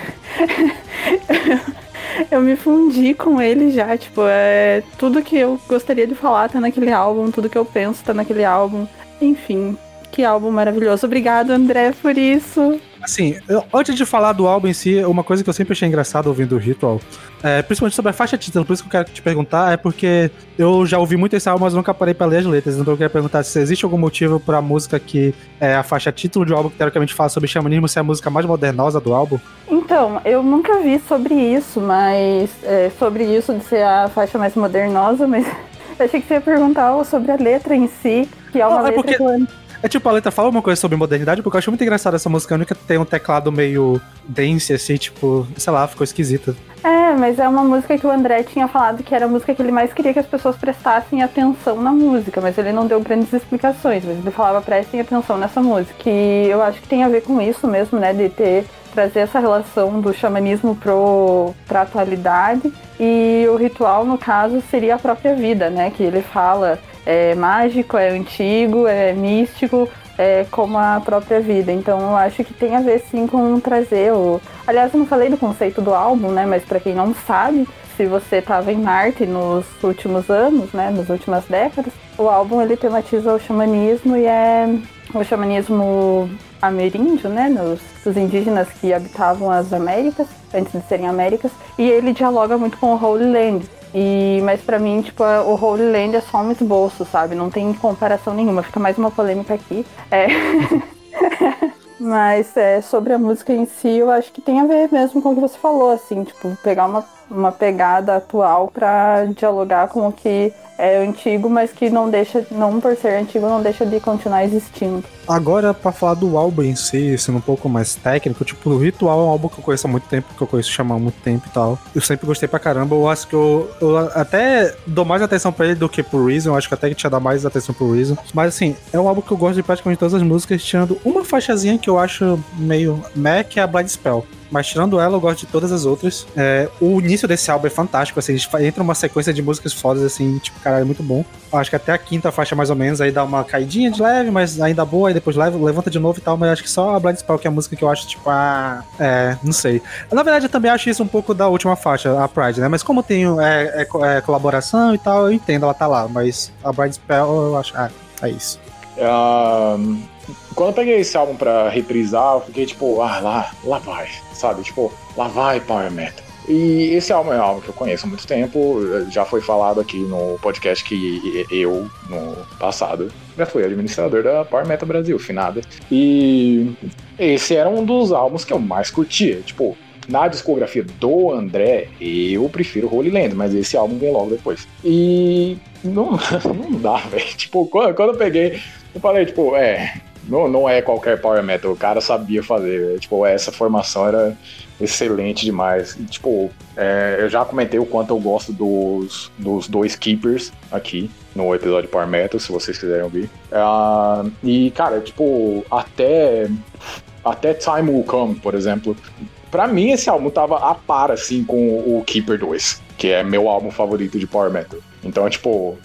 eu me fundi com ele já, tipo, é tudo que eu gostaria de falar tá naquele álbum, tudo que eu penso tá naquele álbum. Enfim, que álbum maravilhoso. Obrigado, André, por isso. Assim, eu- antes de falar do álbum em si, uma coisa que eu sempre achei engraçado ouvindo o Ritual, é, principalmente sobre a faixa título, por isso que eu quero te perguntar, é porque eu já ouvi muito esse álbum, mas nunca parei pra ler as letras. Então eu queria perguntar se existe algum motivo pra música que é a faixa título de um álbum que teoricamente fala sobre xamanismo ser a música mais modernosa do álbum. Então, eu nunca vi sobre isso, mas. é, sobre isso de ser a faixa mais modernosa, mas. Eu achei que você ia perguntar sobre a letra em si, que é uma Não, é letra porque- que eu É tipo, a letra fala uma coisa sobre modernidade, porque eu acho muito engraçado essa música, a única tem um teclado meio dance, assim, tipo, sei lá, ficou esquisita. É, mas é uma música que o André tinha falado que era a música que ele mais queria que as pessoas prestassem atenção na música, mas ele não deu grandes explicações, mas ele falava prestem atenção nessa música. Que eu acho que tem a ver com isso mesmo, né? De ter trazer essa relação do xamanismo pro, pra atualidade. E o ritual, no caso, seria a própria vida, né? Que ele fala é mágico, é antigo, é místico, é como a própria vida. Então eu acho que tem a ver sim com trazer o. Aliás, eu não falei do conceito do álbum, né? Mas para quem não sabe, se você estava em Marte nos últimos anos, né? Nas últimas décadas, o álbum ele tematiza o xamanismo e é o xamanismo ameríndio, né? Nos, indígenas que habitavam as Américas, antes de serem Américas, e ele dialoga muito com o Holy Land. E, mas pra mim, tipo, a- o Holy Land é só um esboço, sabe? Não tem comparação nenhuma. Fica mais uma polêmica aqui. É. Mas é, sobre a música em si, eu acho que tem a ver mesmo com o que você falou, assim, tipo, pegar uma, uma pegada atual pra dialogar com o que é antigo, mas que não deixa, não por ser antigo, não deixa de continuar existindo. Agora, pra falar do álbum em si, sendo um pouco mais técnico, tipo, o Ritual é um álbum que eu conheço há muito tempo, que eu conheço chamar há muito tempo e tal. Eu sempre gostei pra caramba, eu acho que eu, eu até dou mais atenção pra ele do que pro Reason, eu acho que até que tinha dar mais atenção pro Reason. Mas assim, é um álbum que eu gosto de praticamente todas as músicas, tirando uma faixazinha que eu acho meio meh, que é a Blind Spell. Mas tirando ela, eu gosto de todas as outras. É, o início desse álbum é fantástico, assim, entra uma sequência de músicas fodas, assim, tipo, caralho, é muito bom. Acho que até a quinta faixa, mais ou menos, aí dá uma caidinha de leve, mas ainda boa, aí depois leva, levanta de novo e tal, mas acho que só a Blind Spell, que é a música que eu acho, tipo, ah, é, não sei. Na verdade, eu também acho isso um pouco da última faixa, a Pride, né? Mas como tem é, é, é colaboração e tal, eu entendo, ela tá lá, mas a Blind Spell, eu acho, ah, é isso. Ahn, quando eu peguei esse álbum pra reprisar, eu fiquei tipo, ah, lá, lá vai, sabe? Tipo, lá vai Power Metal. E esse álbum é um álbum que eu conheço há muito tempo, já foi falado aqui no podcast que eu, no passado, já fui administrador da Power Metal Brasil, finada. E esse era um dos álbuns que eu mais curtia. Tipo, na discografia do André, eu prefiro Holy Land, mas esse álbum vem logo depois. E não, não dá, velho. Tipo, quando, quando eu peguei, eu falei, tipo, é, não, não é qualquer power metal, o cara sabia fazer. véio. Tipo, essa formação era excelente demais. E, tipo, é, eu já comentei o quanto eu gosto dos, dos dois Keepers aqui no episódio Power Metal, se vocês quiserem ouvir. Ah, e, cara, tipo, até, até Time Will Come, por exemplo, Pra mim, esse álbum tava a par, assim, com o Keeper 2, que é meu álbum favorito de Power Metal. Então, tipo,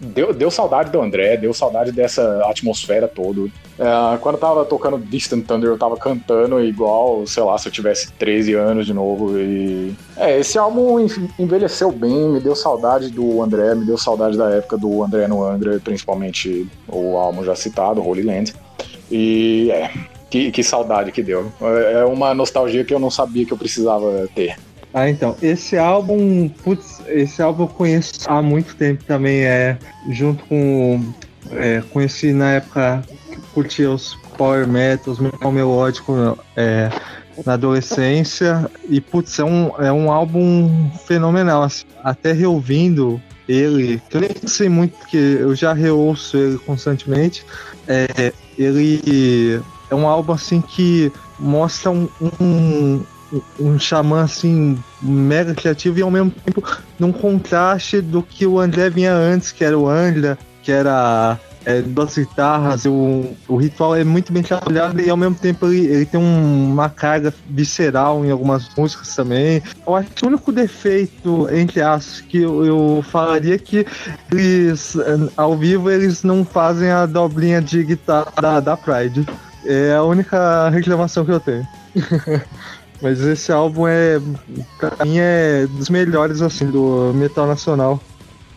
deu, deu saudade do André, deu saudade dessa atmosfera toda. É, quando eu tava tocando Distant Thunder, eu tava cantando igual, sei lá, se eu tivesse 13 anos de novo. E. É, esse álbum en- envelheceu bem, me deu saudade do André, me deu saudade da época do André no Angra, principalmente o álbum já citado, Holy Land. E é. Que, que saudade que deu. É uma nostalgia que eu não sabia que eu precisava ter. Ah, então, esse álbum, putz, esse álbum eu conheço há muito tempo também, é, junto com, é, conheci na época que curtia os power metals, metal melódico, é, na adolescência, e putz, é um, é um álbum fenomenal, assim, até reouvindo ele, que eu nem sei muito, porque eu já reouço ele constantemente, é, ele é um álbum assim que mostra um, um, um xamã assim mega criativo e ao mesmo tempo num contraste do que o André vinha antes, que era o Angra, que era é, duas guitarras, o, o ritual é muito bem trabalhado e ao mesmo tempo ele, ele tem um- uma carga visceral em algumas músicas também. Eu acho que o único defeito, entre aspas, que eu, eu falaria é que eles, ao vivo, eles não fazem a dobrinha de guitarra da, da Pride. É a única reclamação que eu tenho. Mas esse álbum é, pra mim, é dos melhores, assim, do metal nacional.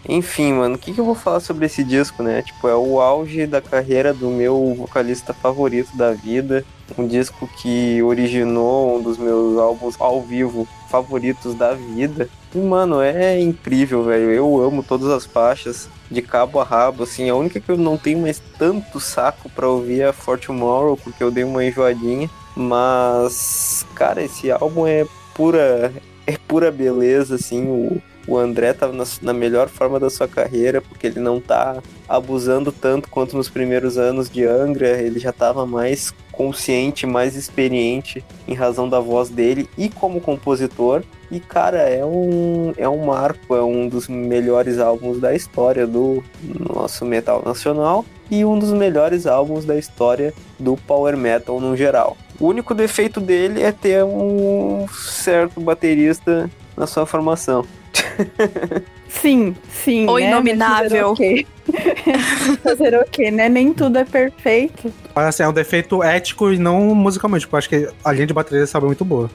Enfim, mano, o que, que eu vou falar sobre esse disco, né? Tipo, é o auge da carreira do meu vocalista favorito da vida. Um disco que originou um dos meus álbuns ao vivo favoritos da vida. E, mano, é incrível, velho. Eu amo todas as faixas, de cabo a rabo, assim. A única que eu não tenho mais tanto saco pra ouvir é a For Tomorrow, porque eu dei uma enjoadinha. Mas, cara, esse álbum é pura, é pura beleza, assim. O, o André tá na, na melhor forma da sua carreira, porque ele não tá abusando tanto quanto nos primeiros anos de Angra. Ele já tava mais consciente, mais experiente em razão da voz dele e como compositor. E, cara, é um, é um marco, é um dos melhores álbuns da história do nosso metal nacional e um dos melhores álbuns da história do power metal no geral. O único defeito dele é ter um certo baterista na sua formação. Sim, sim. O né? Inominável. Fazer o quê? fazer o quê, né? Nem tudo é perfeito. Mas assim, é um defeito ético e não musicalmente, porque eu acho que a linha de bateria sabe muito boa.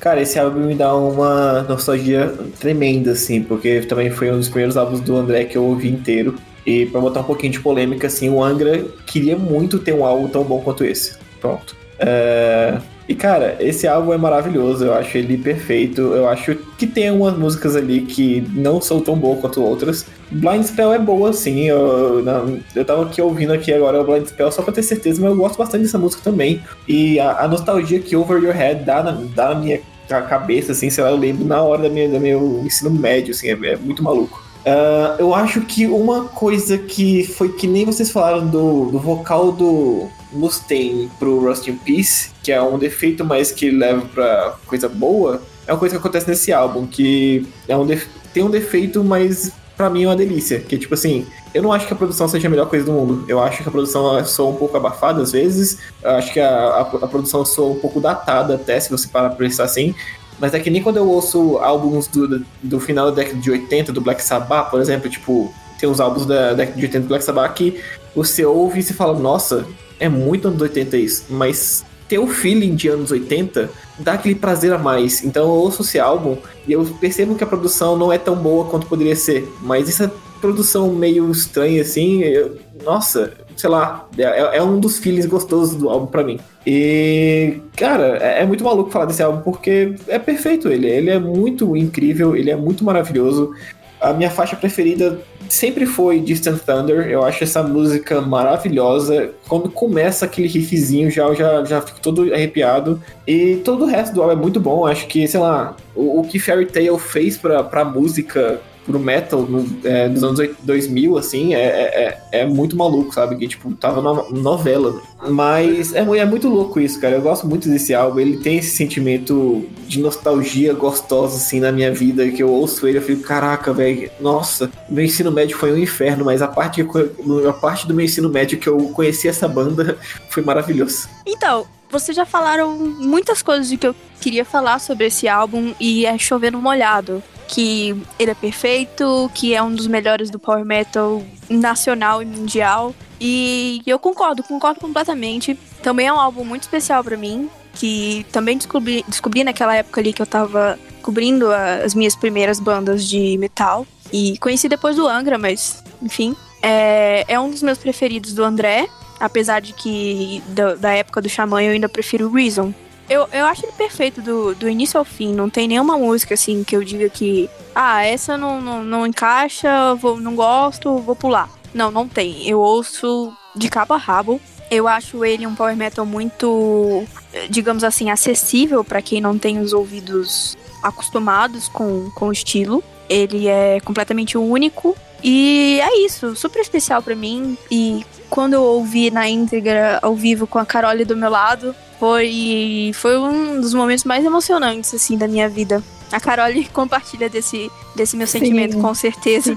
Cara, esse álbum me dá uma nostalgia tremenda, assim, porque também foi um dos primeiros álbuns do André que eu ouvi inteiro. E pra botar um pouquinho de polêmica, assim, o Angra queria muito ter um álbum tão bom quanto esse. Pronto. É, E cara, esse álbum é maravilhoso, eu acho ele perfeito. Eu acho que tem umas músicas ali que não são tão boas quanto outras. Blind Spell é boa, sim. Eu, não- eu tava aqui ouvindo aqui agora o Blind Spell só pra ter certeza, mas eu gosto bastante dessa música também. E a, a nostalgia que Over Your Head dá na, dá na minha cabeça, assim, sei lá, eu lembro na hora da minha, do meu ensino médio, assim, é, é muito maluco. Ah, eu acho que uma coisa que foi que nem vocês falaram do, do vocal do Mustaine pro Rust in Peace, que é um defeito, mas que leva pra coisa boa, é uma coisa que acontece nesse álbum, que é um tem um defeito, mas pra mim é uma delícia. Que tipo assim, eu não acho que a produção seja a melhor coisa do mundo. Eu acho que a produção soa um pouco abafada às vezes. Eu acho que a, a, a produção soa um pouco datada até, se você parar pra pensar assim. Mas é que nem quando eu ouço álbuns do, do final da década de 80, do Black Sabbath, por exemplo, tipo, tem uns álbuns da década de 80 do Black Sabbath que você ouve e você fala, nossa, é muito anos 80 isso, mas ter o feeling de anos 80 dá aquele prazer a mais. Então eu ouço esse álbum e eu percebo que a produção não é tão boa quanto poderia ser, mas essa produção meio estranha assim, eu- nossa, sei lá, é, é um dos feelings gostosos do álbum pra mim. E, cara, é, é muito maluco falar desse álbum porque é perfeito ele. Ele é muito incrível, ele é muito maravilhoso. A minha faixa preferida sempre foi Distant Thunder. Eu acho essa música maravilhosa. Quando começa aquele riffzinho, já, eu já, já fico todo arrepiado. E todo o resto do álbum é muito bom. Acho que, sei lá, o, o que Fairy Tail fez pra, pra música, pro metal no, é, dos anos 2000, assim, é, é, é muito maluco, sabe? Que, tipo, tava na novela. Mas é, é muito louco isso, cara. Eu gosto muito desse álbum. Ele tem esse sentimento de nostalgia gostosa, assim, na minha vida. Que eu ouço ele e fico, caraca, velho, nossa, meu ensino médio foi um inferno, mas a parte, a parte do meu ensino médio que eu conheci essa banda foi maravilhoso. Então, vocês já falaram muitas coisas de que eu queria falar sobre esse álbum e é chovendo molhado. Que ele é perfeito, que é um dos melhores do power metal nacional e mundial. E eu concordo, concordo completamente. Também é um álbum muito especial pra mim, que também descobri, descobri naquela época ali que eu tava cobrindo as minhas primeiras bandas de metal. E conheci depois do Angra, mas enfim. É, é um dos meus preferidos do André, apesar de que da, da época do Xamã eu ainda prefiro o Reason. Eu, eu acho ele perfeito do, do início ao fim, não tem nenhuma música assim que eu diga que, ah, essa não, não, não encaixa, vou, não gosto, vou pular. Não, não tem. Eu ouço de cabo a rabo. Eu acho ele um power metal muito, digamos assim, acessível para quem não tem os ouvidos acostumados com, com o estilo. Ele é completamente único e é isso, super especial pra mim. E quando eu ouvi na íntegra ao vivo com a Carole do meu lado, foi foi um dos momentos mais emocionantes assim da minha vida. A Carole compartilha desse desse meu Sim. sentimento com certeza.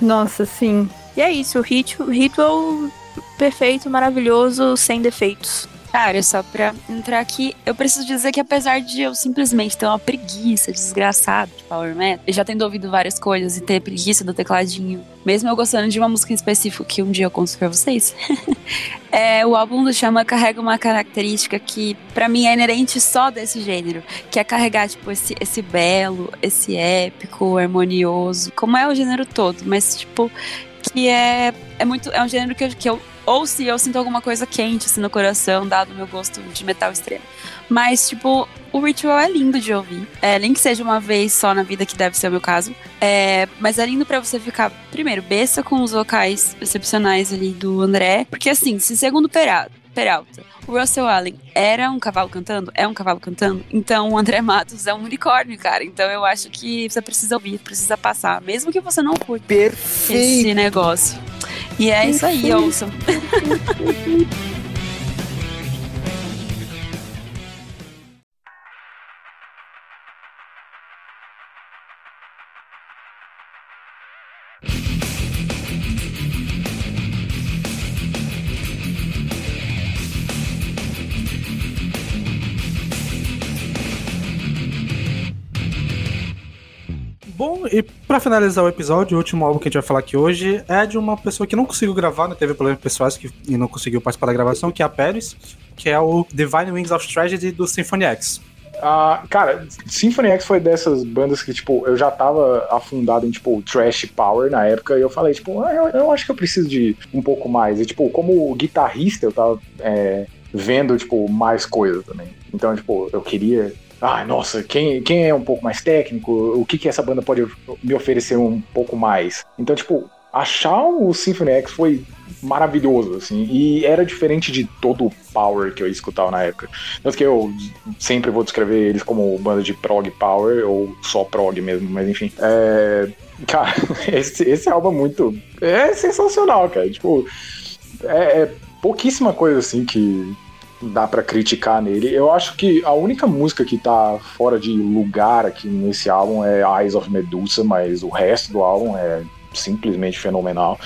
Nossa, sim. E é isso, o Ritual, Ritual perfeito, maravilhoso, sem defeitos. Cara, só pra entrar aqui, eu preciso dizer que apesar de eu simplesmente ter uma preguiça desgraçada de Power Metal, já tendo ouvido várias coisas e ter preguiça do tecladinho, mesmo eu gostando de uma música em específico que um dia eu conto pra vocês, é, o álbum do Chama carrega uma característica que pra mim é inerente só desse gênero, que é carregar, tipo, esse, esse belo, esse épico, harmonioso, como é o gênero todo, mas, tipo, que é, é muito. É um gênero que eu, que eu ou se eu sinto alguma coisa quente assim no coração, dado o meu gosto de metal extremo. Mas, tipo, o Ritual é lindo de ouvir. É, nem que seja uma vez só na vida, que deve ser o meu caso. É, mas é lindo pra você ficar, primeiro, besta com os vocais excepcionais ali do André. Porque, assim, se segundo Peralta, Peralta o Russell Allen era um cavalo cantando, é um cavalo cantando, então o André Matos é um unicórnio, cara. Então eu acho que você precisa ouvir, precisa passar, mesmo que você não curta esse negócio. E é isso aí, ouçam. Bom, e pra finalizar o episódio, o último álbum que a gente vai falar aqui hoje é de uma pessoa que não conseguiu gravar, né? Teve problemas pessoais que, e não conseguiu participar da gravação, que é a Paris, que é o Divine Wings of Tragedy do Symphony X. Ah, cara, Symphony X foi dessas bandas que, tipo, eu já tava afundado em, tipo, trash power na época, e eu falei, tipo, ah, eu, eu acho que eu preciso de um pouco mais. E, tipo, como guitarrista, eu tava é, vendo, tipo, mais coisa também. Então, tipo, eu queria. Ai, nossa, quem, quem é um pouco mais técnico? O que, que essa banda pode me oferecer um pouco mais? Então, tipo, achar o Symphony X foi maravilhoso, assim, e era diferente de todo o power que eu escutava na época. Tanto que eu sempre vou descrever eles como banda de prog power, ou só prog mesmo, mas enfim. É, Cara, esse, esse álbum é muito. É sensacional, cara. Tipo, é, é pouquíssima coisa assim que dá pra criticar nele. Eu acho que a única música que tá fora de lugar aqui nesse álbum é Eyes of Medusa, mas o resto do álbum é simplesmente fenomenal.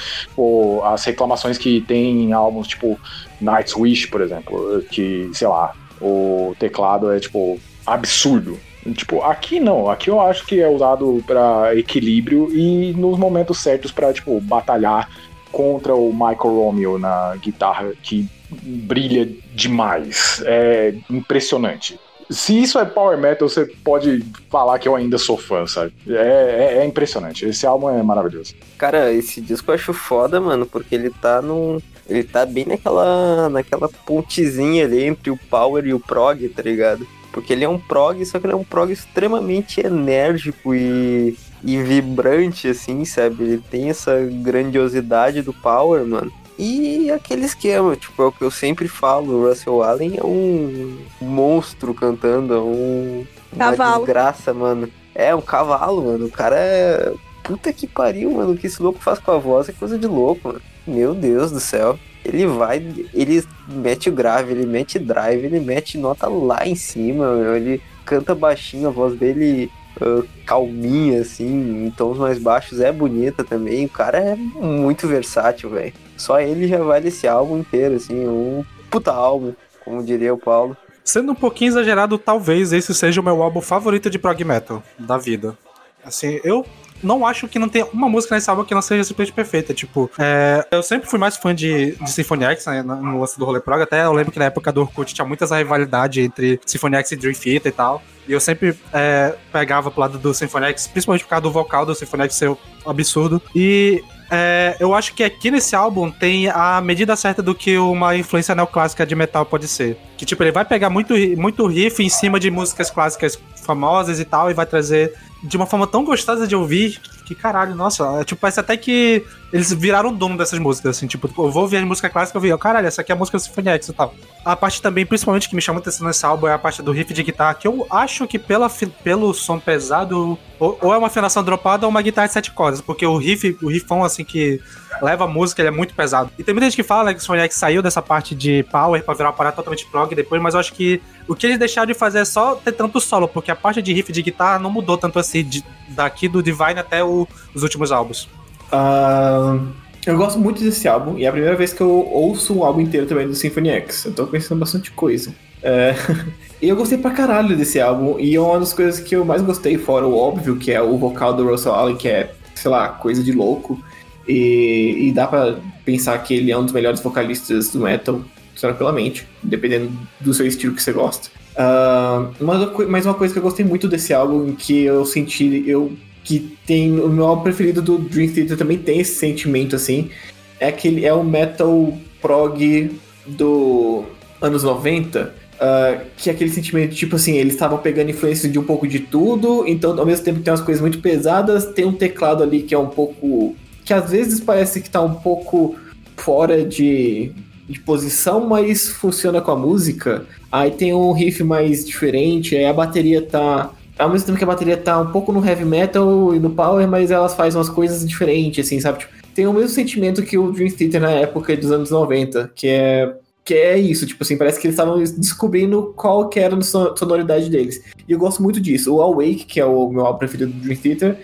As reclamações que tem em álbuns tipo Night's Wish, por exemplo, que, sei lá, o teclado é tipo absurdo. Tipo, aqui não, aqui eu acho que é usado para equilíbrio e nos momentos certos para tipo batalhar contra o Michael Romeo na guitarra que brilha demais. É impressionante. Se isso é power metal, você pode falar que eu ainda sou fã, sabe? É, é, é impressionante. Esse álbum é maravilhoso. Cara, esse disco eu acho foda, mano, porque ele tá num. Ele tá bem naquela. naquela pontezinha ali entre o power e o prog, tá ligado? Porque ele é um prog, só que ele é um prog extremamente enérgico e, e vibrante, assim, sabe? Ele tem essa grandiosidade do power, mano. E aquele esquema, tipo, é o que eu sempre falo, o Russell Allen é um monstro cantando, é um... Uma Cavalo. desgraça, mano. É, um cavalo, mano. O cara é... Puta que pariu, mano. O que esse louco faz com a voz é coisa de louco, mano. Meu Deus do céu. Ele vai, ele mete o grave, ele mete drive, ele mete nota lá em cima, meu. ele canta baixinho, a voz dele ah, calminha, assim, em tons mais baixos, é bonita também. O cara é muito versátil, velho. Só ele já vale esse álbum inteiro, assim, um puta álbum, como diria o Paulo. Sendo um pouquinho exagerado, talvez esse seja o meu álbum favorito de prog metal da vida. Assim, eu não acho que não tenha uma música nesse álbum que não seja simplesmente perfeita. Tipo, é, eu sempre fui mais fã de, de Symphony X, né, no lance do rolê prog. Até eu lembro que na época do Orkut tinha muita essa rivalidade entre Symphony X e Dream Theater e tal. E eu sempre é, pegava pro lado do Symphony X, principalmente por causa do vocal do Symphony X ser absurdo. E é, eu acho que aqui nesse álbum tem a medida certa do que uma influência neoclássica de metal pode ser. Que, tipo, ele vai pegar muito, muito riff em cima de músicas clássicas famosas e tal, e vai trazer de uma forma tão gostosa de ouvir que, caralho, nossa, é, tipo, parece até que eles viraram dono dessas músicas, assim, tipo, eu vou ouvir a música clássica, eu vi, caralho, essa aqui é a música Symphony X e tal. A parte também, principalmente, que me chama atenção nesse álbum é a parte do riff de guitarra, que eu acho que pela, pelo som pesado, ou, ou é uma afinação dropada ou uma guitarra de sete cordas, porque o riff, o riffão, assim, que leva a música, ele é muito pesado. E tem muita gente que fala né, que o Symphony X saiu dessa parte de power pra virar uma parada totalmente prog depois, mas eu acho que o que eles deixaram de fazer é só ter tanto solo, porque a parte de riff de guitarra não mudou tanto assim, de- daqui do Divine até o- os últimos álbuns. Ah, eu gosto muito desse álbum e é a primeira vez que eu ouço um álbum inteiro também do Symphony X. Eu tô conhecendo bastante coisa. É, E eu gostei pra caralho desse álbum e é uma das coisas que eu mais gostei, fora o óbvio, que é o vocal do Russell Allen, que é, sei lá, coisa de louco. E, e dá pra pensar que ele é um dos melhores vocalistas do metal, tranquilamente, dependendo do seu estilo que você gosta. Ah, mas, mas uma coisa que eu gostei muito desse álbum, que eu senti, eu que tem o meu preferido do Dream Theater também tem esse sentimento assim, é que ele é o metal prog do anos 90. ah, que é aquele sentimento, tipo assim, eles estavam pegando influência de um pouco de tudo, então ao mesmo tempo que tem umas coisas muito pesadas, tem um teclado ali que é um pouco. que às vezes parece que tá um pouco fora de, de posição, mas funciona com a música. Aí tem um riff mais diferente, aí a bateria tá. Ao mesmo tempo que a bateria tá um pouco no heavy metal e no power, mas elas fazem umas coisas diferentes, assim, sabe? Tipo, tem o mesmo sentimento que o Dream Theater na época dos anos 90, que é. Que é isso, tipo assim, parece que eles estavam descobrindo qual que era a so- sonoridade deles. E eu gosto muito disso. O Awake, que é o meu álbum preferido do Dream Theater,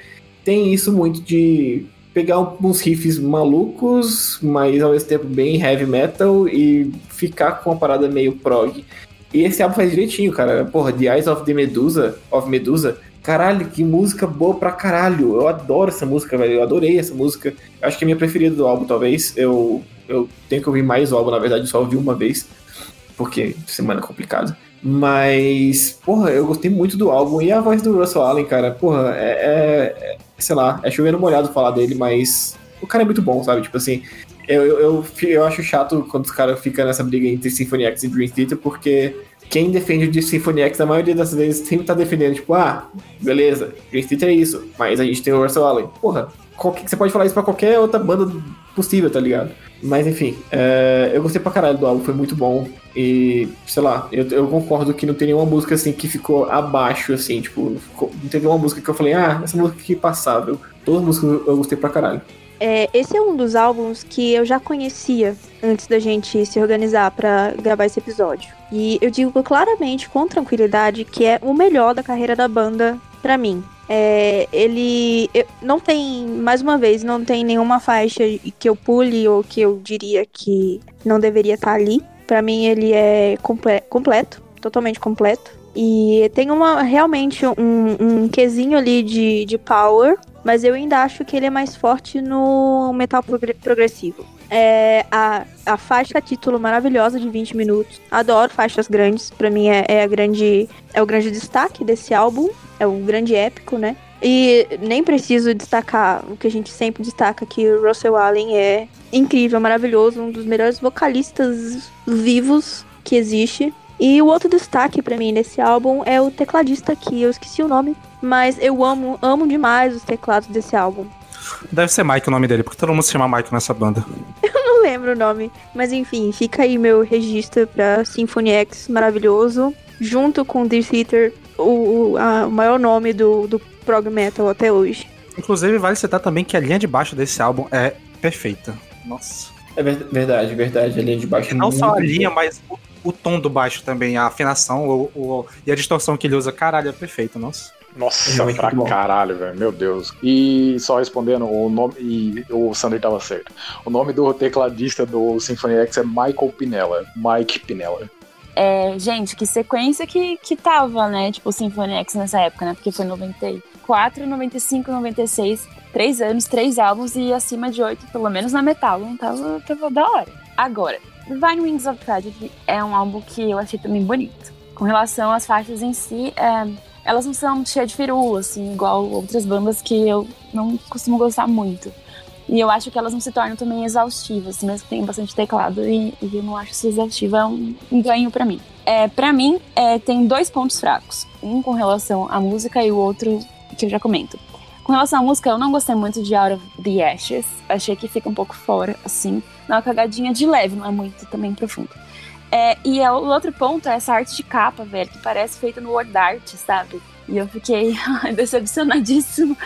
tem isso muito de pegar uns riffs malucos, mas ao mesmo tempo bem heavy metal e ficar com uma parada meio prog. E esse álbum faz direitinho, cara. Porra, The Eyes of the Medusa, of Medusa. Caralho, que música boa pra caralho. Eu adoro essa música, velho. Eu adorei essa música. Eu acho que é a minha preferida do álbum, talvez. Eu, eu tenho que ouvir mais o álbum, na verdade, só ouvi uma vez. Porque semana é complicada. Mas, porra, eu gostei muito do álbum. E a voz do Russell Allen, cara, porra, é, é- é- sei lá, é chovendo molhado falar dele, mas o cara é muito bom, sabe? Tipo assim, eu, eu, eu, acho chato quando os caras ficam nessa briga entre Symphony X e Dream Theater, porque quem defende de Symphony X, na maioria das vezes, sempre tá defendendo, tipo, ah, beleza, Dream Theater é isso, mas a gente tem o Russell Allen. Porra, qualquer- você pode falar isso pra qualquer outra banda possível, tá ligado? Mas enfim, é, eu gostei pra caralho do álbum, foi muito bom. E, sei lá, eu, eu concordo que não tem nenhuma música assim que ficou abaixo, assim, tipo, ficou- não teve uma música que eu falei, ah, essa música aqui é passável. Todas as músicas eu gostei pra caralho. É, esse é um dos álbuns que eu já conhecia antes da gente se organizar pra gravar esse episódio. E eu digo claramente, com tranquilidade, que é o melhor da carreira da banda pra mim. É, ele eu- não tem, mais uma vez, não tem nenhuma faixa que eu pule ou que eu diria que não deveria estar ali. Pra mim, ele é comple- completo, totalmente completo. E tem uma realmente um, um quesinho ali de, de power, mas eu ainda acho que ele é mais forte no metal progre- progressivo. É a, a faixa título maravilhosa de 20 minutos. Adoro faixas grandes. Pra mim é, é a grande é o grande destaque desse álbum, é o grande épico, né? E nem preciso destacar o que a gente sempre destaca que o Russell Allen é incrível, maravilhoso, um dos melhores vocalistas vivos que existe. E o outro destaque pra mim nesse álbum é o tecladista que eu esqueci o nome, mas eu amo, amo demais os teclados desse álbum. Deve ser Mike o nome dele, porque todo mundo se chama Mike nessa banda. Não lembro o nome, mas enfim, fica aí meu registro pra Symphony X maravilhoso, junto com The Theater, o, o, a- o maior nome do, do prog metal até hoje. Inclusive, vale citar também que a linha de baixo desse álbum é perfeita. Nossa. É ver- verdade, verdade, a linha de baixo é Não só a linha, boa. mas o, o tom do baixo também, a afinação o, o- e a distorção que ele usa. Caralho, é perfeito, nossa. Nossa, Realmente pra caralho, velho. Meu Deus. E só respondendo, o nome. E o Sander tava certo. O nome do tecladista do Symphony X é Michael Pinella. Mike Pinella. É, gente, que sequência que, que tava, né? Tipo, o Symphony X nessa época, né? Porque foi 94, 95, 96. Três anos, três álbuns e acima de oito, pelo menos na metal. Não tava, tava da hora. Agora, Divine Wings of Tragedy é um álbum que eu achei também bonito. Com relação às faixas em si, é, elas não são cheias de firula, assim, igual outras bandas que eu não costumo gostar muito. E eu acho que elas não se tornam também exaustivas, mesmo que tenham bastante teclado. E, e eu não acho isso exaustivo, é um, um ganho pra mim. É, para mim, é, tem dois pontos fracos. Um com relação à música e o outro que eu já comento. Com relação à música, eu não gostei muito de Out of the Ashes. Achei que fica um pouco fora, assim. Dá uma cagadinha de leve, não é muito também profundo. É, e é, o outro ponto é essa arte de capa, velho, que parece feita no Word Art, sabe? E eu fiquei decepcionadíssimo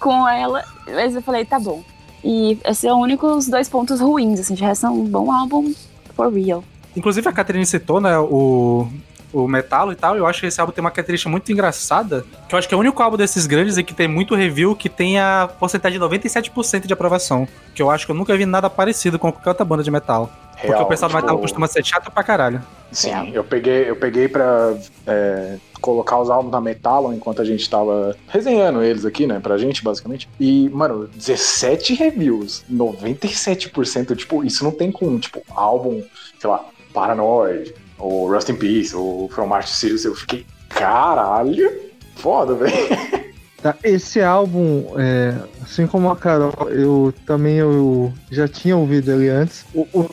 com ela. Mas eu falei, tá bom. E esses são os únicos dois pontos ruins, assim. De resto, é um bom álbum for real. Inclusive, a Catherine citou, né, o, o Metalo e tal. Eu acho que esse álbum tem uma característica muito engraçada. Que eu acho que é o único álbum desses grandes e que tem muito review que tem a porcentagem de 97% de aprovação. Que eu acho que eu nunca vi nada parecido com qualquer outra banda de metal. Porque Real, o pessoal do tipo, metal costuma ser chato pra caralho. Sim, eu peguei, eu peguei pra é, colocar os álbuns na Metalon enquanto a gente tava resenhando eles aqui, né, pra gente, basicamente. E, mano, 17 reviews, 97%, tipo, isso não tem com, tipo, álbum, sei lá, Paranoid, ou Rust in Peace, ou From Mars to Sirius. Eu fiquei, caralho, foda, velho. Tá, esse álbum, é, assim como a Carol, eu também eu já tinha ouvido ele antes. O, o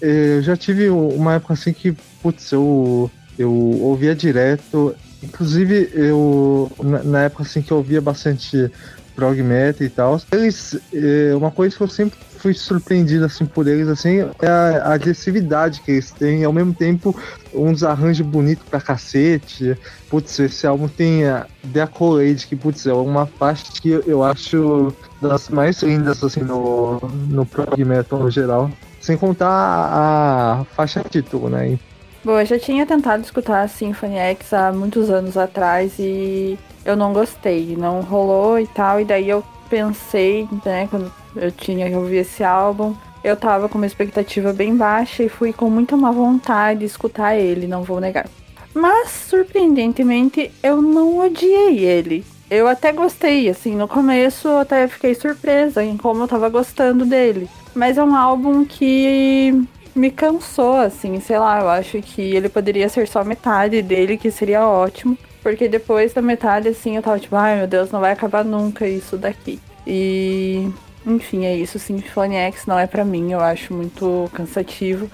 é, eu já tive uma época assim que, putz, eu, eu ouvia direto. Inclusive, eu, na, na época assim que eu ouvia bastante prog metal e tal, eles, é, uma coisa que eu sempre fui surpreendido assim por eles assim é a, agressividade que eles têm, ao mesmo tempo uns arranjos bonitos pra cacete. Putz, esse álbum tem a The Accolade, que putz, é uma faixa que eu acho das mais lindas assim no, no prog metal no geral. Sem contar a, a faixa título, né? Bom, eu já tinha tentado escutar a Symphony X há muitos anos atrás e eu não gostei, não rolou e tal. E daí eu pensei, né, quando eu tinha que ouvir esse álbum, eu tava com uma expectativa bem baixa e fui com muita má vontade de escutar ele, não vou negar. Mas, surpreendentemente, eu não odiei ele. Eu até gostei, assim, no começo eu até fiquei surpresa em como eu tava gostando dele. Mas é um álbum que me cansou, assim, sei lá, eu acho que ele poderia ser só metade dele, que seria ótimo. Porque depois da metade, assim, eu tava tipo, ai meu Deus, não vai acabar nunca isso daqui. E, enfim, é isso. Symphony X não é pra mim, eu acho muito cansativo.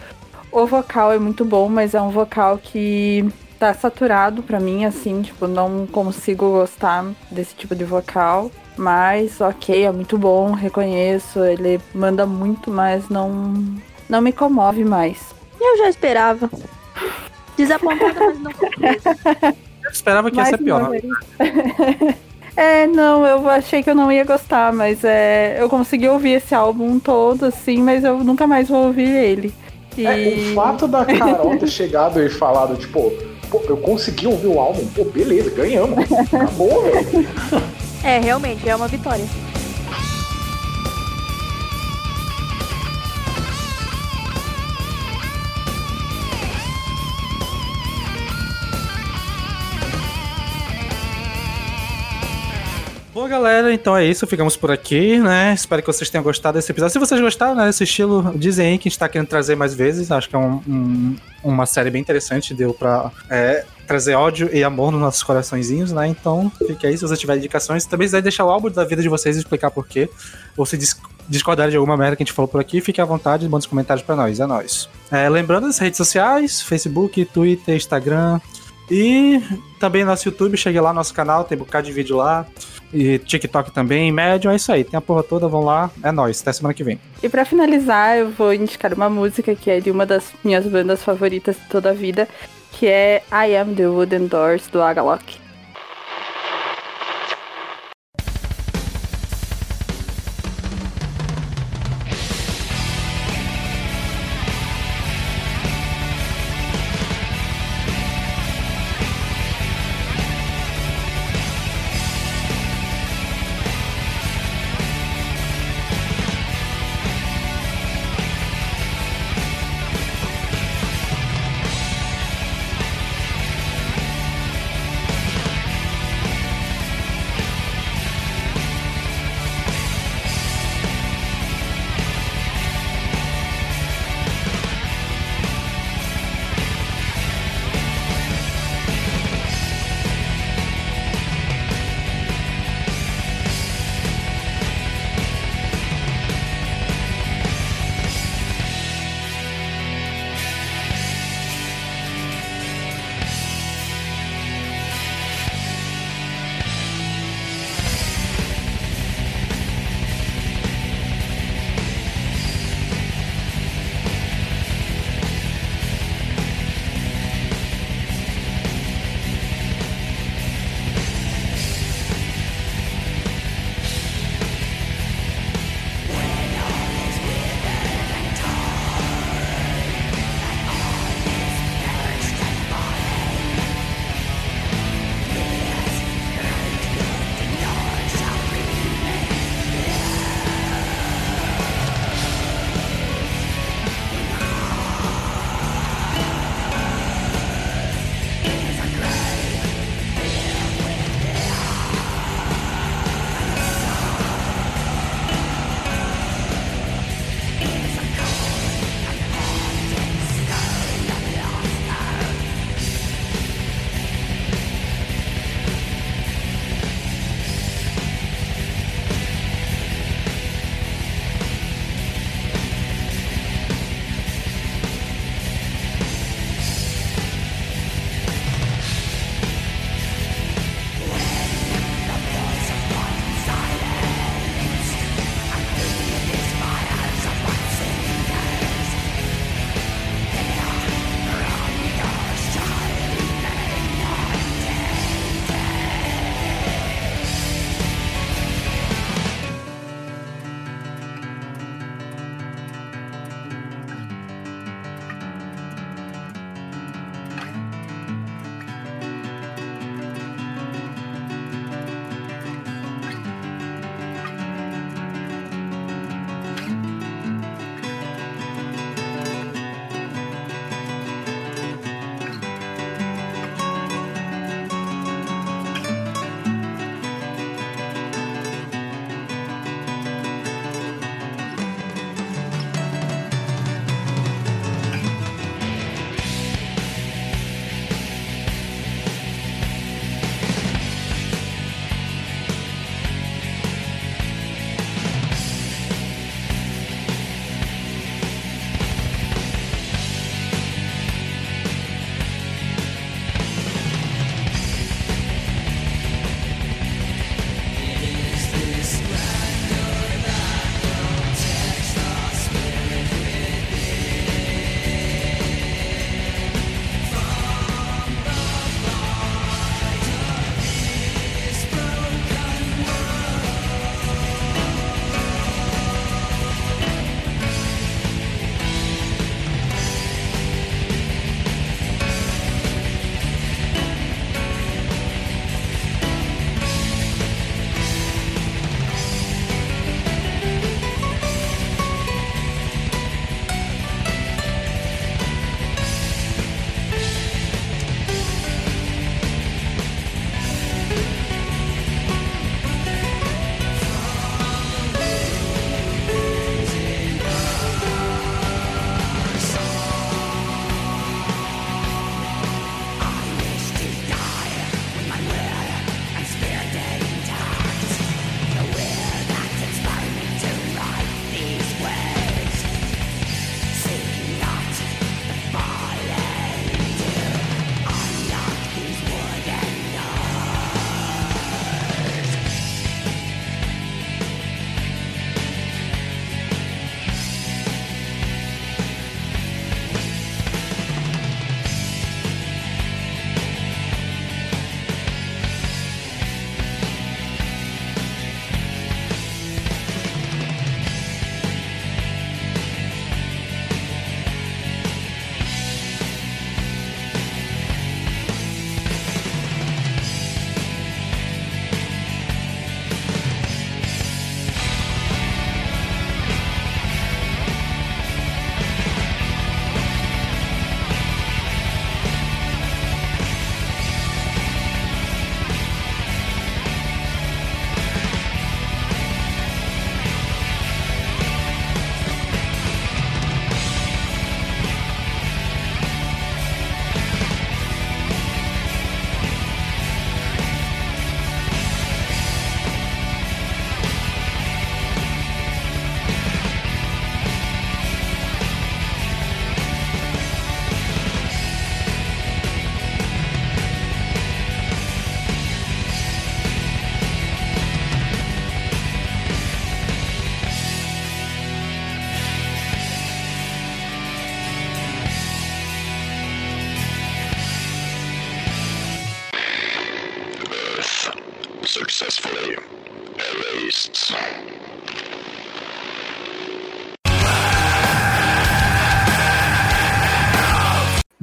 o vocal é muito bom, mas é um vocal que tá saturado pra mim, assim, tipo, não consigo gostar desse tipo de vocal. Mas, ok, é muito bom, reconheço. Ele manda muito, mas não, não me comove mais. Eu já esperava. Desapontada, mas não. Eu esperava que ia Mais ser pior. É, não, eu achei que eu não ia gostar, mas é, eu consegui ouvir esse álbum todo, assim, mas eu nunca mais vou ouvir ele. E... É, o fato da Carol ter chegado e falado, tipo, pô, eu consegui ouvir o álbum, pô, beleza, ganhamos. Acabou, velho. É, realmente, é uma vitória. Bom, galera, então é isso. Ficamos por aqui, né? Espero que vocês tenham gostado desse episódio. Se vocês gostaram né, desse estilo, dizem aí que a gente tá querendo trazer mais vezes. Acho que é um- um- uma série bem interessante. Deu pra é, trazer ódio e amor nos nossos coraçõezinhos, né? Então, fique aí se você tiver indicações. Também se quiser deixar o álbum da vida de vocês e explicar por quê. Ou se dis discordarem de alguma merda que a gente falou por aqui, fique à vontade e mande os comentários pra nós. É nóis. É, lembrando das redes sociais: Facebook, Twitter, Instagram. E também nosso YouTube, chegue lá no nosso canal, tem um bocado de vídeo lá. E TikTok também, Medium, é isso aí. Tem a porra toda, vão lá. É nóis, até semana que vem. E pra finalizar, eu vou indicar uma música que é de uma das minhas bandas favoritas de toda a vida, que é I Am the Wooden Doors do Agalok.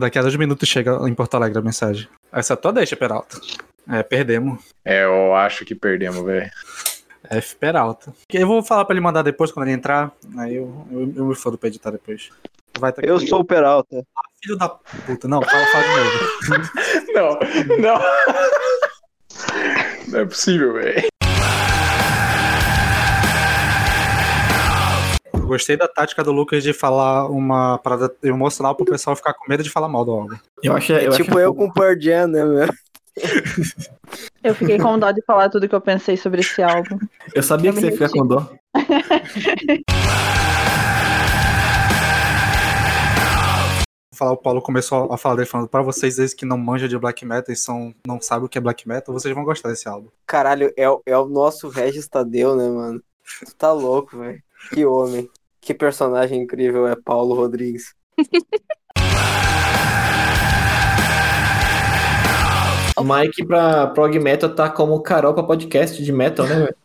Daqui a dois minutos chega em Porto Alegre a mensagem. Essa é a tua deixa, Peralta. É, perdemos. É, eu acho que perdemos, velho. F Peralta. Eu vou falar pra ele mandar depois, quando ele entrar. Aí eu, eu, eu me fodo pra editar depois. Vai tá Eu sou o Peralta. Filho da puta. Não, fala, fala de novo. Não, não. Não é possível, velho. Gostei da tática do Lucas de falar uma parada emocional pro pessoal ficar com medo de falar mal do álbum. Eu acho, É eu tipo acho eu com o Pearl Jam, né, meu? Eu fiquei com dó de falar tudo que eu pensei sobre esse álbum. Eu sabia Eu que você ia ficar com dó. Vou falar, o Paulo começou a falar dele falando pra vocês eles que não manjam de black metal e são, não sabem o que é black metal, vocês vão gostar desse álbum. Caralho, é, o- é o nosso Regis Tadeu, né, mano? Tu tá louco, velho. Que homem. Que personagem incrível é Paulo Rodrigues. O Mike pra prog metal tá como Carol pra podcast de metal, né, velho?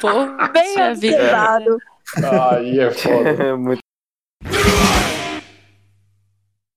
Pô, Bem vida. observado. Aí é foda. Muito